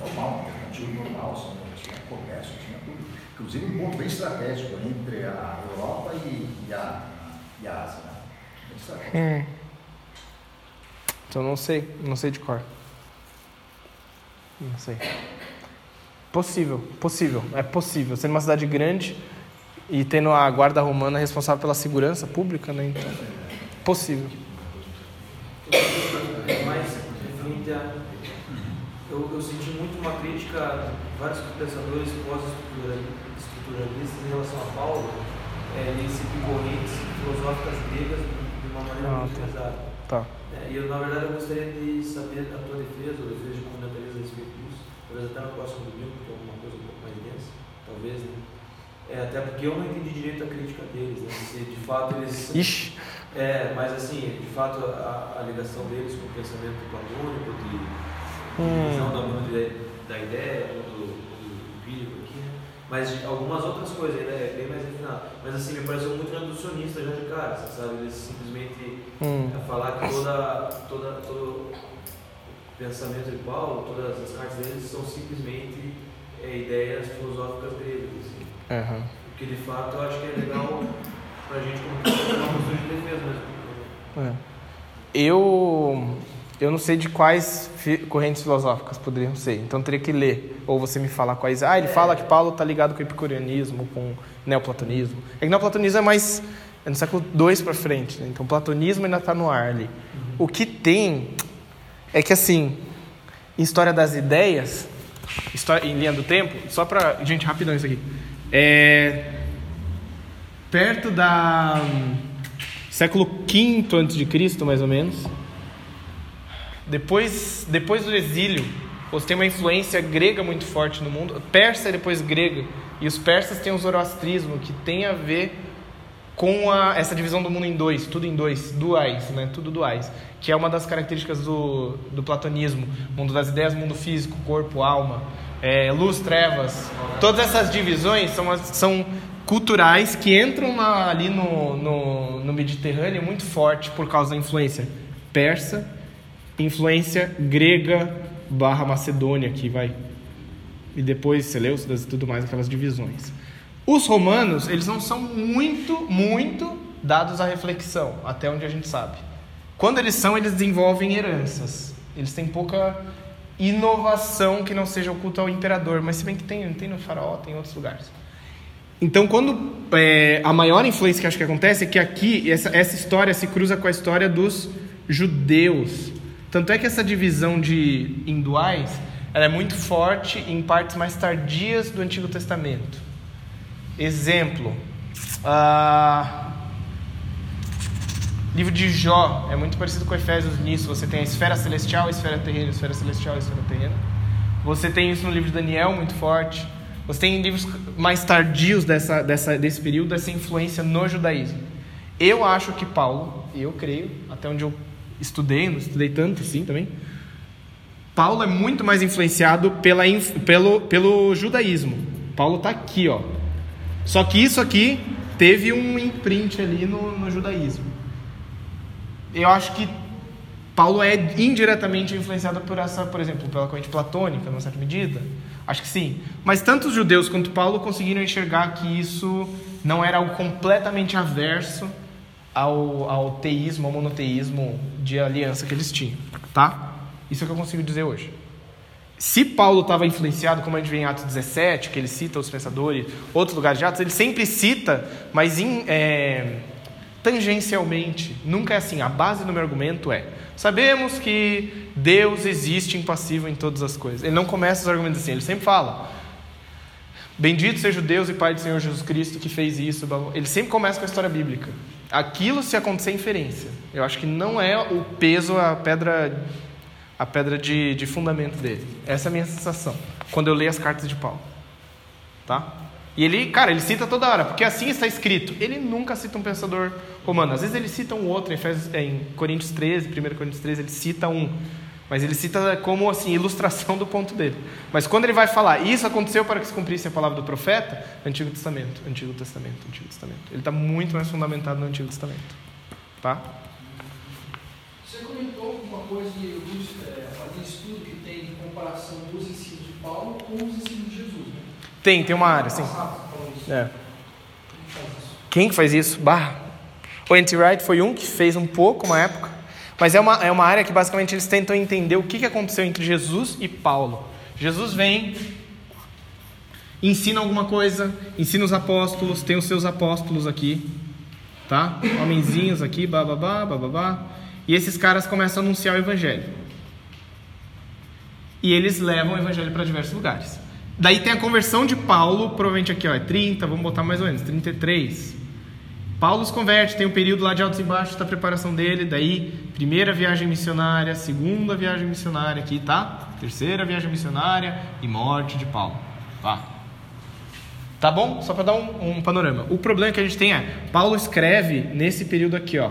S1: normal, mercantil normal, tinha comércio, tinha tudo. Inclusive um ponto bem estratégico entre a Europa e, e, a, e a Ásia. Né?
S4: Hum. Então não sei, não sei de cor. Não sei. Possível, possível, é possível. Sendo uma cidade grande e tendo a guarda romana responsável pela segurança pública, né? Então, possível.
S5: Mas eu, eu senti muito uma crítica a vários pensadores pós-estruturalistas em relação a Paulo, é, seguir correntes filosóficas gregas de uma maneira
S4: Ah,
S5: muito
S4: tá.
S5: pesada.
S4: Tá.
S5: É, e eu, na verdade, eu gostaria de saber a tua defesa, ou defesa de comentaristas a respeito disso, talvez até no próximo domingo, porque é uma coisa um pouco mais densa, talvez, né? É, até porque eu não entendi direito a crítica deles, né? Se de fato eles.
S4: Ixi.
S5: É, mas assim, de fato, a, a ligação deles com o pensamento platônico, de
S4: Hum.
S5: visão da de- da ideia, do, do empírico aqui, né? Mas algumas outras coisas ainda é bem mais refinado. Mas assim, me pareceu muito reducionista já de cara, você sabe? Eles simplesmente
S4: Hum.
S5: falar que toda, toda, todo pensamento de Paulo, todas as cartas deles são simplesmente é, ideias filosóficas gregas.
S4: Aham.
S5: Porque de fato eu acho que é legal pra gente como uma postura de defesa mesmo.
S4: É. Eu eu não sei de quais fi- correntes filosóficas poderiam ser, então teria que ler ou você me falar quais. Ah, ele fala que Paulo está ligado com o epicureanismo, com o neoplatonismo. É que o neoplatonismo é mais é no século II para frente, né? então o platonismo ainda está no ar ali. O que tem é que assim, em história das ideias, história, em linha do tempo, só para gente rapidão isso aqui, é perto da hum, século V antes de Cristo, mais ou menos. Depois, depois do exílio, você tem uma influência grega muito forte no mundo, persa e depois grega. E os persas têm o zoroastrismo, que tem a ver com a, essa divisão do mundo em dois, tudo em dois, duais, né? Tudo duais, que é uma das características do, do platonismo, mundo das ideias, mundo físico, corpo, alma, é, luz, trevas. Todas essas divisões são, são culturais que entram na- ali no, no, no Mediterrâneo muito forte por causa da influência persa, influência grega barra Macedônia, que vai e depois Seleucidas e tudo mais, aquelas divisões. Os romanos, eles não são muito, muito dados à reflexão, até onde a gente sabe. Quando eles são, eles desenvolvem heranças. Eles têm pouca inovação que não seja oculta ao imperador, mas se bem que tem, tem no faraó, tem em outros lugares. Então, quando é, a maior influência que acho que acontece é que aqui essa, essa história se cruza com a história dos judeus. Tanto é que essa divisão de hinduais ela é muito forte em partes mais tardias do Antigo Testamento. Exemplo, ah, livro de Jó é muito parecido com Efésios nisso. Você tem a esfera celestial, a esfera terrena, a esfera celestial, a esfera terrena. Você tem isso no livro de Daniel muito forte. Você tem livros mais tardios dessa, dessa, desse período, dessa influência no judaísmo. Eu acho que Paulo, eu creio, até onde eu estudei, não estudei tanto assim também, Paulo é muito mais influenciado pela, pelo, pelo judaísmo. Paulo está aqui, ó. Só que isso aqui teve um imprint ali no, no judaísmo. Eu acho que Paulo é indiretamente influenciado por essa, por exemplo, pela corrente platônica, numa certa medida. Acho que sim. Mas tanto os judeus quanto Paulo conseguiram enxergar que isso não era algo completamente averso ao, ao teísmo, ao monoteísmo de aliança que eles tinham, tá? Isso é o que eu consigo dizer hoje. Se Paulo estava influenciado, como a gente vê em Atos 17, que ele cita os pensadores, outros lugares de Atos, ele sempre cita, mas em, é, tangencialmente. Nunca é assim. A base do meu argumento é: sabemos que Deus existe impassível em todas as coisas. Ele não começa os argumentos assim, ele sempre fala. Bendito seja o Deus e Pai do Senhor Jesus Cristo que fez isso. Ele sempre começa com a história bíblica. Aquilo se acontecer é inferência. Eu acho que não é o peso, a pedra, a pedra de, de fundamento dele. Essa é a minha sensação quando eu leio as cartas de Paulo. Tá? E ele, cara, ele cita toda hora, porque assim está escrito. Ele nunca cita um pensador romano. Às vezes ele cita um outro, em, em Coríntios 13, 1 Coríntios 13, ele cita um. Mas ele cita como assim, ilustração do ponto dele. Mas quando ele vai falar, isso aconteceu para que se cumprisse a palavra do profeta, Antigo Testamento, Antigo Testamento, Antigo Testamento. Ele está muito mais fundamentado no Antigo Testamento. Tá?
S2: Você comentou uma coisa de alguns é, estudo que tem comparação dos ensinos de Paulo com os ensinos de?
S4: Tem, tem uma área, sim. É. Quem que faz isso? Bah. O N.T. Wright foi um que fez um pouco uma época, mas é uma, é uma área que basicamente eles tentam entender o que, que aconteceu entre Jesus e Paulo. Jesus vem, ensina alguma coisa, ensina os apóstolos, tem os seus apóstolos aqui, tá? Homenzinhos aqui, bababá, bababá. E esses caras começam a anunciar o evangelho. e eles levam o evangelho para diversos lugares. Daí tem a conversão de Paulo, provavelmente aqui ó, é 30, vamos botar mais ou menos, 33. Paulo se converte, tem um período lá de altos e baixos da preparação dele, daí primeira viagem missionária, segunda viagem missionária aqui, tá? Terceira viagem missionária e morte de Paulo. Tá? Tá bom? Só para dar um, um, panorama. O problema que a gente tem é, Paulo escreve nesse período aqui, ó.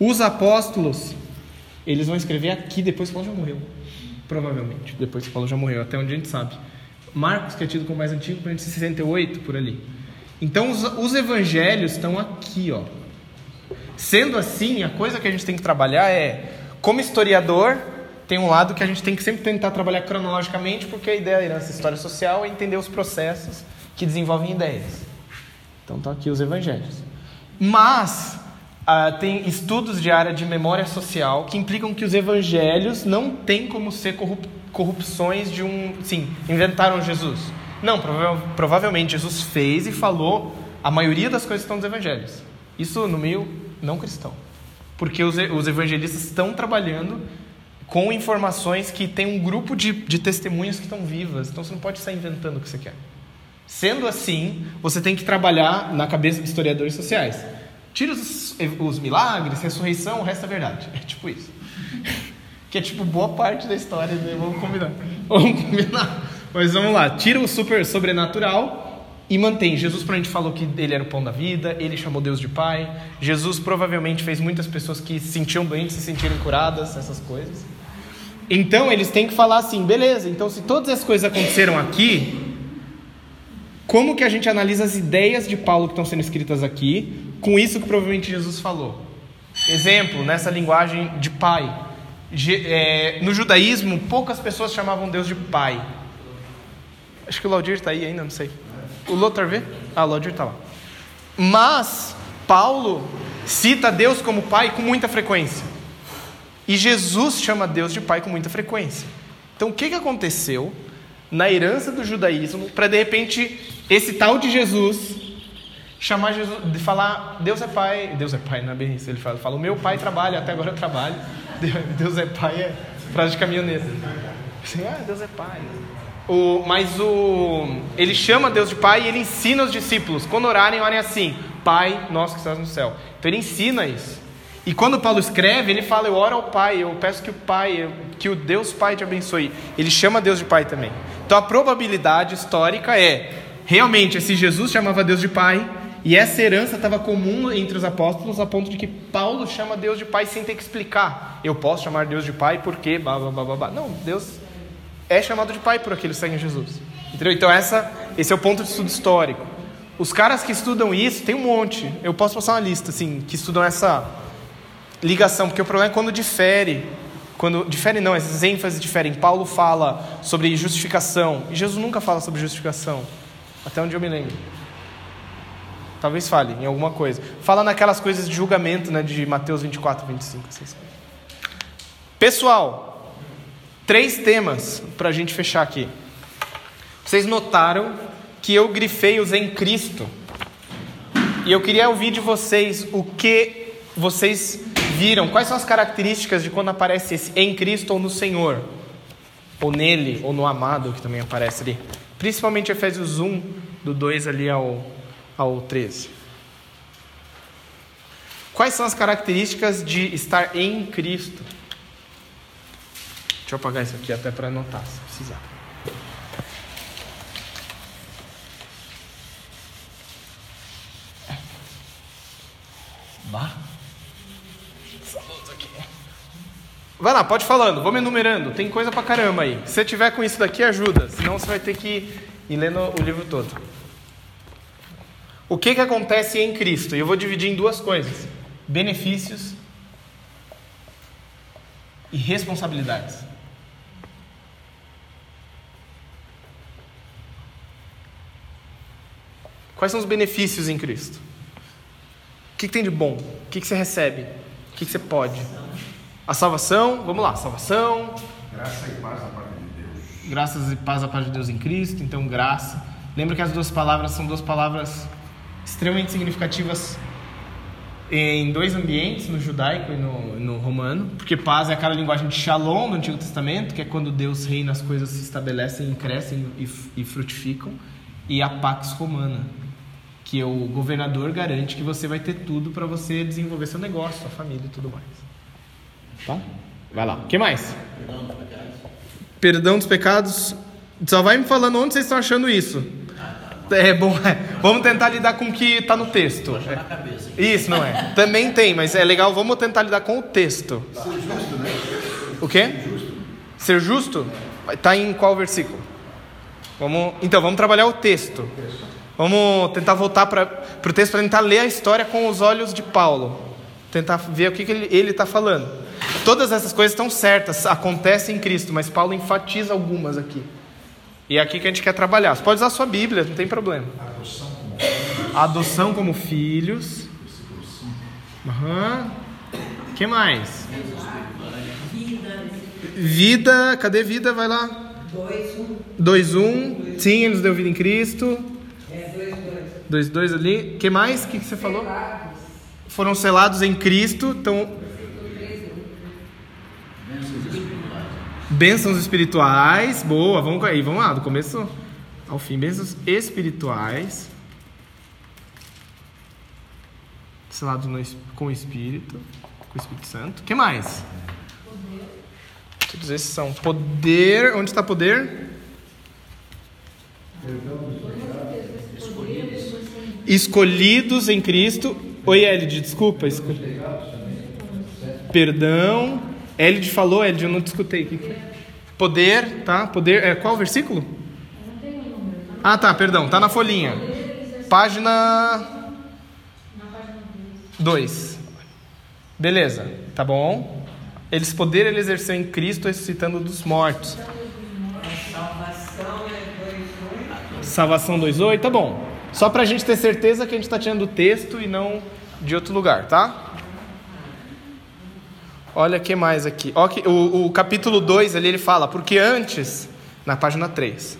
S4: Os apóstolos, eles vão escrever aqui depois que Paulo já morreu. Provavelmente, depois que Paulo já morreu, até onde a gente sabe. Marcos, que é tido como mais antigo, por 68, por ali. Então os, os evangelhos estão aqui, ó. Sendo assim, a coisa que a gente tem que trabalhar é, como historiador, tem um lado que a gente tem que sempre tentar trabalhar cronologicamente, porque a ideia da herança história social é entender os processos que desenvolvem ideias. Então estão tá aqui os evangelhos. Mas ah, tem estudos de área de memória social que implicam que os evangelhos não têm como ser corrup corrupções de um. Sim, inventaram Jesus. Não, prova provavelmente Jesus fez e falou a maioria das coisas que estão nos evangelhos. Isso no meio não cristão. Porque os, os evangelistas estão trabalhando com informações que tem um grupo de, de testemunhas que estão vivas. Então você não pode sair inventando o que você quer. Sendo assim, você tem que trabalhar na cabeça de historiadores sociais. Tira os, os milagres, ressurreição, o resto é verdade. É tipo isso. que é tipo boa parte da história, né? Vamos combinar. [LAUGHS] Vamos combinar. Mas vamos lá, tira o super sobrenatural e mantém. Jesus para a gente falou que ele era o pão da vida, ele chamou Deus de Pai. Jesus provavelmente fez muitas pessoas que se sentiam doentes se sentirem curadas, essas coisas. Então eles têm que falar assim, beleza, então se todas essas coisas aconteceram aqui, como que a gente analisa as ideias de Paulo que estão sendo escritas aqui, com isso que provavelmente Jesus falou? Exemplo, nessa linguagem de pai. É, no judaísmo, poucas pessoas chamavam Deus de pai. Acho que o Laudir está aí ainda, não sei. O Lothar vê? Ah, o Laudir está lá. Mas Paulo cita Deus como pai com muita frequência. E Jesus chama Deus de pai com muita frequência. Então o que, que aconteceu na herança do judaísmo para de repente esse tal de Jesus chamar Jesus, de falar Deus é pai, Deus é pai, não é bem isso, ele fala, fala o meu pai trabalha, até agora eu trabalho, [LAUGHS] Deus é pai é frase de caminhoneiro. Assim, ah, Deus é pai. O, mas o, ele chama Deus de Pai e ele ensina os discípulos, quando orarem, orem assim: Pai nosso que estás no céu. Então ele ensina isso. E quando Paulo escreve, ele fala: Eu oro ao Pai, eu peço que o Pai, que o Deus Pai te abençoe. Ele chama Deus de Pai também. Então a probabilidade histórica é: realmente esse Jesus chamava Deus de Pai, e essa herança estava comum entre os apóstolos, a ponto de que Paulo chama Deus de Pai sem ter que explicar. Eu posso chamar Deus de Pai porque. Blá, blá, blá, blá. Não, Deus é chamado de pai por aqueles que seguem Jesus. Entendeu? Então essa, esse é o ponto de estudo histórico. Os caras que estudam isso, tem um monte. Eu posso passar uma lista, assim, que estudam essa ligação, porque o problema é quando difere. Quando difere não, essas ênfases diferem. Paulo fala sobre justificação, e Jesus nunca fala sobre justificação, até onde eu me lembro. Talvez fale em alguma coisa. Fala naquelas coisas de julgamento, né, de Mateus 24, 25. Essas coisas. Pessoal, Três temas para a gente fechar aqui. Vocês notaram que eu grifei os em Cristo. E eu queria ouvir de vocês o que vocês viram. Quais são as características de quando aparece esse em Cristo ou no Senhor? Ou nele, ou no amado, que também aparece ali. Principalmente Efésios 1, do 2 ali ao, ao 13. Quais são as características de estar em Cristo? Deixa eu apagar isso aqui até para anotar, se precisar. Vá. Vai lá, pode falando, vamos enumerando. Tem coisa pra caramba aí. Se você tiver com isso daqui, ajuda. Senão você vai ter que ir lendo o livro todo. O que, que acontece em Cristo? E eu vou dividir em duas coisas: benefícios e responsabilidades. Quais são os benefícios em Cristo? O que, que tem de bom? O que, que você recebe? O que, que você pode? A salvação, vamos lá, salvação.
S6: Graça e paz da parte de Deus.
S4: Graças e paz da parte de Deus em Cristo, então graça. Lembra que as duas palavras são duas palavras extremamente significativas em dois ambientes, no judaico e no, no romano, porque paz é aquela linguagem de shalom no Antigo Testamento, que é quando Deus reina, as coisas se estabelecem, crescem e, e frutificam, e a pax romana, que o governador garante que você vai ter tudo para você desenvolver seu negócio, sua família e tudo mais. Tá? Vai lá. O que mais?
S6: Perdão dos pecados.
S4: Perdão dos pecados. Só vai me falando onde vocês estão achando isso. É bom, é. vamos tentar lidar com o que está no texto.
S6: Cabeça.
S4: Isso, não é? Também tem, mas é legal, vamos tentar lidar com o texto.
S6: Ser justo, né?
S4: O quê? Ser justo? Está em qual versículo? Vamos, então, vamos trabalhar o texto. Vamos tentar voltar para o texto para tentar ler a história com os olhos de Paulo. Tentar ver o que, que ele está falando. Todas essas coisas estão certas, acontecem em Cristo, mas Paulo enfatiza algumas aqui. E é aqui que a gente quer trabalhar. Você pode usar a sua Bíblia, não tem problema. Adoção como filhos. Aham. O que mais? Vida, cadê vida? Vai lá. 2, 1. Sim, ele nos deu vida em Cristo. 2, 2 ali. O que mais? O que, que você falou? Foram selados em Cristo. Então, Bênçãos espirituais. Boa, vamos aí, vamos lá, do começo ao fim. Bênçãos espirituais. Selados no, com o Espírito, com o Espírito Santo. O que mais? Todos esses são poder. Onde está poder? Escolhidos em Cristo. Oi, Elid, desculpa. Escol... Perdão. Elid falou, Elid, eu não te escutei. Que que é? Poder, tá? Poder. É, qual o versículo? Ah, tá, perdão. Tá na folhinha. Página 2. Beleza, tá bom? Eles poderam ele exercer em Cristo ressuscitando dos mortos. Salvação 2.8, tá bom. Só pra gente ter certeza que a gente tá tirando do texto e não de outro lugar, tá? Olha que mais aqui. O, o capítulo 2 ali ele fala, porque antes, na página 3,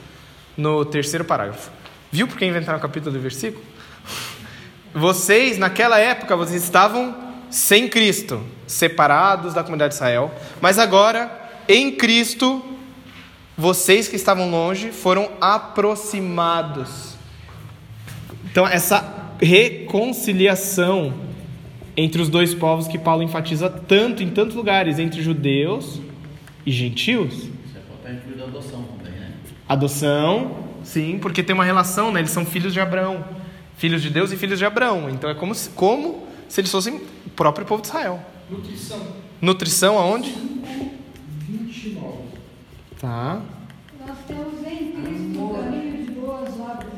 S4: no terceiro parágrafo. Viu por que inventaram o capítulo e versículo? [LAUGHS] Vocês, naquela época, vocês estavam sem Cristo, separados da comunidade de Israel, mas agora, em Cristo, vocês que estavam longe foram aproximados. Então, essa reconciliação entre os dois povos que Paulo enfatiza tanto em tantos lugares, entre judeus e gentios.
S6: Você pode incluir a adoção também, né?
S4: Adoção, sim, porque tem uma relação, né? Eles são filhos de Abraão, filhos de Deus e filhos de Abraão. Então é como se, como se eles fossem o próprio povo de Israel.
S2: Nutrição.
S4: Nutrição aonde?
S2: 29.
S4: Tá.
S9: Nós temos em Cristo o caminho de boas obras.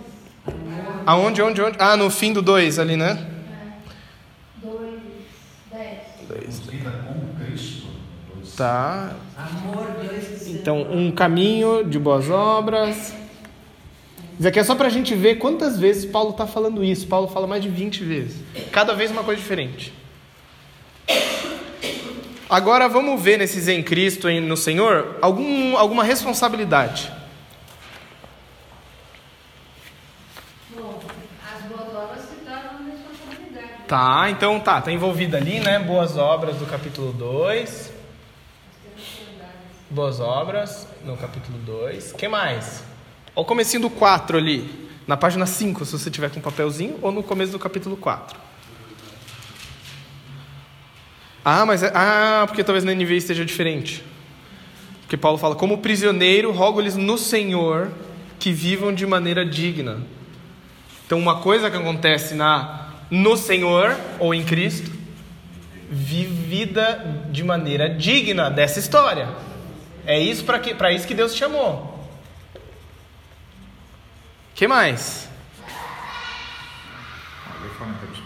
S4: Aonde, onde, onde? Ah, no fim do 2 ali, né?
S9: 2, 10.
S1: Vida com Cristo.
S4: Tá. Então, um caminho de boas obras. Isso aqui é só para a gente ver quantas vezes Paulo está falando isso. Paulo fala mais de 20 vezes. Cada vez uma coisa diferente. Agora vamos ver nesses em Cristo e no Senhor algum, alguma responsabilidade.
S9: Bom, as boas obras se tornam responsabilidade.
S4: Tá, então tá, tá envolvida ali, né? Boas obras do capítulo 2. Boas obras no capítulo 2. que mais? Olha o comecinho do 4 ali, na página 5, se você tiver com um papelzinho, ou no começo do capítulo 4. Ah, mas é, ah, porque talvez na NVI esteja diferente. Porque Paulo fala: "Como prisioneiro, rogo-lhes no Senhor que vivam de maneira digna". Então, uma coisa que acontece na no Senhor ou em Cristo, vivida de maneira digna dessa história. É isso para que para isso que Deus te chamou. Que mais?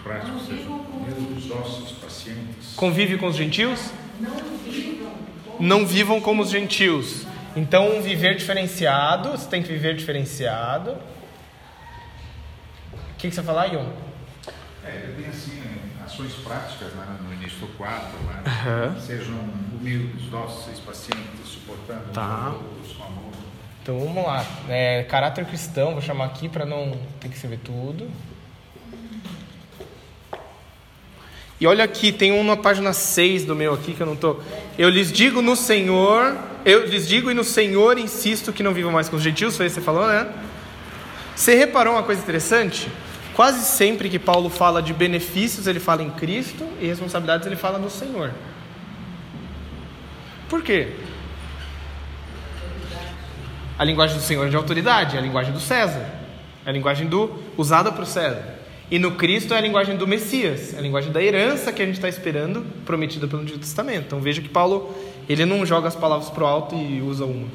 S1: Práticos.
S4: Convive com os gentios? Não vivam como os gentios. Então, um viver diferenciado, você tem que viver diferenciado. O que, que você falar, Ion?
S1: É, ele tem assim, ações práticas lá no início do 4, lá.
S4: Aham.
S1: Sejam humildes, dóceis, pacientes, suportando
S4: Tá.
S1: com amor.
S4: Então vamos lá. É, caráter cristão, vou chamar aqui para não ter que escrever tudo. E olha aqui, tem um na página 6 do meu aqui que eu não tô. Eu lhes digo no Senhor, eu lhes digo e no Senhor insisto que não vivam mais com os gentios, foi isso que você falou, né? Você reparou uma coisa interessante? Quase sempre que Paulo fala de benefícios, ele fala em Cristo e responsabilidades, ele fala no Senhor. Por quê? A linguagem do Senhor é de autoridade, é a linguagem do César, é a linguagem do usada para o César. E no Cristo é a linguagem do Messias, é a linguagem da herança que a gente está esperando, prometida pelo Antigo Testamento. Então veja que Paulo ele não joga as palavras para o alto e usa uma.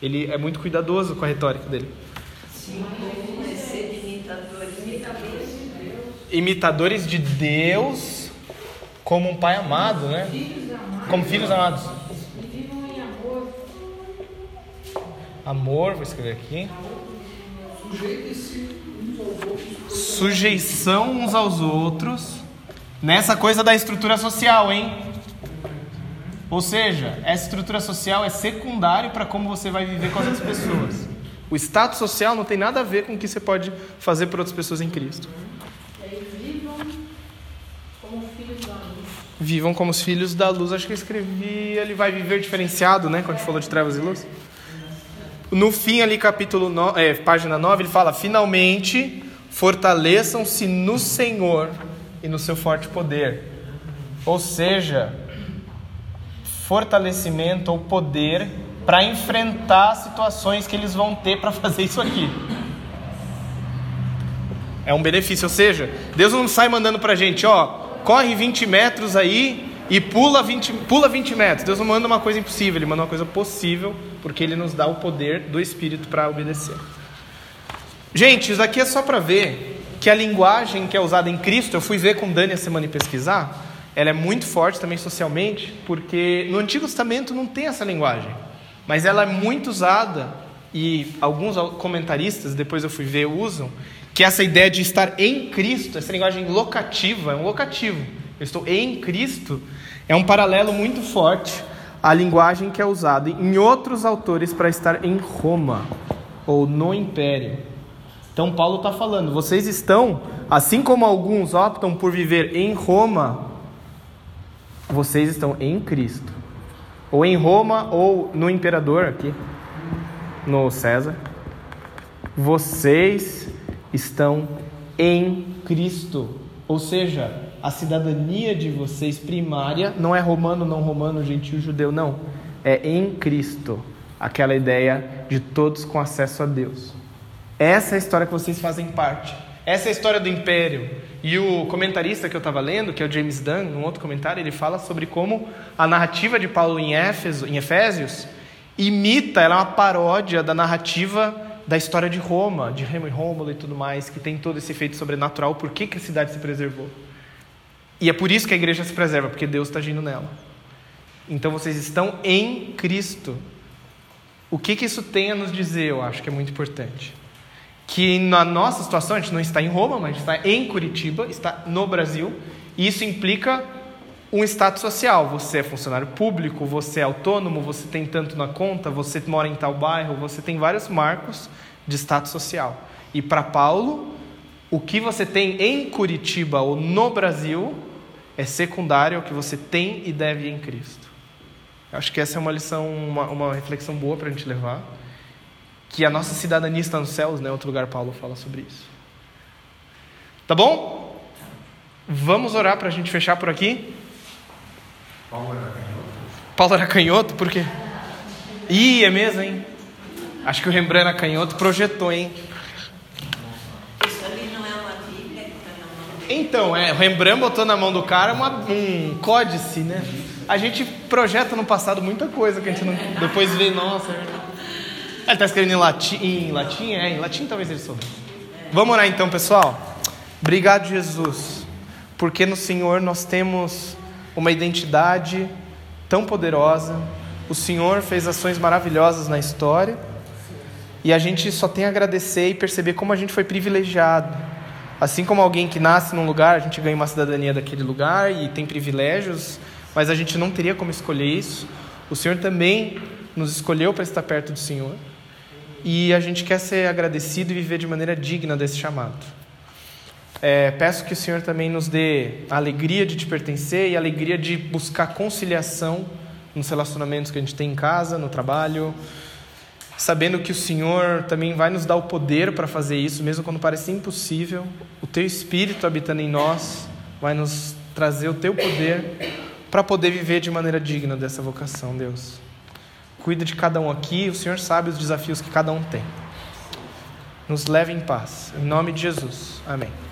S4: Ele é muito cuidadoso com a retórica dele.
S7: Sim, ser imitadores, imitadores de Deus.
S4: Imitadores de Deus como um pai amado, né? Como filhos amados. Amor, vou escrever aqui. Sujeição uns aos outros. Nessa coisa da estrutura social, hein? Ou seja, essa estrutura social é secundário para como você vai viver com as outras pessoas. O status social não tem nada a ver com o que você pode fazer por outras pessoas em Cristo.
S9: vivam como filhos da luz.
S4: Vivam como os filhos da luz. Acho que eu escrevi, ele vai viver diferenciado, né? Quando a gente falou de trevas e luz. No fim, ali, capítulo no, é, página 9, ele fala: Finalmente, fortaleçam-se no Senhor e no seu forte poder. Ou seja, fortalecimento ou poder para enfrentar situações que eles vão ter para fazer isso aqui. É um benefício, ou seja, Deus não sai mandando para a gente, ó, corre 20 metros aí e pula 20, pula 20 metros. Deus não manda uma coisa impossível, Ele manda uma coisa possível, porque Ele nos dá o poder do Espírito para obedecer. Gente, isso aqui é só para ver que a linguagem que é usada em Cristo, eu fui ver com Dani a semana e pesquisar, ela é muito forte também socialmente, porque no Antigo Testamento não tem essa linguagem, mas ela é muito usada, e alguns comentaristas, depois eu fui ver, usam, que essa ideia de estar em Cristo, essa linguagem locativa, é um locativo. Eu estou em Cristo, é um paralelo muito forte à linguagem que é usada em outros autores para estar em Roma ou no Império. Então Paulo está falando, vocês estão, assim como alguns optam por viver em Roma, vocês estão em Cristo. Ou em Roma ou no imperador aqui, no César. Vocês estão em Cristo. Ou seja, a cidadania de vocês primária não é romano, não romano, gentil, judeu, não. É em Cristo. Aquela ideia de todos com acesso a Deus. Essa é a história que vocês fazem parte. Essa é a história do império. E o comentarista que eu estava lendo, que é o James Dunn, num outro comentário, ele fala sobre como a narrativa de Paulo em, Éfeso, em Efésios imita, ela é uma paródia da narrativa da história de Roma, de Remo e Rômulo e tudo mais, que tem todo esse efeito sobrenatural, por que, que a cidade se preservou. E é por isso que a igreja se preserva, porque Deus está agindo nela. Então vocês estão em Cristo. O que, que isso tem a nos dizer, eu acho que é muito importante. Que na nossa situação, a gente não está em Roma, mas está em Curitiba, está no Brasil, e isso implica um status social. Você é funcionário público, você é autônomo, você tem tanto na conta, você mora em tal bairro, você tem vários marcos de status social. E para Paulo, o que você tem em Curitiba ou no Brasil é secundário ao que você tem e deve em Cristo. Eu acho que essa é uma lição, uma, uma reflexão boa para a gente levar. Que a nossa cidadania está nos céus, né? Outro lugar Paulo fala sobre isso. Tá bom? Vamos orar para a gente fechar por aqui.
S6: Paulo era canhoto?
S4: Paulo era canhoto, por quê? Ih, é mesmo, hein? Acho que o Rembrandt era canhoto, projetou, hein?
S7: Isso ali não é uma Bíblia que está na mão.
S4: Então, é, o Rembrandt botou na mão do cara uma, um códice, né? A gente projeta no passado muita coisa que a gente não, depois vê, nossa. é. Ele está escrevendo em latim, em latim? É, em latim talvez ele soube. Vamos orar então, pessoal. Obrigado, Jesus, porque no Senhor nós temos uma identidade tão poderosa. O Senhor fez ações maravilhosas na história. E a gente só tem a agradecer e perceber como a gente foi privilegiado. Assim como alguém que nasce num lugar, a gente ganha uma cidadania daquele lugar e tem privilégios, mas a gente não teria como escolher isso. O Senhor também nos escolheu para estar perto do Senhor. E a gente quer ser agradecido e viver de maneira digna desse chamado. É, peço que o Senhor também nos dê a alegria de te pertencer e a alegria de buscar conciliação nos relacionamentos que a gente tem em casa, no trabalho, sabendo que o Senhor também vai nos dar o poder para fazer isso, mesmo quando parece impossível. O Teu Espírito habitando em nós vai nos trazer o Teu poder para poder viver de maneira digna dessa vocação, Deus. Cuida de cada um aqui, o Senhor sabe os desafios que cada um tem. Nos leve em paz. Em nome de Jesus. Amém.